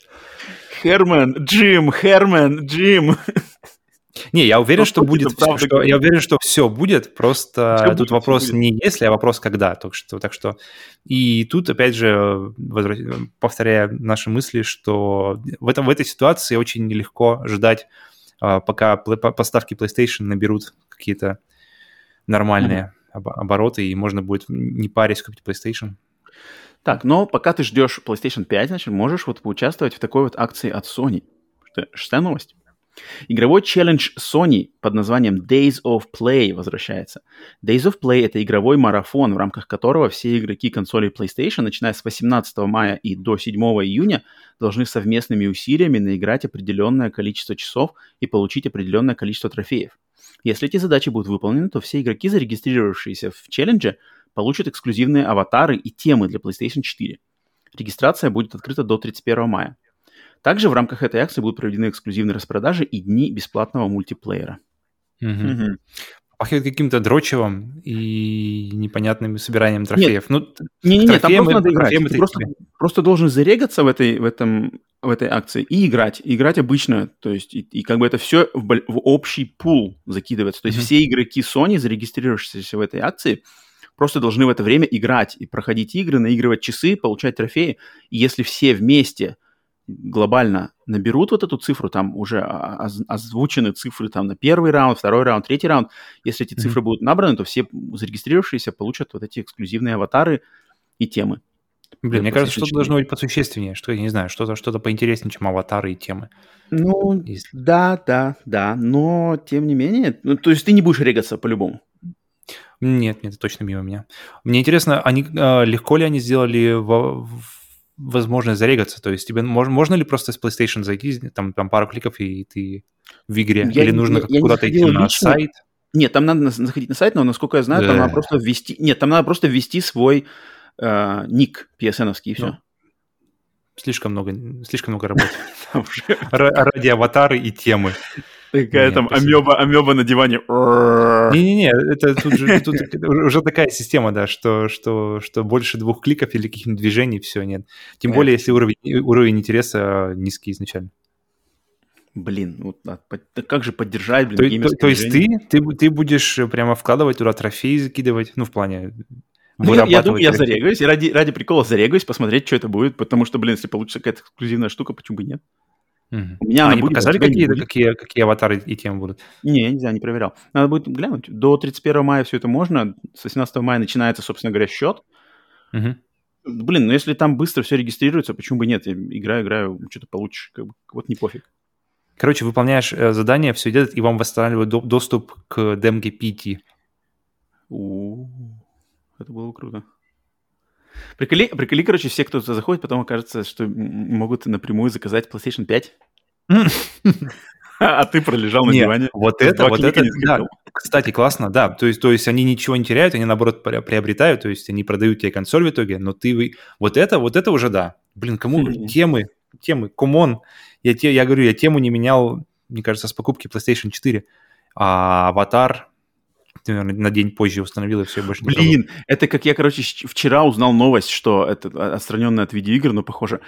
[SPEAKER 1] Херман, Джим, Херман, Джим.
[SPEAKER 2] Не, я уверен, что будет, все, что, я уверен, что все будет, просто все тут будет, вопрос не если, а вопрос когда. Так что, так что, и тут опять же, возвращ... повторяя наши мысли, что в, этом, в этой ситуации очень нелегко ждать, а, пока поставки PlayStation наберут какие-то нормальные mm-hmm. обороты, и можно будет не парить купить PlayStation.
[SPEAKER 1] Так, но пока ты ждешь PlayStation 5, значит, можешь вот поучаствовать в такой вот акции от Sony. Что, шестая новость. Игровой челлендж Sony под названием Days of Play возвращается. Days of Play — это игровой марафон, в рамках которого все игроки консолей PlayStation, начиная с 18 мая и до 7 июня, должны совместными усилиями наиграть определенное количество часов и получить определенное количество трофеев. Если эти задачи будут выполнены, то все игроки, зарегистрировавшиеся в челлендже, получат эксклюзивные аватары и темы для PlayStation 4. Регистрация будет открыта до 31 мая. Также в рамках этой акции будут проведены эксклюзивные распродажи и дни бесплатного мультиплеера.
[SPEAKER 2] Угу. Пахнет каким-то дрочевым и непонятным собиранием трофеев.
[SPEAKER 1] Нет, ну, не, не, не, там просто надо играть. Ты просто, просто должен зарегаться в этой, в, этом, в этой акции и играть. И играть обычно. То есть, и, и как бы это все в, в общий пул закидывается. То есть, mm-hmm. все игроки Sony, зарегистрировавшиеся в этой акции, просто должны в это время играть и проходить игры, наигрывать часы, получать трофеи. И если все вместе глобально наберут вот эту цифру, там уже озвучены цифры там на первый раунд, второй раунд, третий раунд. Если эти цифры mm-hmm. будут набраны, то все зарегистрировавшиеся получат вот эти эксклюзивные аватары и темы.
[SPEAKER 2] Блин, мне кажется, что-то должно быть посущественнее, что, я не знаю, что-то что поинтереснее, чем аватары и темы.
[SPEAKER 1] Ну, Если... да, да, да, но тем не менее, ну, то есть ты не будешь регаться по-любому.
[SPEAKER 2] Нет, нет, это точно мимо меня. Мне интересно, они, э, легко ли они сделали в, в возможность зарегаться. То есть тебе можно, можно ли просто с PlayStation зайти, там, там пару кликов, и ты в игре? Я, Или нужно я, куда-то идти лично. на сайт?
[SPEAKER 1] Нет, там надо заходить на сайт, но, насколько я знаю, да. там надо просто ввести... Нет, там надо просто ввести свой э, ник PSN и все. Ну,
[SPEAKER 2] слишком много, слишком много работы. Ради аватары и темы.
[SPEAKER 1] Такая там амеба, амеба на диване.
[SPEAKER 2] Не-не-не, это тут же тут уже такая система, да, что, что, что больше двух кликов или каких-нибудь движений, все, нет. Тем более, если уровень, уровень интереса низкий изначально.
[SPEAKER 1] Блин, вот а, как же поддержать,
[SPEAKER 2] блин, То, то, то есть ты, ты, ты будешь прямо вкладывать туда трофеи, закидывать, ну, в плане
[SPEAKER 1] ну, я, я думаю, я зарегаюсь, ради, ради прикола зарегаюсь, посмотреть, что это будет, потому что, блин, если получится какая-то эксклюзивная штука, почему бы нет?
[SPEAKER 2] Угу. У меня а они будет, показали, какие, какие, какие аватары и темы будут?
[SPEAKER 1] Не, нельзя, не проверял. Надо будет глянуть. До 31 мая все это можно. С 18 мая начинается, собственно говоря, счет. Угу. Блин, ну если там быстро все регистрируется, почему бы нет? Я играю, играю, что-то получишь. Как бы, вот не пофиг.
[SPEAKER 2] Короче, выполняешь э, задание, все идет, и вам восстанавливают до- доступ к демке.
[SPEAKER 1] У-у-у. Это было бы круто. Приколи, приколи, короче, все, кто туда заходит, потом окажется, что могут напрямую заказать PlayStation 5. А ты пролежал на диване.
[SPEAKER 2] Вот это, вот это, да. Кстати, классно, да. То есть, то есть они ничего не теряют, они наоборот приобретают, то есть они продают тебе консоль в итоге, но ты... Вот это, вот это уже да. Блин, кому темы, темы, кумон. Я, те, я говорю, я тему не менял, мне кажется, с покупки PlayStation 4. А аватар, наверное, на день позже установил, и все, больше
[SPEAKER 1] не Блин, пробовал. это как я, короче, вчера узнал новость, что это а, отстраненное от видеоигр, но похоже.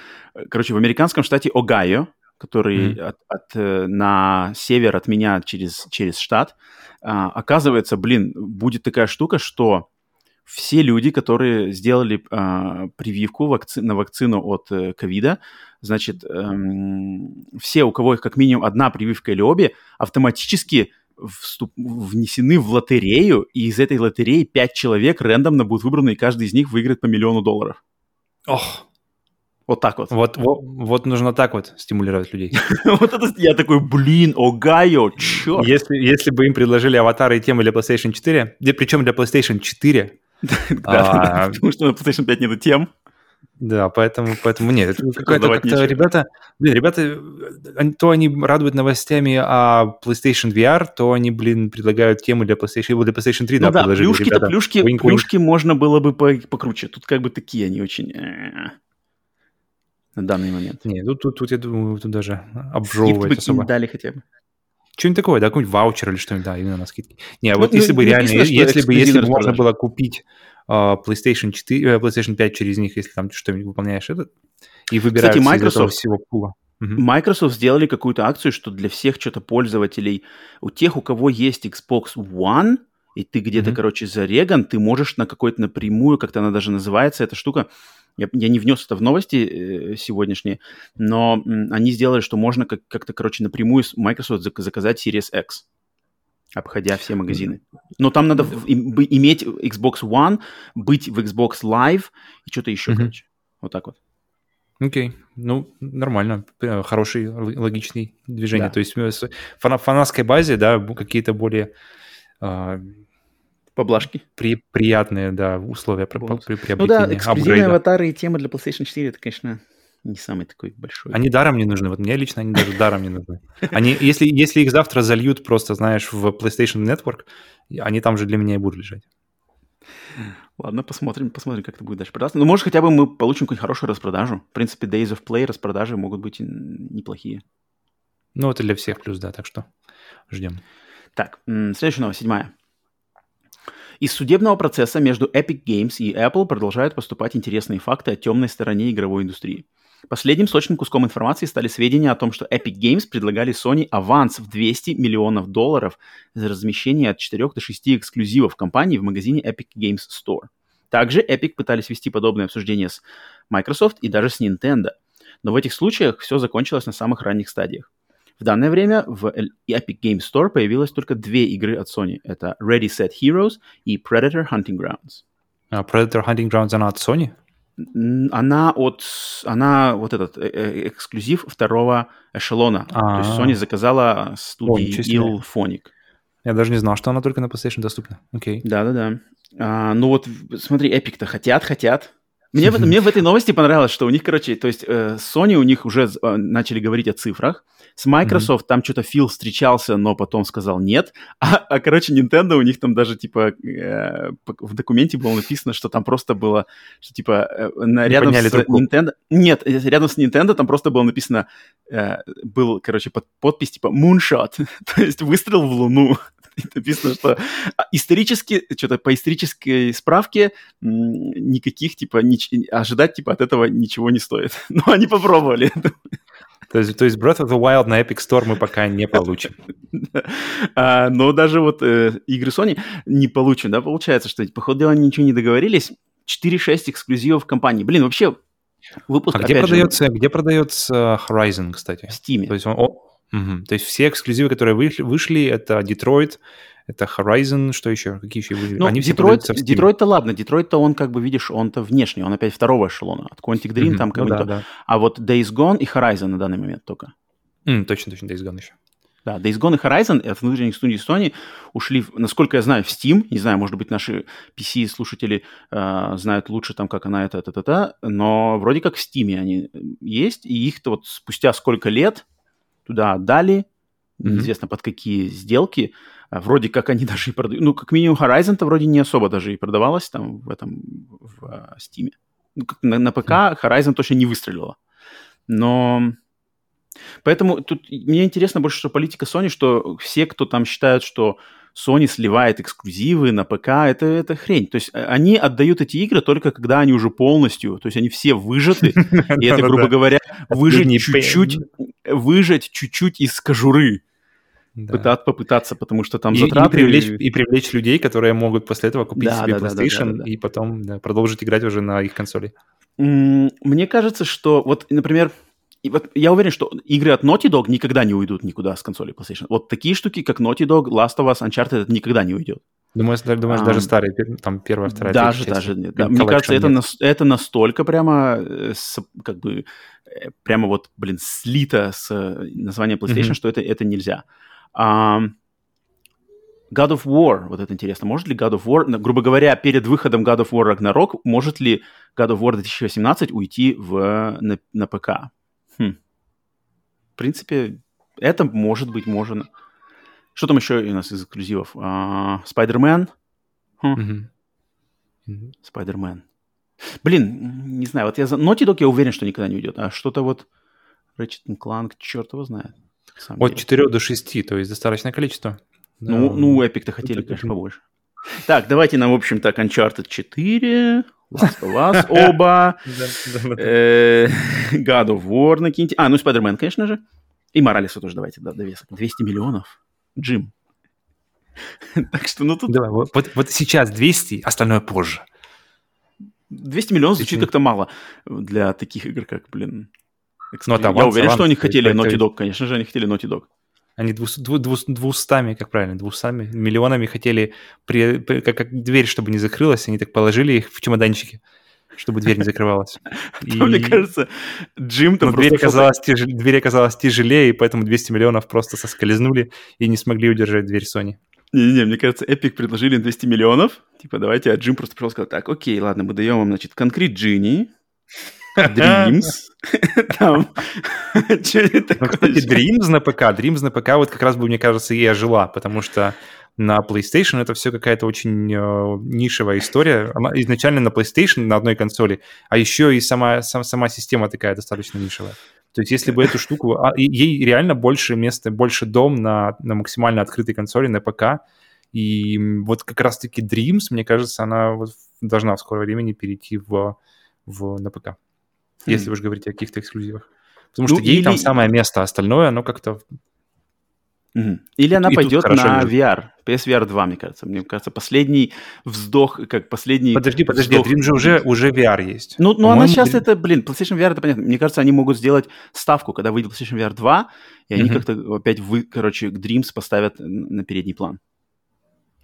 [SPEAKER 1] Короче, в американском штате Огайо, который mm. от, от, э, на север от меня через, через штат, а, оказывается, блин, будет такая штука, что все люди, которые сделали а, прививку вакци- на вакцину от э, ковида, значит, эм, все, у кого их как минимум одна прививка или обе, автоматически вступ... внесены в лотерею, и из этой лотереи пять человек рандомно будут выбраны, и каждый из них выиграет по миллиону долларов.
[SPEAKER 2] Ох,
[SPEAKER 1] вот так вот.
[SPEAKER 2] Вот, вот, вот нужно так вот стимулировать людей.
[SPEAKER 1] вот это я такой, блин, Огайо, черт.
[SPEAKER 2] Если, если бы им предложили аватары и темы для PlayStation 4, причем для PlayStation 4,
[SPEAKER 1] а, потому что на PlayStation 5 нету тем.
[SPEAKER 2] Да, поэтому, поэтому нет, это какая-то как-то ребята, блин, ребята, то они радуют новостями о PlayStation VR, то они, блин, предлагают темы для PlayStation, для PlayStation 3,
[SPEAKER 1] ну да, да плюшки-то, плюшки, wink, плюшки wink. можно было бы покруче, тут как бы такие они очень э, на данный момент.
[SPEAKER 2] Нет, тут, тут, тут я думаю, тут даже обжевывать особо.
[SPEAKER 1] дали хотя бы.
[SPEAKER 2] Что-нибудь такое, да, какой-нибудь ваучер или что-нибудь, да, именно на скидки. Не, ну, вот если бы реально, если бы, если бы можно было купить PlayStation 4, uh, PlayStation 5 через них, если там что-нибудь выполняешь этот, и выбираешь Кстати,
[SPEAKER 1] Microsoft, всего пула. Microsoft сделали какую-то акцию, что для всех что-то пользователей, у тех, у кого есть Xbox One, и ты где-то, mm-hmm. короче, зареган, ты можешь на какой-то напрямую, как-то она даже называется, эта штука, я, я не внес это в новости э, сегодняшние, но м, они сделали, что можно как- как-то, короче, напрямую с Microsoft заказать Series X. обходя все магазины. Но там надо иметь Xbox One, быть в Xbox Live и что-то еще, mm-hmm. короче. Вот так вот.
[SPEAKER 2] Окей, okay. ну, нормально, хороший, логичный движение. Да. То есть в фана фанатской базе, да, какие-то более...
[SPEAKER 1] Э, Поблажки.
[SPEAKER 2] При, приятные, да, условия при, при приобретения.
[SPEAKER 1] Ну да, эксклюзивные аватары и темы для PlayStation 4, это, конечно, не самый такой большой.
[SPEAKER 2] Они даром не нужны. Вот мне лично они даже даром не нужны. Они, если, если их завтра зальют просто, знаешь, в PlayStation Network, они там же для меня и будут лежать.
[SPEAKER 1] Ладно, посмотрим, посмотрим, как это будет дальше продаться. Ну, может, хотя бы мы получим какую-нибудь хорошую распродажу. В принципе, Days of Play распродажи могут быть неплохие.
[SPEAKER 2] Ну, это для всех плюс, да, так что ждем.
[SPEAKER 1] Так, следующая новость, седьмая. Из судебного процесса между Epic Games и Apple продолжают поступать интересные факты о темной стороне игровой индустрии. Последним сочным куском информации стали сведения о том, что Epic Games предлагали Sony аванс в 200 миллионов долларов за размещение от 4 до 6 эксклюзивов компании в магазине Epic Games Store. Также Epic пытались вести подобные обсуждения с Microsoft и даже с Nintendo. Но в этих случаях все закончилось на самых ранних стадиях. В данное время в Epic Games Store появилось только две игры от Sony. Это Ready Set Heroes и Predator Hunting Grounds.
[SPEAKER 2] А Predator Hunting Grounds, она от Sony?
[SPEAKER 1] Она от... Она вот этот э, э, эксклюзив второго эшелона. А-а-а. То есть Sony заказала студии Ilphonic.
[SPEAKER 2] Я даже не знал, что она только на PlayStation доступна. Окей.
[SPEAKER 1] Да-да-да. А, ну вот, смотри, Epic-то хотят, хотят. Мне, мне в этой новости понравилось, что у них, короче, то есть э, Sony у них уже э, начали говорить о цифрах. С Microsoft mm-hmm. там что-то Фил встречался, но потом сказал нет. А, а короче, Nintendo у них там даже, типа, э, в документе было написано, что там просто было, что, типа, э, на, рядом с трубку. Nintendo... Нет, э, рядом с Nintendo там просто было написано, э, был, короче, под, подпись, типа, Moonshot, то есть выстрел в Луну. написано, что а, исторически, что-то по исторической справке никаких, типа, нич... ожидать, типа, от этого ничего не стоит. Но они попробовали.
[SPEAKER 2] То есть, то есть Breath of the Wild на Epic Store мы пока не получим.
[SPEAKER 1] а, но даже вот э, игры Sony не получим, да, получается, что, по ходу дела, ничего не договорились. 4-6 эксклюзивов компании. Блин, вообще,
[SPEAKER 2] выпуск, а где продается, же... где продается Horizon, кстати?
[SPEAKER 1] В Steam.
[SPEAKER 2] То есть он, Угу. То есть все эксклюзивы, которые вышли, вышли это Detroit, это Horizon, что еще? Какие еще
[SPEAKER 1] были? Ну, Они Детройт, Детройт-то ладно, Детройт-то он, как бы, видишь, он-то внешний, он опять второго эшелона. От Quantic Dream mm-hmm. там как ну, да, да. А вот Days Gone и Horizon на данный момент только.
[SPEAKER 2] Mm, точно, точно, Days Gone еще.
[SPEAKER 1] Да, Days Gone и Horizon от внутренних студий Sony ушли, насколько я знаю, в Steam. Не знаю, может быть, наши PC-слушатели э, знают лучше там, как она это, это, это, это, но вроде как в Steam они есть, и их-то вот спустя сколько лет туда отдали, mm-hmm. неизвестно под какие сделки. А, вроде как они даже и продают. Ну, как минимум, Horizon-то вроде не особо даже и продавалась там в этом, в uh, Steam. Ну, на, на ПК Horizon точно не выстрелила. Но... Поэтому тут мне интересно больше, что политика Sony, что все, кто там считают, что Sony сливает эксклюзивы на ПК, это, это хрень. То есть э, они отдают эти игры только когда они уже полностью, то есть они все выжаты, и это, грубо говоря, выжать чуть-чуть, выжать чуть-чуть из кожуры. Да. Пытаться, попытаться, потому что там
[SPEAKER 2] и,
[SPEAKER 1] затраты...
[SPEAKER 2] И привлечь, и привлечь людей, которые могут после этого купить да, себе да, PlayStation да, да, да, да. и потом да, продолжить играть уже на их консоли.
[SPEAKER 1] Мне кажется, что вот, например, и вот я уверен, что игры от Naughty Dog никогда не уйдут никуда с консоли PlayStation. Вот такие штуки, как Naughty Dog, Last of Us, Uncharted, это никогда не уйдет.
[SPEAKER 2] Думаешь, думаешь а, даже старые, там первая, вторая,
[SPEAKER 1] Даже, третья, даже нет. Да. Мне кажется, это, на, это настолько прямо, э, с, как бы, э, прямо вот, блин, слито с э, названием PlayStation, mm-hmm. что это, это нельзя. Um, God of War, вот это интересно, может ли God of War, грубо говоря, перед выходом God of War Ragnarok, может ли God of War 2018 уйти в, на, на ПК? Хм. В принципе, это может быть можно. Что там еще у нас из эксклюзивов? Спайдермен. Хм. Спайдермен. Блин, не знаю, вот я за Naughty Dog я уверен, что никогда не уйдет, а что-то вот Ratchet Clank, черт его знает.
[SPEAKER 2] От деле. 4 до 6, то есть достаточное количество.
[SPEAKER 1] Ну, да. ну Epic-то хотели, конечно, побольше. Так, давайте нам, в общем, так, Uncharted 4, Last of Us оба, э, God of War накиньте. А, ну Spider-Man, конечно же. И Моралеса тоже давайте, да, довесок. 200 миллионов. Джим.
[SPEAKER 2] так что, ну тут... Давай, вот, вот сейчас 200, остальное позже.
[SPEAKER 1] 200 миллионов звучит как-то мало для таких игр, как, блин... Ну, Я уверен, что они хотели Naughty Dog, конечно же, они хотели Naughty Dog.
[SPEAKER 2] Они двустами, как правильно, двустами, миллионами хотели, при, при, как, как дверь, чтобы не закрылась, они так положили их в чемоданчики чтобы дверь не закрывалась.
[SPEAKER 1] И... Мне кажется, Джим там
[SPEAKER 2] дверь оказалась, тяж... дверь оказалась тяжелее, и поэтому 200 миллионов просто соскользнули и не смогли удержать дверь Sony.
[SPEAKER 1] Не-не, мне кажется, Epic предложили 200 миллионов. Типа, давайте, а Джим просто пришел и сказал, так, окей, ладно, мы даем вам, значит, конкрет Genie, Dreams. Там.
[SPEAKER 2] Ну, кстати, Dreams на ПК, Dreams на ПК вот как раз бы, мне кажется, и ожила, потому что на PlayStation это все какая-то очень э, нишевая история. Она изначально на PlayStation, на одной консоли, а еще и сама, сам, сама система такая достаточно нишевая. То есть если бы эту штуку... А, ей реально больше места, больше дом на, на максимально открытой консоли, на ПК. И вот как раз-таки Dreams, мне кажется, она вот должна в скором времени перейти в, в, на ПК. Хм. Если уж говорить о каких-то эксклюзивах. Потому ну, что ей или... там самое место, остальное, оно как-то
[SPEAKER 1] Угу. Или она и пойдет на лежит. VR, PSVR 2, мне кажется. Мне кажется, последний вздох, как последний
[SPEAKER 2] Подожди, подожди, вздох... Dream же уже, уже VR есть.
[SPEAKER 1] Ну, ну она сейчас это, блин, PlayStation VR, это понятно. Мне кажется, они могут сделать ставку, когда выйдет PlayStation VR 2, и они угу. как-то опять, вы, короче, Dreams поставят на передний план.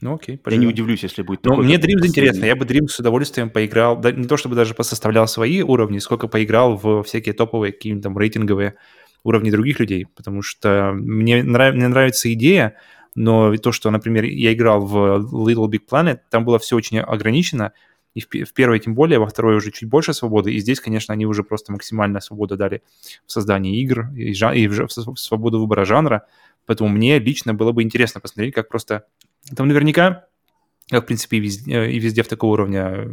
[SPEAKER 2] Ну, окей.
[SPEAKER 1] Пожалуйста. Я не удивлюсь, если будет
[SPEAKER 2] Ну, мне Dreams интересно. Я бы Dreams с удовольствием поиграл. Да, не то чтобы даже посоставлял свои уровни, сколько поиграл в всякие топовые, какие-нибудь там рейтинговые уровней других людей, потому что мне, нрав, мне нравится идея, но то, что, например, я играл в Little Big Planet, там было все очень ограничено, и в, в первой тем более, во второй уже чуть больше свободы, и здесь, конечно, они уже просто максимально свободу дали в создании игр и, жан, и в, в свободу выбора жанра, поэтому мне лично было бы интересно посмотреть, как просто... Там наверняка, как, в принципе, и везде, и везде в такого уровня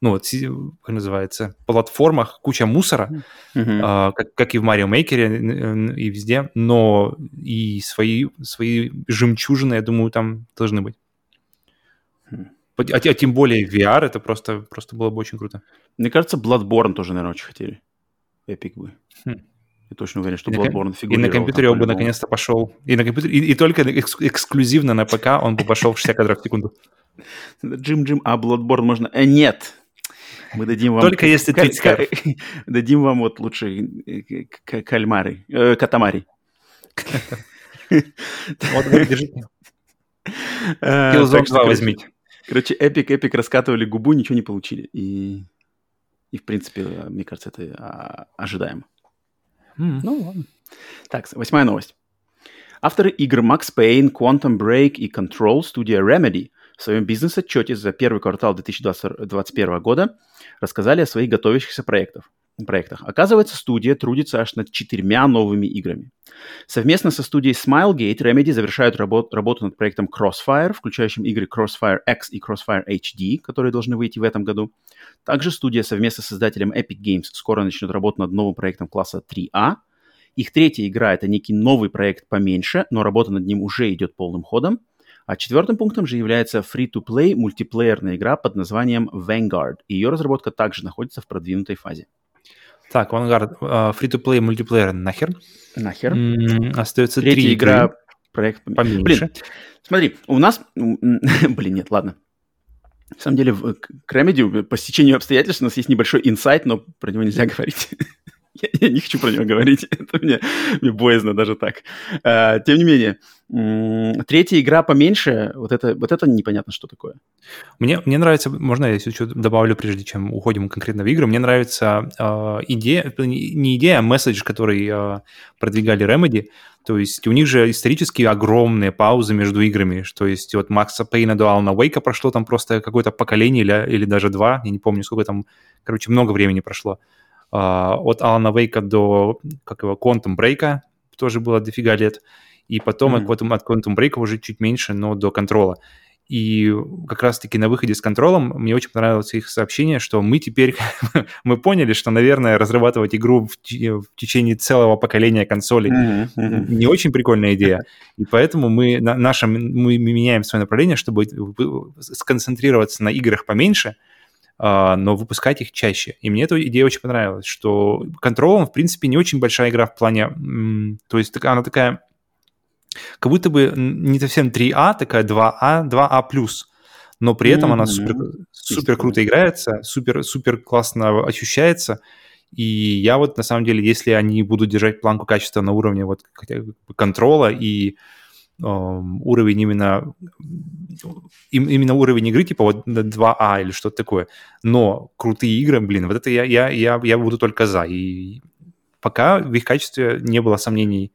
[SPEAKER 2] ну вот, как называется, платформах куча мусора, mm-hmm. а, как, как и в Марио Мейкере и везде, но и свои, свои жемчужины, я думаю, там должны быть. Mm. А, а тем более VR, это просто, просто было бы очень круто.
[SPEAKER 1] Мне кажется, Bloodborne тоже, наверное, очень хотели. Эпик бы. Хм. Я точно уверен, что Bloodborne
[SPEAKER 2] фигурировал. И на компьютере он бы наконец-то пошел. И на компьютере, и, и только экск- эксклюзивно на ПК он бы пошел в 60 кадров в секунду.
[SPEAKER 1] Джим-Джим, а Bloodborne можно... Э, нет, мы дадим вам...
[SPEAKER 2] Только если 30
[SPEAKER 1] Дадим вам вот лучшие э, кальмары, э, катамари.
[SPEAKER 2] Вот, держите. Killzone 2 возьмите.
[SPEAKER 1] Короче, Эпик, Эпик раскатывали губу, ничего не получили. И, и в принципе, мне кажется, это а, ожидаемо.
[SPEAKER 2] Mm. Ну, ладно.
[SPEAKER 1] Так, восьмая новость. Авторы игр Max Payne, Quantum Break и Control, студия Remedy – в своем бизнес-отчете за первый квартал 2021 года рассказали о своих готовящихся проектах. Проектах. Оказывается, студия трудится аж над четырьмя новыми играми. Совместно со студией Smilegate Remedy завершают работ, работу над проектом Crossfire, включающим игры Crossfire X и Crossfire HD, которые должны выйти в этом году. Также студия совместно с создателем Epic Games скоро начнет работу над новым проектом класса 3A. Их третья игра — это некий новый проект поменьше, но работа над ним уже идет полным ходом — а четвертым пунктом же является free-to-play мультиплеерная игра под названием Vanguard. Ее разработка также находится в продвинутой фазе.
[SPEAKER 2] Так, Vanguard, uh, free-to-play мультиплеер нахер?
[SPEAKER 1] Нахер.
[SPEAKER 2] Mm, остается
[SPEAKER 1] Третья
[SPEAKER 2] три
[SPEAKER 1] игра,
[SPEAKER 2] игры.
[SPEAKER 1] проект
[SPEAKER 2] поменьше.
[SPEAKER 1] Блин, смотри, у нас... Блин, нет, ладно. На самом деле, в, к Remedy по стечению обстоятельств у нас есть небольшой инсайт, но про него нельзя говорить. я, не хочу про него говорить, это мне, мне боязно даже так. А, тем не менее, третья игра поменьше, вот это, вот это непонятно, что такое.
[SPEAKER 2] Мне, мне нравится, можно я еще добавлю, прежде чем уходим конкретно в игры, мне нравится э, идея, не идея, а месседж, который э, продвигали Remedy, то есть у них же исторически огромные паузы между играми, что есть вот Макса Пейна до Алана Уэйка прошло там просто какое-то поколение или, или даже два, я не помню, сколько там, короче, много времени прошло. Uh, от Алана Вейка до, как его, Quantum Break тоже было дофига лет и потом mm-hmm. от, от Quantum Break уже чуть меньше, но до контрола. И как раз-таки на выходе с контролем мне очень понравилось их сообщение, что мы теперь, мы поняли, что, наверное, разрабатывать игру в, в течение целого поколения консолей mm-hmm. Mm-hmm. не очень прикольная идея. И поэтому мы, на, нашем, мы меняем свое направление, чтобы сконцентрироваться на играх поменьше, Uh, но выпускать их чаще. И мне эта идея очень понравилась, что контролом, в принципе, не очень большая игра в плане... То есть она такая как будто бы не совсем 3А, такая 2А, 2А+, но при этом mm-hmm. она супер, супер круто играется, супер, супер классно ощущается, И я вот, на самом деле, если они будут держать планку качества на уровне вот контрола и уровень именно именно уровень игры, типа вот 2А или что-то такое, но крутые игры, блин, вот это я, я, я, я буду только за. И пока в их качестве не было сомнений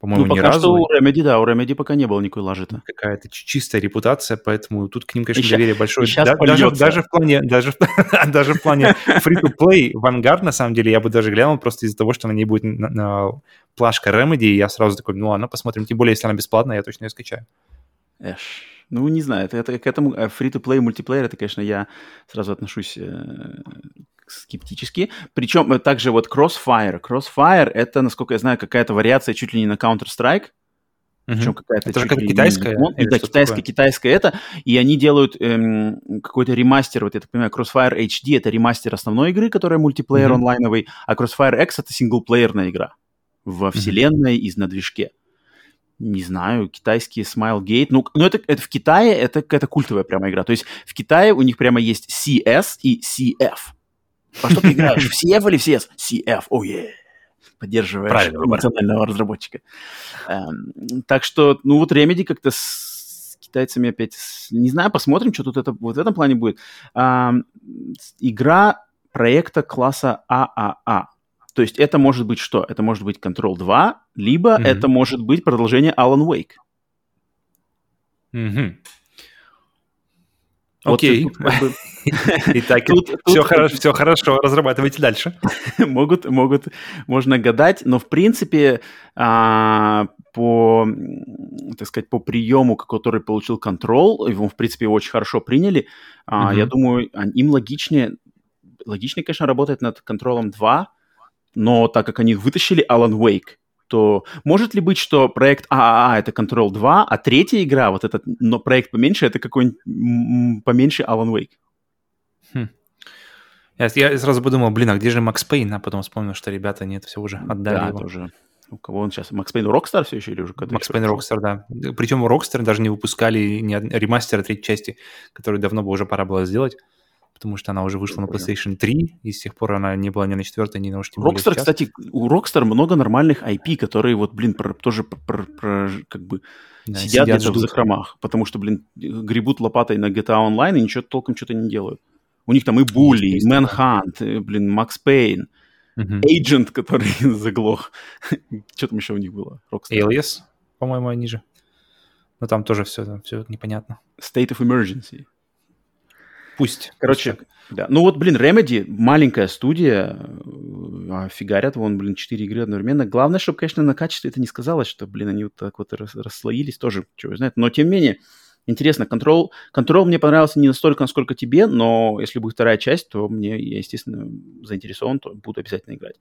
[SPEAKER 2] по-моему,
[SPEAKER 1] ну,
[SPEAKER 2] ни
[SPEAKER 1] пока
[SPEAKER 2] разу.
[SPEAKER 1] что у Remedy, да, у Remedy пока не было никакой лажи-то.
[SPEAKER 2] Какая-то чистая репутация, поэтому тут к ним, конечно,
[SPEAKER 1] И
[SPEAKER 2] доверие большое.
[SPEAKER 1] и щас
[SPEAKER 2] Да- даже, даже в плане, даже, в- даже в плане free-to-play Vanguard, на самом деле, я бы даже глянул просто из-за того, что на ней будет на- на- плашка Remedy, и я сразу такой, ну ладно, посмотрим. Тем более, если она бесплатная, я точно ее скачаю.
[SPEAKER 1] Эш. Ну, не знаю, это, это к этому э, free-to-play мультиплеер, это, конечно, я сразу отношусь э, скептически. Причем э, также вот Crossfire. Crossfire — это, насколько я знаю, какая-то вариация чуть ли не на Counter-Strike, причем какая-то
[SPEAKER 2] Это же как
[SPEAKER 1] не
[SPEAKER 2] китайская или
[SPEAKER 1] да, китайская, китайская это. И они делают эм, какой-то ремастер, вот я так понимаю, Crossfire HD — это ремастер основной игры, которая мультиплеер
[SPEAKER 2] Мгм.
[SPEAKER 1] онлайновый, а Crossfire X — это синглплеерная игра во вселенной и на движке. Не знаю, китайский Smilegate. Ну, ну это, это в Китае это какая-то культовая прямо игра. То есть в Китае у них прямо есть CS и CF. Во что ты играешь? В CF или в CS? CF, oh yeah. Поддерживаешь
[SPEAKER 2] Правильный выбор.
[SPEAKER 1] национального разработчика. Эм, так что, ну вот Remedy как-то с китайцами опять... Не знаю, посмотрим, что тут это, вот в этом плане будет. Игра проекта класса ААА. То есть это может быть что? Это может быть Control 2, либо
[SPEAKER 2] Мгм.
[SPEAKER 1] это может быть продолжение Alan Wake.
[SPEAKER 2] Мгм.
[SPEAKER 1] Вот
[SPEAKER 2] Окей.
[SPEAKER 1] тут как бы
[SPEAKER 2] Итак,
[SPEAKER 1] Тут- тут-
[SPEAKER 2] все, хорошо, все хорошо, разрабатывайте дальше.
[SPEAKER 1] могут, могут, можно гадать, но в принципе а, по, так сказать, по приему, который получил Control, его в принципе очень хорошо приняли. А. Я думаю, а, им логичнее, логичнее, конечно, работать над Control 2, но так как они вытащили Alan Wake, то может ли быть, что проект ААА это Control 2, а третья игра, вот этот, но проект поменьше, это какой-нибудь поменьше Alan Wake?
[SPEAKER 2] Я, я сразу подумал, блин, а где же Max Payne? А потом вспомнил, что ребята нет, все уже отдали
[SPEAKER 1] да,
[SPEAKER 2] его.
[SPEAKER 1] это уже... У кого он сейчас? Max Payne Rockstar все еще или уже
[SPEAKER 2] Max? Payne Rockstar, да. Причем Rockstar даже не выпускали ни од- ремастера третьей части, которую давно бы уже пора было сделать, потому что она уже вышла на. PlayStation 3, и с тех пор она не была ни на четвертой, ни на уж тем сейчас.
[SPEAKER 1] кстати, у Rockstar много нормальных IP, которые вот, блин, про- тоже про- про- как бы
[SPEAKER 2] Да,
[SPEAKER 1] сидят, где-то в закромах, потому что, блин, гребут лопатой на GTA Online и ничего толком что-то не делают. У них там и Bully, и и, блин, Max Payne,
[SPEAKER 2] Мгм.
[SPEAKER 1] Agent, который заглох. Что там еще у них было? Rockstar.
[SPEAKER 2] Alias, по-моему, они же. Но там тоже все, все непонятно.
[SPEAKER 1] State of Emergency.
[SPEAKER 2] Пусть.
[SPEAKER 1] Короче,
[SPEAKER 2] пусть
[SPEAKER 1] да. Ну вот, блин, Remedy, маленькая студия, э, а фигарят вон, блин, 4 игры одновременно. Главное, чтобы, конечно, на качестве это не сказалось, что, блин, они вот так вот рас- расслоились, тоже, чего знает. Но, тем не менее, интересно, Control, Control мне понравился не настолько, насколько тебе, но если будет вторая часть, то мне, я, естественно, заинтересован, то буду обязательно играть.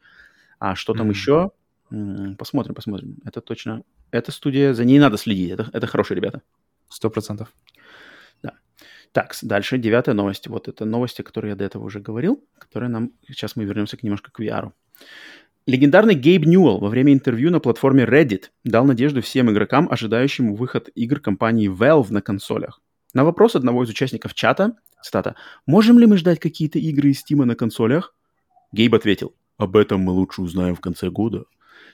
[SPEAKER 1] А что там
[SPEAKER 2] Мгм.
[SPEAKER 1] еще? Посмотрим, посмотрим. Это точно... Эта студия, за ней надо следить. Это, это хорошие ребята.
[SPEAKER 2] Сто процентов.
[SPEAKER 1] Так, дальше девятая новость. Вот это новости, которые я до этого уже говорил, которые нам... Сейчас мы вернемся к немножко к VR. Легендарный Гейб Ньюэлл во время интервью на платформе Reddit дал надежду всем игрокам, ожидающим выход игр компании Valve на консолях. На вопрос одного из участников чата, цитата, «Можем ли мы ждать какие-то игры из Стима на консолях?» Гейб ответил, «Об этом мы лучше узнаем в конце года»,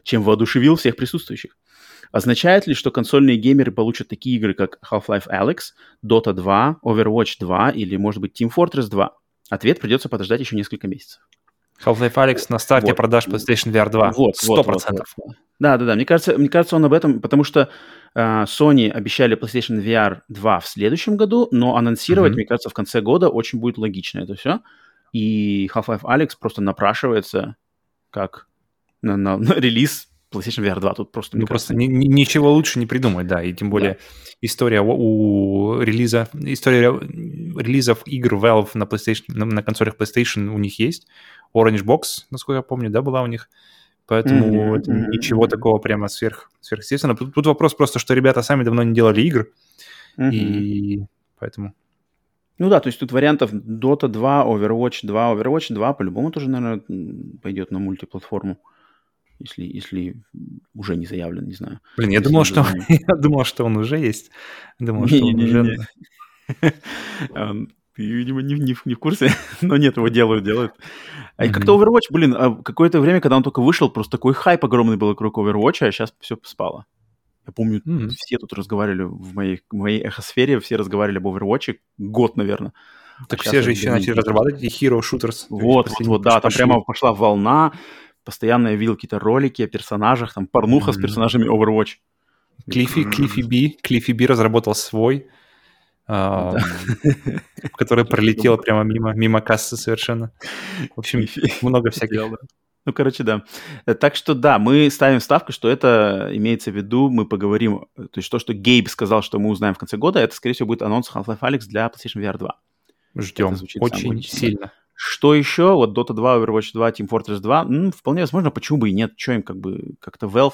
[SPEAKER 1] чем воодушевил всех присутствующих. Означает ли, что консольные геймеры получат такие игры, как Half-Life Alyx, Dota 2, Overwatch 2 или, может быть, Team Fortress 2? Ответ придется подождать еще несколько месяцев.
[SPEAKER 2] Half-Life Alyx на старте
[SPEAKER 1] Вот.
[SPEAKER 2] продаж PlayStation VR 2.
[SPEAKER 1] Вот,
[SPEAKER 2] Сто
[SPEAKER 1] вот,
[SPEAKER 2] процентов.
[SPEAKER 1] вот, вот. Да, да, да. Мне кажется, мне кажется, он об этом, потому что э, Sony обещали PlayStation VR 2 в следующем году, но анонсировать,
[SPEAKER 2] Мгм.
[SPEAKER 1] мне кажется, в конце года очень будет логично это все. И Half-Life Alyx просто напрашивается как на, на- на релиз PlayStation VR 2. Тут просто,
[SPEAKER 2] Ну, просто
[SPEAKER 1] кажется,
[SPEAKER 2] ни- ни- ничего лучше не придумать, да. И тем более история у, у релиза, история релизов игр Valve на PlayStation, на, на консолях PlayStation у них есть. Orange Box, насколько я помню, да, была у них. Поэтому
[SPEAKER 1] Мгм,
[SPEAKER 2] это
[SPEAKER 1] мгм,
[SPEAKER 2] ничего такого прямо сверх, сверхъестественного. Тут, тут вопрос просто, что ребята сами давно не делали игр,
[SPEAKER 1] мгм.
[SPEAKER 2] и поэтому...
[SPEAKER 1] Ну да, то есть тут вариантов Dota 2, Overwatch 2, Overwatch 2 по-любому тоже, наверное, пойдет на мультиплатформу, если, если уже не заявлен, не знаю.
[SPEAKER 2] Блин, я
[SPEAKER 1] Если
[SPEAKER 2] думал, что, я думал, что он уже есть. Думал, что он уже...
[SPEAKER 1] Эм, Ты, видимо, не, не не в курсе, но нет, его делают, делают. А mm-hmm. как-то Overwatch, блин, а какое-то время, когда он только вышел, просто такой хайп огромный был вокруг Overwatch, а сейчас все спало. Я помню, mm-hmm. все тут разговаривали в моей, в моей эхосфере, все разговаривали об Overwatch год, наверное.
[SPEAKER 2] Так а все же еще начали разрабатывать эти Hero Shooters.
[SPEAKER 1] Вот, вот, вот, да, там прямо пошла волна, постоянно я видел какие-то ролики о персонажах, там порнуха mm-hmm. с персонажами Overwatch.
[SPEAKER 2] Клиффи, Клиффи Би, Клиффи Би разработал свой, а, который пролетел прямо мимо, мимо кассы совершенно. В общем, много всяких.
[SPEAKER 1] Ну, короче, да. Так что да, мы ставим ставку, что это имеется в виду, мы поговорим, то есть то, что Гейб сказал, что мы узнаем в конце года, это, скорее всего, будет анонс Half-Life Alyx для PlayStation VR 2.
[SPEAKER 2] Ждем, очень сильно.
[SPEAKER 1] Что еще? Вот Dota 2, Overwatch 2, Team Fortress 2, м, вполне возможно, почему бы и нет. Что им как бы, как-то Valve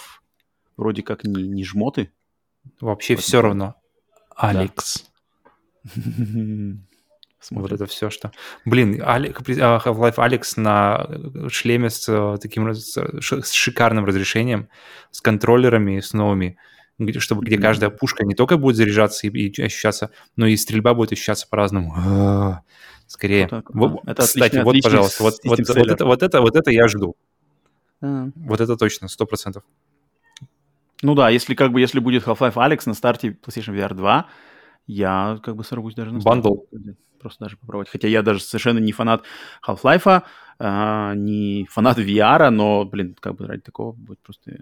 [SPEAKER 1] вроде как не, не жмоты.
[SPEAKER 2] Вообще вот все равно. Алекс. Вот это все, что... Блин, Half-Life Алекс на шлеме с э, таким с шикарным разрешением, с контроллерами, с новыми, чтобы где каждая пушка не только будет заряжаться и, и ощущаться, но и стрельба будет ощущаться по-разному. Скорее. Вот вот, это кстати, отличный, вот, отличный пожалуйста, вот, вот, вот, это, вот, это, вот это я жду. А. Вот это точно, сто процентов.
[SPEAKER 1] Ну да, если как бы, если будет Half-Life Alex на старте PlayStation VR 2, я как бы сорвусь даже на
[SPEAKER 2] Бандл.
[SPEAKER 1] Просто даже попробовать. Хотя я даже совершенно не фанат Half-Life, а, не фанат VR, но, блин, как бы ради такого будет просто... Mm-hmm.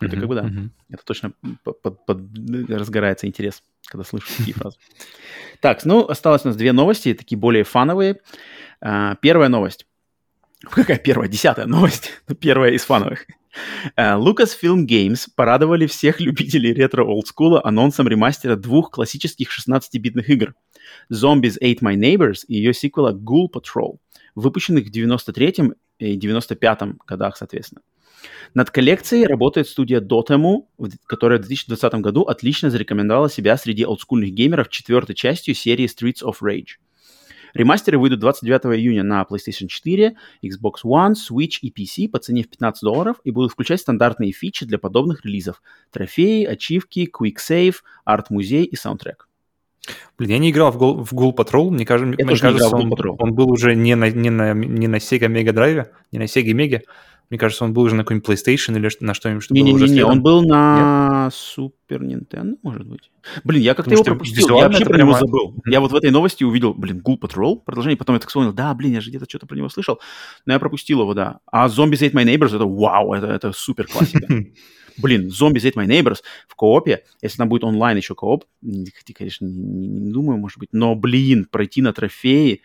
[SPEAKER 1] Это как бы да. Mm-hmm. Это точно под, под, разгорается интерес, когда слышу такие фразы. Так, ну, осталось у нас две новости, такие более фановые. А, первая новость. Какая первая? Десятая новость. Первая из фановых. Uh, Lucasfilm Games порадовали всех любителей ретро-олдскула анонсом ремастера двух классических 16-битных игр Zombies Ate My Neighbors и ее сиквела Ghoul Patrol, выпущенных в 93-м и 95-м годах, соответственно. Над коллекцией работает студия Dotemu, которая в 2020 году отлично зарекомендовала себя среди олдскульных геймеров четвертой частью серии Streets of Rage. Ремастеры выйдут 29 июня на PlayStation 4, Xbox One, Switch и PC по цене в 15 долларов и будут включать стандартные фичи для подобных релизов. Трофеи, ачивки, Quick Save, арт-музей и саундтрек.
[SPEAKER 2] Блин, я не играл в Ghoul, в Ghoul Patrol, мне, кажется, мне кажется он, он был уже не на, не на, не на Sega Mega Drive, не на Sega Mega, мне кажется, он был уже на какой-нибудь PlayStation или на что-нибудь,
[SPEAKER 1] что не, не, не, не, он был на Super Nintendo, может быть. Блин, я как-то его пропустил, я вообще про него забыл. Я вот в этой новости увидел, блин, Ghoul Patrol, продолжение, потом я так вспомнил, да, блин, я же где-то что-то про него слышал, но я пропустил его, да. А Zombies Ate My Neighbors, это вау, это, это супер классика. Блин, Zombies Ate My Neighbors в коопе, если там будет онлайн еще кооп, конечно, не, не думаю, может быть, но, блин, пройти на трофеи,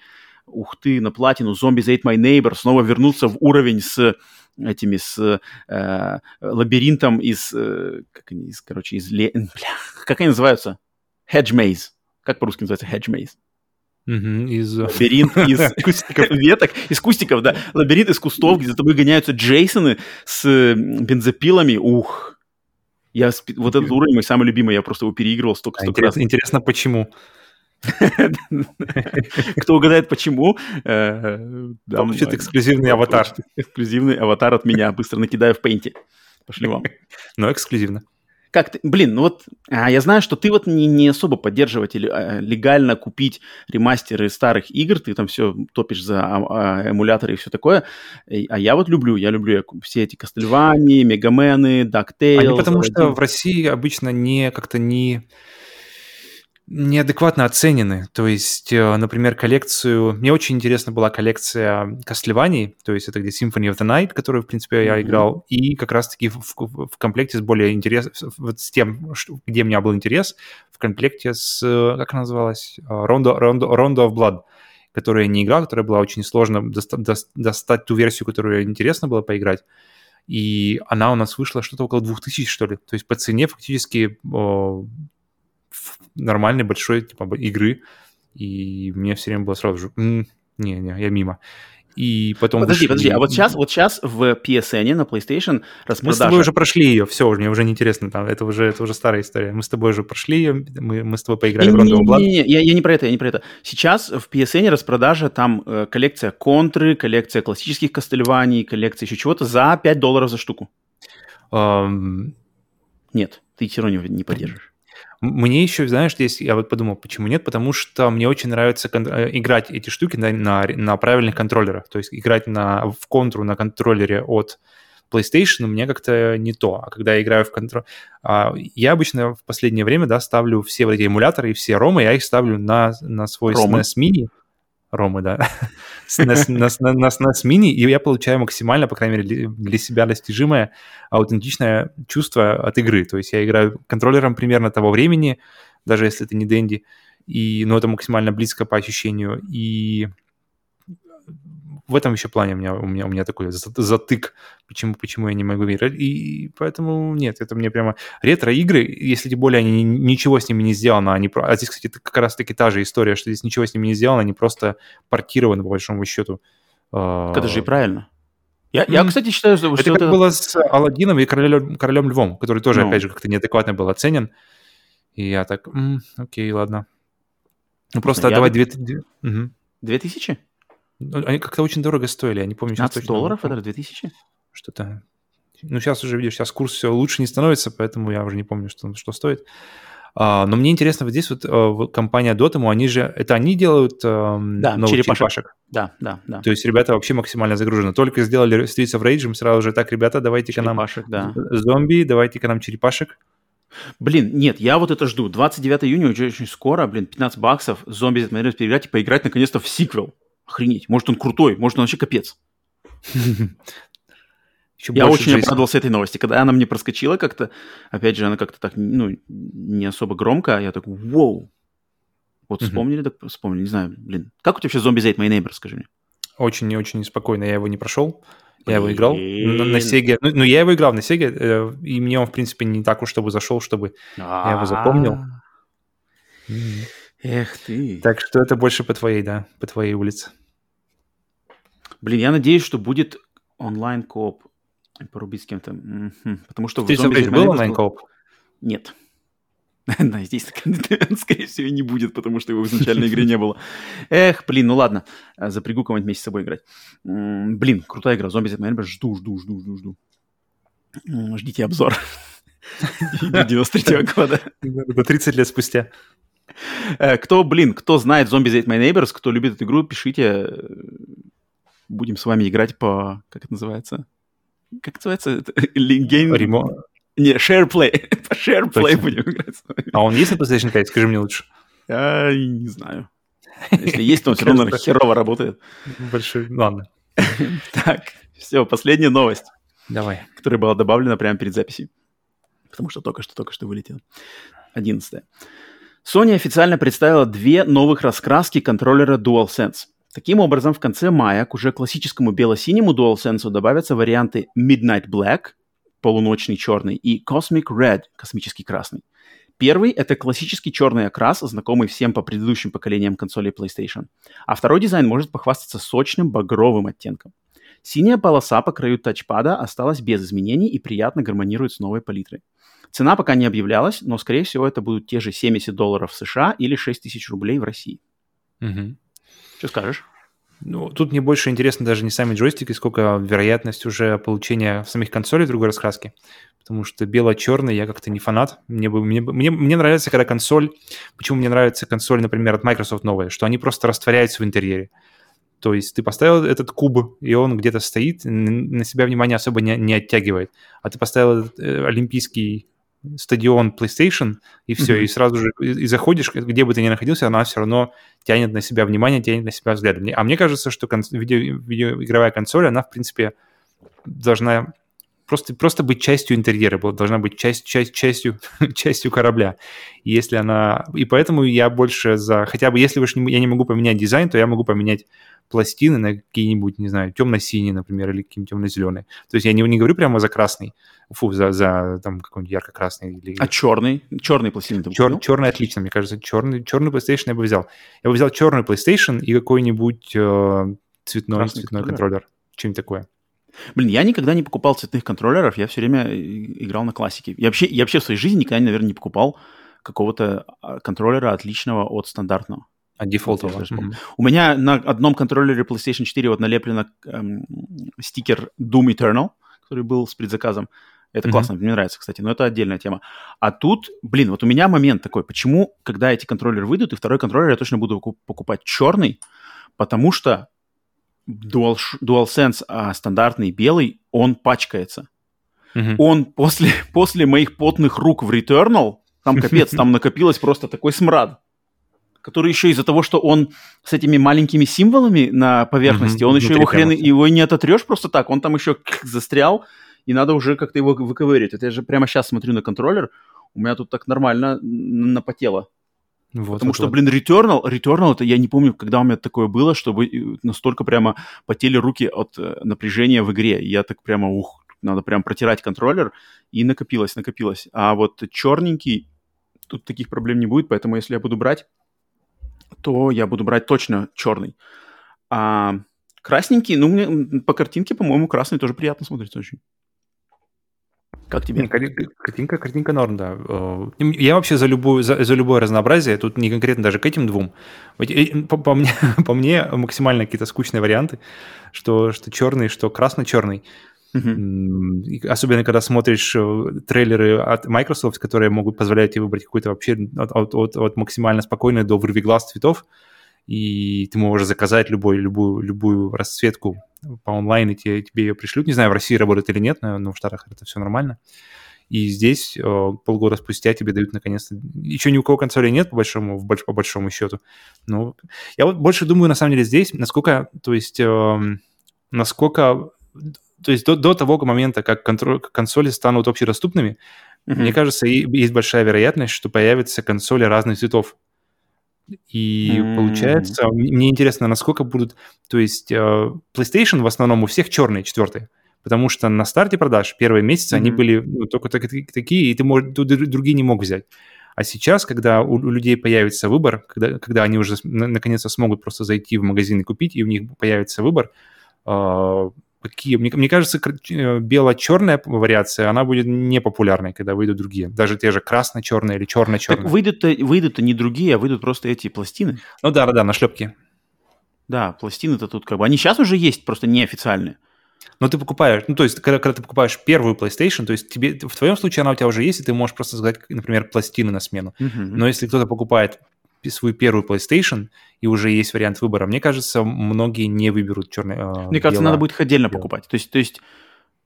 [SPEAKER 1] ух ты, на платину, Zombies Ate My Neighbors, снова вернуться в уровень с этими с э, лабиринтом из, э, как они, из, короче, из, ле... Бля, как они называются? Hedge Maze. Как по-русски называется Hedge Maze?
[SPEAKER 2] Mm-hmm, из...
[SPEAKER 1] Лабиринт из кустиков веток, из кустиков, да. Лабиринт из кустов, где за тобой гоняются Джейсоны с бензопилами. Ух. Я, вот этот уровень мой самый любимый, я просто его переигрывал столько, столько
[SPEAKER 2] интересно, раз. Интересно, почему?
[SPEAKER 1] Кто угадает, почему, э,
[SPEAKER 2] получит эксклюзивный аватар.
[SPEAKER 1] Эксклюзивный аватар от меня. Быстро накидаю в пейнте. Пошли вам.
[SPEAKER 2] Но эксклюзивно.
[SPEAKER 1] Как ты, блин, ну вот, а, я знаю, что ты вот не, не особо поддерживатель а, легально купить ремастеры старых игр, ты там все топишь за а, а, эмуляторы и все такое, а я вот люблю, я люблю я, все эти Кастельвани, Мегамены, Дактейл. Они
[SPEAKER 2] потому что в России обычно не как-то не неадекватно оценены. То есть, э, например, коллекцию... Мне очень интересна была коллекция Castlevania, то есть это где Symphony of the Night, которую, в принципе, mm-hmm. я играл, и как раз-таки в, в, в комплекте с более интересным... Вот с тем, что, где у меня был интерес, в комплекте с... Э, как она называлась? Э, Rondo, Rondo, Rondo of Blood которую я не играл, которая была очень сложно доста- достать ту версию, которую интересно было поиграть. И она у нас вышла что-то около 2000, что ли. То есть по цене фактически нормальной большой типа игры, и мне все время было сразу же, не-не, я мимо. И потом...
[SPEAKER 1] Подожди, вышли... подожди, а вот сейчас, вот сейчас в PSN на PlayStation распродажа... Мы
[SPEAKER 2] с тобой уже прошли ее, все, мне уже не интересно, там, это уже, это уже старая история. Мы с тобой уже прошли ее, мы, мы с тобой поиграли не, в Rondo
[SPEAKER 1] Не, не, не, я, я не про это, я не про это. Сейчас в PSN распродажа, там э, коллекция контры, коллекция классических Кастельваний, коллекция еще чего-то за 5 долларов за штуку.
[SPEAKER 2] Um...
[SPEAKER 1] Нет, ты все равно не, не поддержишь.
[SPEAKER 2] Мне еще, знаешь, здесь я вот подумал, почему нет, потому что мне очень нравится э, играть эти штуки на, на, на правильных контроллерах, то есть играть на, в контру на контроллере от PlayStation у меня как-то не то. А когда я играю в контроль... А, я обычно в последнее время, да, ставлю все вот эти эмуляторы и все ромы, я их ставлю на, на свой Ромы. SNES Mini. Ромы, да. на, SNES Mini, и я получаю максимально, по крайней мере, для себя достижимое аутентичное чувство от игры. То есть я играю контроллером примерно того времени, даже если это не Дэнди, и, но ну, это максимально близко по ощущению. И в этом еще плане у меня, у меня, у меня такой затык, почему, почему я не могу играть. И поэтому нет, это мне прямо... Ретро-игры, если тем более они ничего с ними не сделано, они... А здесь, кстати, как раз-таки та же история, что здесь ничего с ними не сделано, они просто портированы, по большому счету.
[SPEAKER 1] А, это же и правильно. Я, я, кстати, считаю, что...
[SPEAKER 2] Это как это... было с Алладином и Королем, Королем Львом, который тоже, ну. опять же, как-то неадекватно был оценен. И я так, м-м, окей, ладно. Ну, просто отдавать две...
[SPEAKER 1] Две тысячи?
[SPEAKER 2] Ну, они как-то очень дорого стоили, я не помню.
[SPEAKER 1] 15 долларов это 2000?
[SPEAKER 2] Что-то. Ну, сейчас уже, видишь, сейчас курс все лучше не становится, поэтому я уже не помню, что, что стоит. А, но мне интересно, вот здесь вот, а, компания Dotemu, они же, это они делают а,
[SPEAKER 1] да, новых черепашек. черепашек? Да, да, да.
[SPEAKER 2] То есть ребята вообще максимально загружены. Только сделали Streets of Rage, сразу же, так, ребята, давайте-ка нам
[SPEAKER 1] да.
[SPEAKER 2] зомби, давайте-ка нам черепашек.
[SPEAKER 1] Блин, нет, я вот это жду. 29 июня, уже очень скоро, блин, 15 баксов, зомби переиграть и поиграть наконец-то в сиквел. Охренеть. Может, он крутой, может, он вообще капец. Еще я очень жизни. обрадовался этой новости. Когда она мне проскочила как-то, опять же, она как-то так, ну, не особо громко, а я такой, вау. Вот вспомнили, так вспомнили, не знаю, блин. Как у тебя вообще зомби Зейт My Neighbor, скажи мне?
[SPEAKER 2] Очень и очень спокойно, я его не прошел. Я его играл на, на Sega. Ну, ну, я его играл на Sega, э, и мне он, в принципе, не так уж, чтобы зашел, чтобы я его запомнил.
[SPEAKER 1] Эх ты.
[SPEAKER 2] Так что это больше по твоей, да, по твоей улице.
[SPEAKER 1] Блин, я надеюсь, что будет онлайн-кооп порубить с кем-то. Потому что
[SPEAKER 2] Ты в был онлайн-кооп?
[SPEAKER 1] Нет. Да, здесь, скорее всего, и не будет, потому что его в изначальной игре не было. Эх, блин, ну ладно, запрягу кого-нибудь вместе с собой играть. Блин, крутая игра, зомби Z жду, жду, жду, жду, жду. Ждите обзор. 93 года.
[SPEAKER 2] До 30 лет спустя.
[SPEAKER 1] Э, кто, блин, кто знает Zombies Ate My Neighbors, кто любит эту игру, пишите. Будем с вами играть по... Как это называется? Как называется?
[SPEAKER 2] Game... Ремонт.
[SPEAKER 1] Не, SharePlay. по SharePlay будем играть.
[SPEAKER 2] А он есть на PlayStation 5? Скажи мне лучше.
[SPEAKER 1] Я не знаю. Если есть, то он все равно херово работает.
[SPEAKER 2] Большой... Ладно.
[SPEAKER 1] Так, все, последняя новость.
[SPEAKER 2] Давай.
[SPEAKER 1] Которая была добавлена прямо перед записью. Потому что только что, только что вылетела. Одиннадцатая. Sony официально представила две новых раскраски контроллера DualSense. Таким образом, в конце мая к уже классическому бело-синему DualSense добавятся варианты Midnight Black, полуночный черный, и Cosmic Red, космический красный. Первый — это классический черный окрас, знакомый всем по предыдущим поколениям консолей PlayStation. А второй дизайн может похвастаться сочным багровым оттенком. Синяя полоса по краю тачпада осталась без изменений и приятно гармонирует с новой палитрой. Цена пока не объявлялась, но, скорее всего, это будут те же 70 долларов США или 6 тысяч рублей в России.
[SPEAKER 2] Угу.
[SPEAKER 1] Что скажешь?
[SPEAKER 2] Ну, тут мне больше интересно даже не сами джойстики, сколько вероятность уже получения самих консолей другой раскраски. Потому что бело-черный я как-то не фанат. Мне, бы, мне, мне, мне нравится, когда консоль... Почему мне нравится консоль, например, от Microsoft новая? Что они просто растворяются в интерьере. То есть ты поставил этот куб, и он где-то стоит, на себя внимание особо не, не оттягивает. А ты поставил этот, э, олимпийский стадион PlayStation, и все, mm-hmm. и сразу же и, и заходишь, где бы ты ни находился, она все равно тянет на себя внимание, тянет на себя взгляд. А мне кажется, что кон- видео, видеоигровая консоль, она, в принципе, должна просто, просто быть частью интерьера, должна быть часть, часть, частью, частью корабля. И если она... И поэтому я больше за... Хотя бы если уж не, я не могу поменять дизайн, то я могу поменять пластины на какие-нибудь, не знаю, темно-синие, например, или какие-нибудь темно-зеленые. То есть я не, не говорю прямо за красный, фу, за, за там какой-нибудь ярко-красный. Или...
[SPEAKER 1] А черный? Черный пластины
[SPEAKER 2] ты Чер, Черный отлично, мне кажется. Черный, черный PlayStation я бы взял. Я бы взял черный PlayStation и какой-нибудь э, цветной, Красный цветной контроллер. контроллер. Что-нибудь такое.
[SPEAKER 1] Блин, я никогда не покупал цветных контроллеров, я все время играл на классике. Я вообще, я вообще в своей жизни никогда, наверное, не покупал какого-то а, контроллера отличного от стандартного.
[SPEAKER 2] А дефолтового.
[SPEAKER 1] Mm-hmm. У меня на одном контроллере PlayStation 4 вот налеплено эм, стикер Doom Eternal, который был с предзаказом. Это mm-hmm. классно, мне нравится, кстати, но это отдельная тема. А тут, блин, вот у меня момент такой, почему, когда эти контроллеры выйдут, и второй контроллер я точно буду покупать черный, потому что Dual, DualSense а, стандартный белый, он пачкается. Mm-hmm. Он после, после моих потных рук в Returnal, там капец, там накопилось просто такой смрад который еще из-за того, что он с этими маленькими символами на поверхности, mm-hmm. он еще его хрен, его не ототрешь просто так, он там еще застрял, и надо уже как-то его выковырить. Это я же прямо сейчас смотрю на контроллер, у меня тут так нормально напотело. Вот, Потому вот, что, вот. блин, Returnal, Returnal, это я не помню, когда у меня такое было, чтобы э, настолько прямо потели руки от э, напряжения в игре. Я так прямо, ух, надо прям протирать контроллер, и накопилось, накопилось. А вот черненький, тут таких проблем не будет, поэтому если я буду брать, то я буду брать точно черный. А красненький, ну, мне по картинке, по-моему, красный тоже приятно смотрится очень. Как тебе?
[SPEAKER 2] Картинка, картинка норм, да. Э, я вообще за, любую, за, за любое разнообразие, тут не конкретно даже к этим двум. По, по, мне, по мне максимально какие-то скучные варианты, что, что черный, что красно-черный. Uh-huh. Особенно, когда смотришь э, трейлеры от Microsoft, которые могут позволять тебе выбрать какой-то вообще от, от, от, от максимально спокойной до вырви глаз цветов, и ты можешь заказать любой, любую, любую расцветку по онлайн, и тебе, тебе ее пришлют. Не знаю, в России работает или нет, но в Штатах это все нормально. И здесь э, полгода спустя тебе дают наконец-то... Еще ни у кого консоли нет, по большому, по большому счету. Но я вот больше думаю, на самом деле, здесь, насколько, то есть, э, насколько то есть до, до того момента, как контроль, консоли станут общедоступными, mm-hmm. мне кажется, есть большая вероятность, что появятся консоли разных цветов. И mm-hmm. получается, мне интересно, насколько будут, то есть э, PlayStation в основном у всех черные, четвертые, потому что на старте продаж первые месяцы mm-hmm. они были ну, только так, такие, и ты мож, другие не мог взять. А сейчас, когда у, у людей появится выбор, когда, когда они уже наконец-то смогут просто зайти в магазин и купить, и у них появится выбор, э, какие... Мне, мне кажется, э, бело-черная вариация, она будет непопулярной, когда выйдут другие. Даже те же красно-черные или черно-черные.
[SPEAKER 1] Так выйдут-то, выйдут не другие, а выйдут просто эти пластины.
[SPEAKER 2] Ну да-да-да, на шлепки.
[SPEAKER 1] Да, пластины-то тут как бы... Они сейчас уже есть, просто неофициальные.
[SPEAKER 2] Но ты покупаешь, ну, то есть, когда, когда ты покупаешь первую PlayStation, то есть тебе, в твоем случае она у тебя уже есть, и ты можешь просто сказать, например, пластины на смену. Uh-huh. Но если кто-то покупает свою первую PlayStation, и уже есть вариант выбора, мне кажется, многие не выберут черный.
[SPEAKER 1] Э, мне кажется, надо будет их отдельно бело. покупать. То есть, то есть,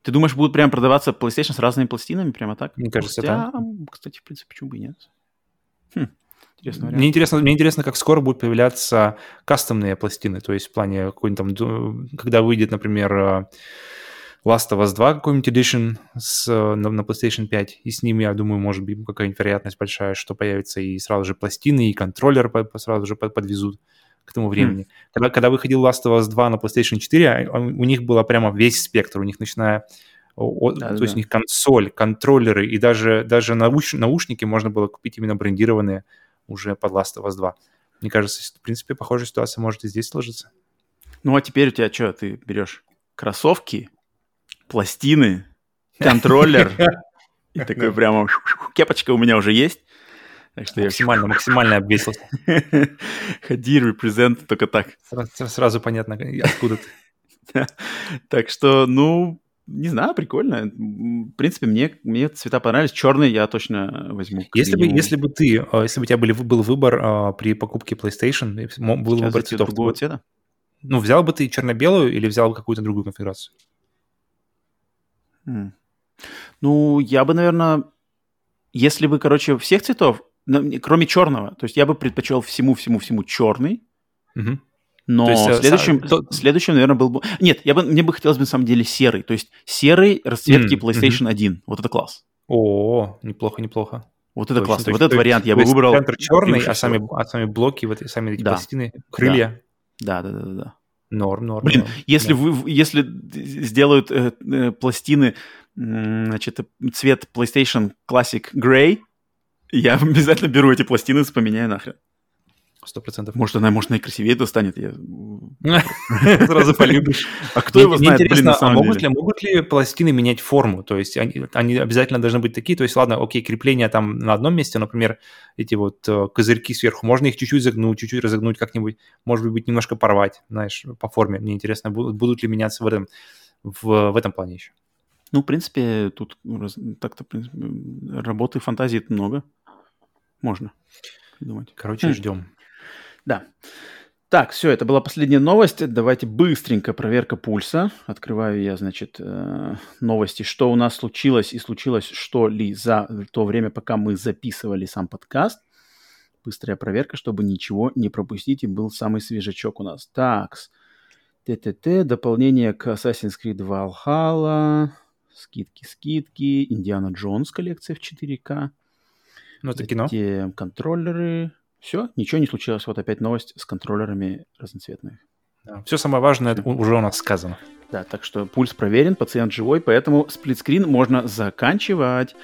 [SPEAKER 1] ты думаешь, будут прям продаваться PlayStation с разными пластинами, прямо так?
[SPEAKER 2] Мне кажется, Хотя,
[SPEAKER 1] да. Кстати, в принципе, почему бы и нет?
[SPEAKER 2] Хм. Интересно, мне интересно, мне интересно, как скоро будут появляться кастомные пластины, то есть в плане какой-нибудь там, когда выйдет, например, э, Last of Us 2 какой-нибудь edition с, на, на PlayStation 5, и с ним, я думаю, может быть какая-нибудь вероятность большая, что появится и сразу же пластины, и контроллер по, сразу же под, подвезут к тому времени. Mm. Когда, когда выходил Last of Us 2 на PlayStation 4, а, у них было прямо весь спектр, у них начиная о, да, то да. есть у них консоль, контроллеры и даже, даже науш, наушники можно было купить именно брендированные уже под Last of Us 2. Мне кажется, в принципе, похожая ситуация может и здесь сложиться.
[SPEAKER 1] Ну, а теперь у тебя что, ты берешь кроссовки, пластины, контроллер. И такой прямо кепочка у меня уже есть.
[SPEAKER 2] Так что максимально, я... максимально обвесился.
[SPEAKER 1] Ходи, репрезент, только так.
[SPEAKER 2] Сразу, сразу понятно, откуда
[SPEAKER 1] ты. Так что, ну, не знаю, прикольно. В принципе, мне, мне цвета понравились. Черный я точно возьму.
[SPEAKER 2] Если бы, если бы ты, а, если бы у тебя были, был выбор а, при покупке PlayStation, был Сейчас выбор цветов.
[SPEAKER 1] другого цвета?
[SPEAKER 2] Ну, взял бы ты черно-белую или взял бы какую-то другую конфигурацию?
[SPEAKER 1] Ну, я бы, наверное, если бы, короче, всех цветов, кроме черного, то есть я бы предпочел всему-всему-всему черный, угу. но есть, э, следующим, то... следующим, наверное, был бы... Нет, я бы, мне бы хотелось бы, на самом деле, серый, то есть серый расцветки mm, PlayStation mm 1, вот это класс.
[SPEAKER 2] О, неплохо, неплохо.
[SPEAKER 1] Вот это точно, классно, точно. вот этот вариант я бы выбрал.
[SPEAKER 2] Центр черный, а сами, а сами блоки, вот сами эти да. пластины, крылья.
[SPEAKER 1] Да, да, да, да. да.
[SPEAKER 2] Норм, норм.
[SPEAKER 1] Блин,
[SPEAKER 2] норм.
[SPEAKER 1] если, вы, если сделают э, э, пластины, э, значит, цвет PlayStation Classic Grey, я обязательно беру эти пластины, поменяю нахрен.
[SPEAKER 2] Сто процентов.
[SPEAKER 1] Может, она, может, она и красивее достанет. Я
[SPEAKER 2] сразу полюбишь.
[SPEAKER 1] А кто его знает, блин, на самом
[SPEAKER 2] могут ли, могут ли пластины менять форму? То есть они, обязательно должны быть такие. То есть, ладно, окей, крепления там на одном месте, например, эти вот э, козырьки сверху, можно их чуть-чуть загнуть, чуть-чуть разогнуть как-нибудь, может быть, немножко порвать, знаешь, по форме. Мне интересно, будут ли меняться в этом, в, в этом плане еще.
[SPEAKER 1] Ну, в принципе, тут так-то работы фантазии много. Можно
[SPEAKER 2] придумать. Короче, хм. ждем.
[SPEAKER 1] Да. Так, все, это была последняя новость. Давайте быстренько проверка пульса. Открываю я, значит, э, новости, что у нас случилось и случилось что ли за то время, пока мы записывали сам подкаст. Быстрая проверка, чтобы ничего не пропустить, и был самый свежачок у нас. Так, ТТТ, дополнение к Assassin's Creed Valhalla, скидки-скидки, Индиана Джонс коллекция в 4К.
[SPEAKER 2] Ну, это кино.
[SPEAKER 1] контроллеры. Все, ничего не случилось. Вот опять новость с контроллерами разноцветными.
[SPEAKER 2] Да. Все самое важное уже у нас сказано.
[SPEAKER 1] Да, так что пульс проверен, пациент живой, поэтому сплитскрин можно заканчивать.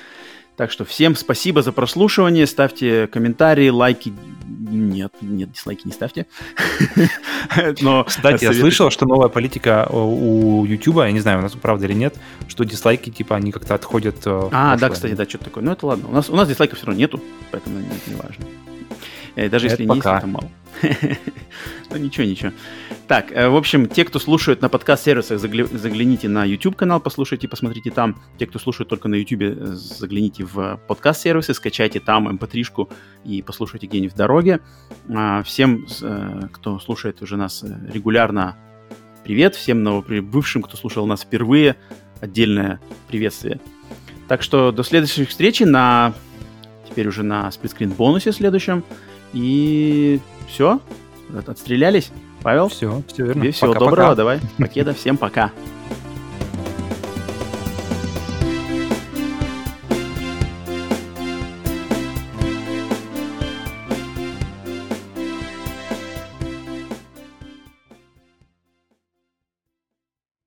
[SPEAKER 1] Так что всем спасибо за прослушивание. Ставьте комментарии, лайки. Нет, нет, дизлайки не ставьте.
[SPEAKER 2] Но, Кстати, я слышал, что новая политика у YouTube, я не знаю, у нас правда или нет, что дислайки, типа, они как-то отходят.
[SPEAKER 1] Э, а, да, кстати, да, что-то такое. Ну, это ладно. У нас, у нас дизлайков все равно нету, поэтому это не важно. Э, даже если не есть, это мало. Ну ничего, ничего. Так, э, в общем, те, кто слушает на подкаст-сервисах, загляните на YouTube-канал, послушайте, посмотрите там. Те, кто слушает только на YouTube, э, загляните в подкаст-сервисы, скачайте там mp3-шку эм и послушайте где-нибудь в дороге. А, всем, кто слушает уже нас регулярно, привет. Всем новоприбывшим, кто слушал нас впервые, отдельное приветствие. Так что до следующей встречи на... Теперь уже на сплитскрин бонусе следующем. И все, отстрелялись. Павел?
[SPEAKER 2] Все, все верно.
[SPEAKER 1] Тебе всего пока, доброго, пока. давай. Покеда, всем пока.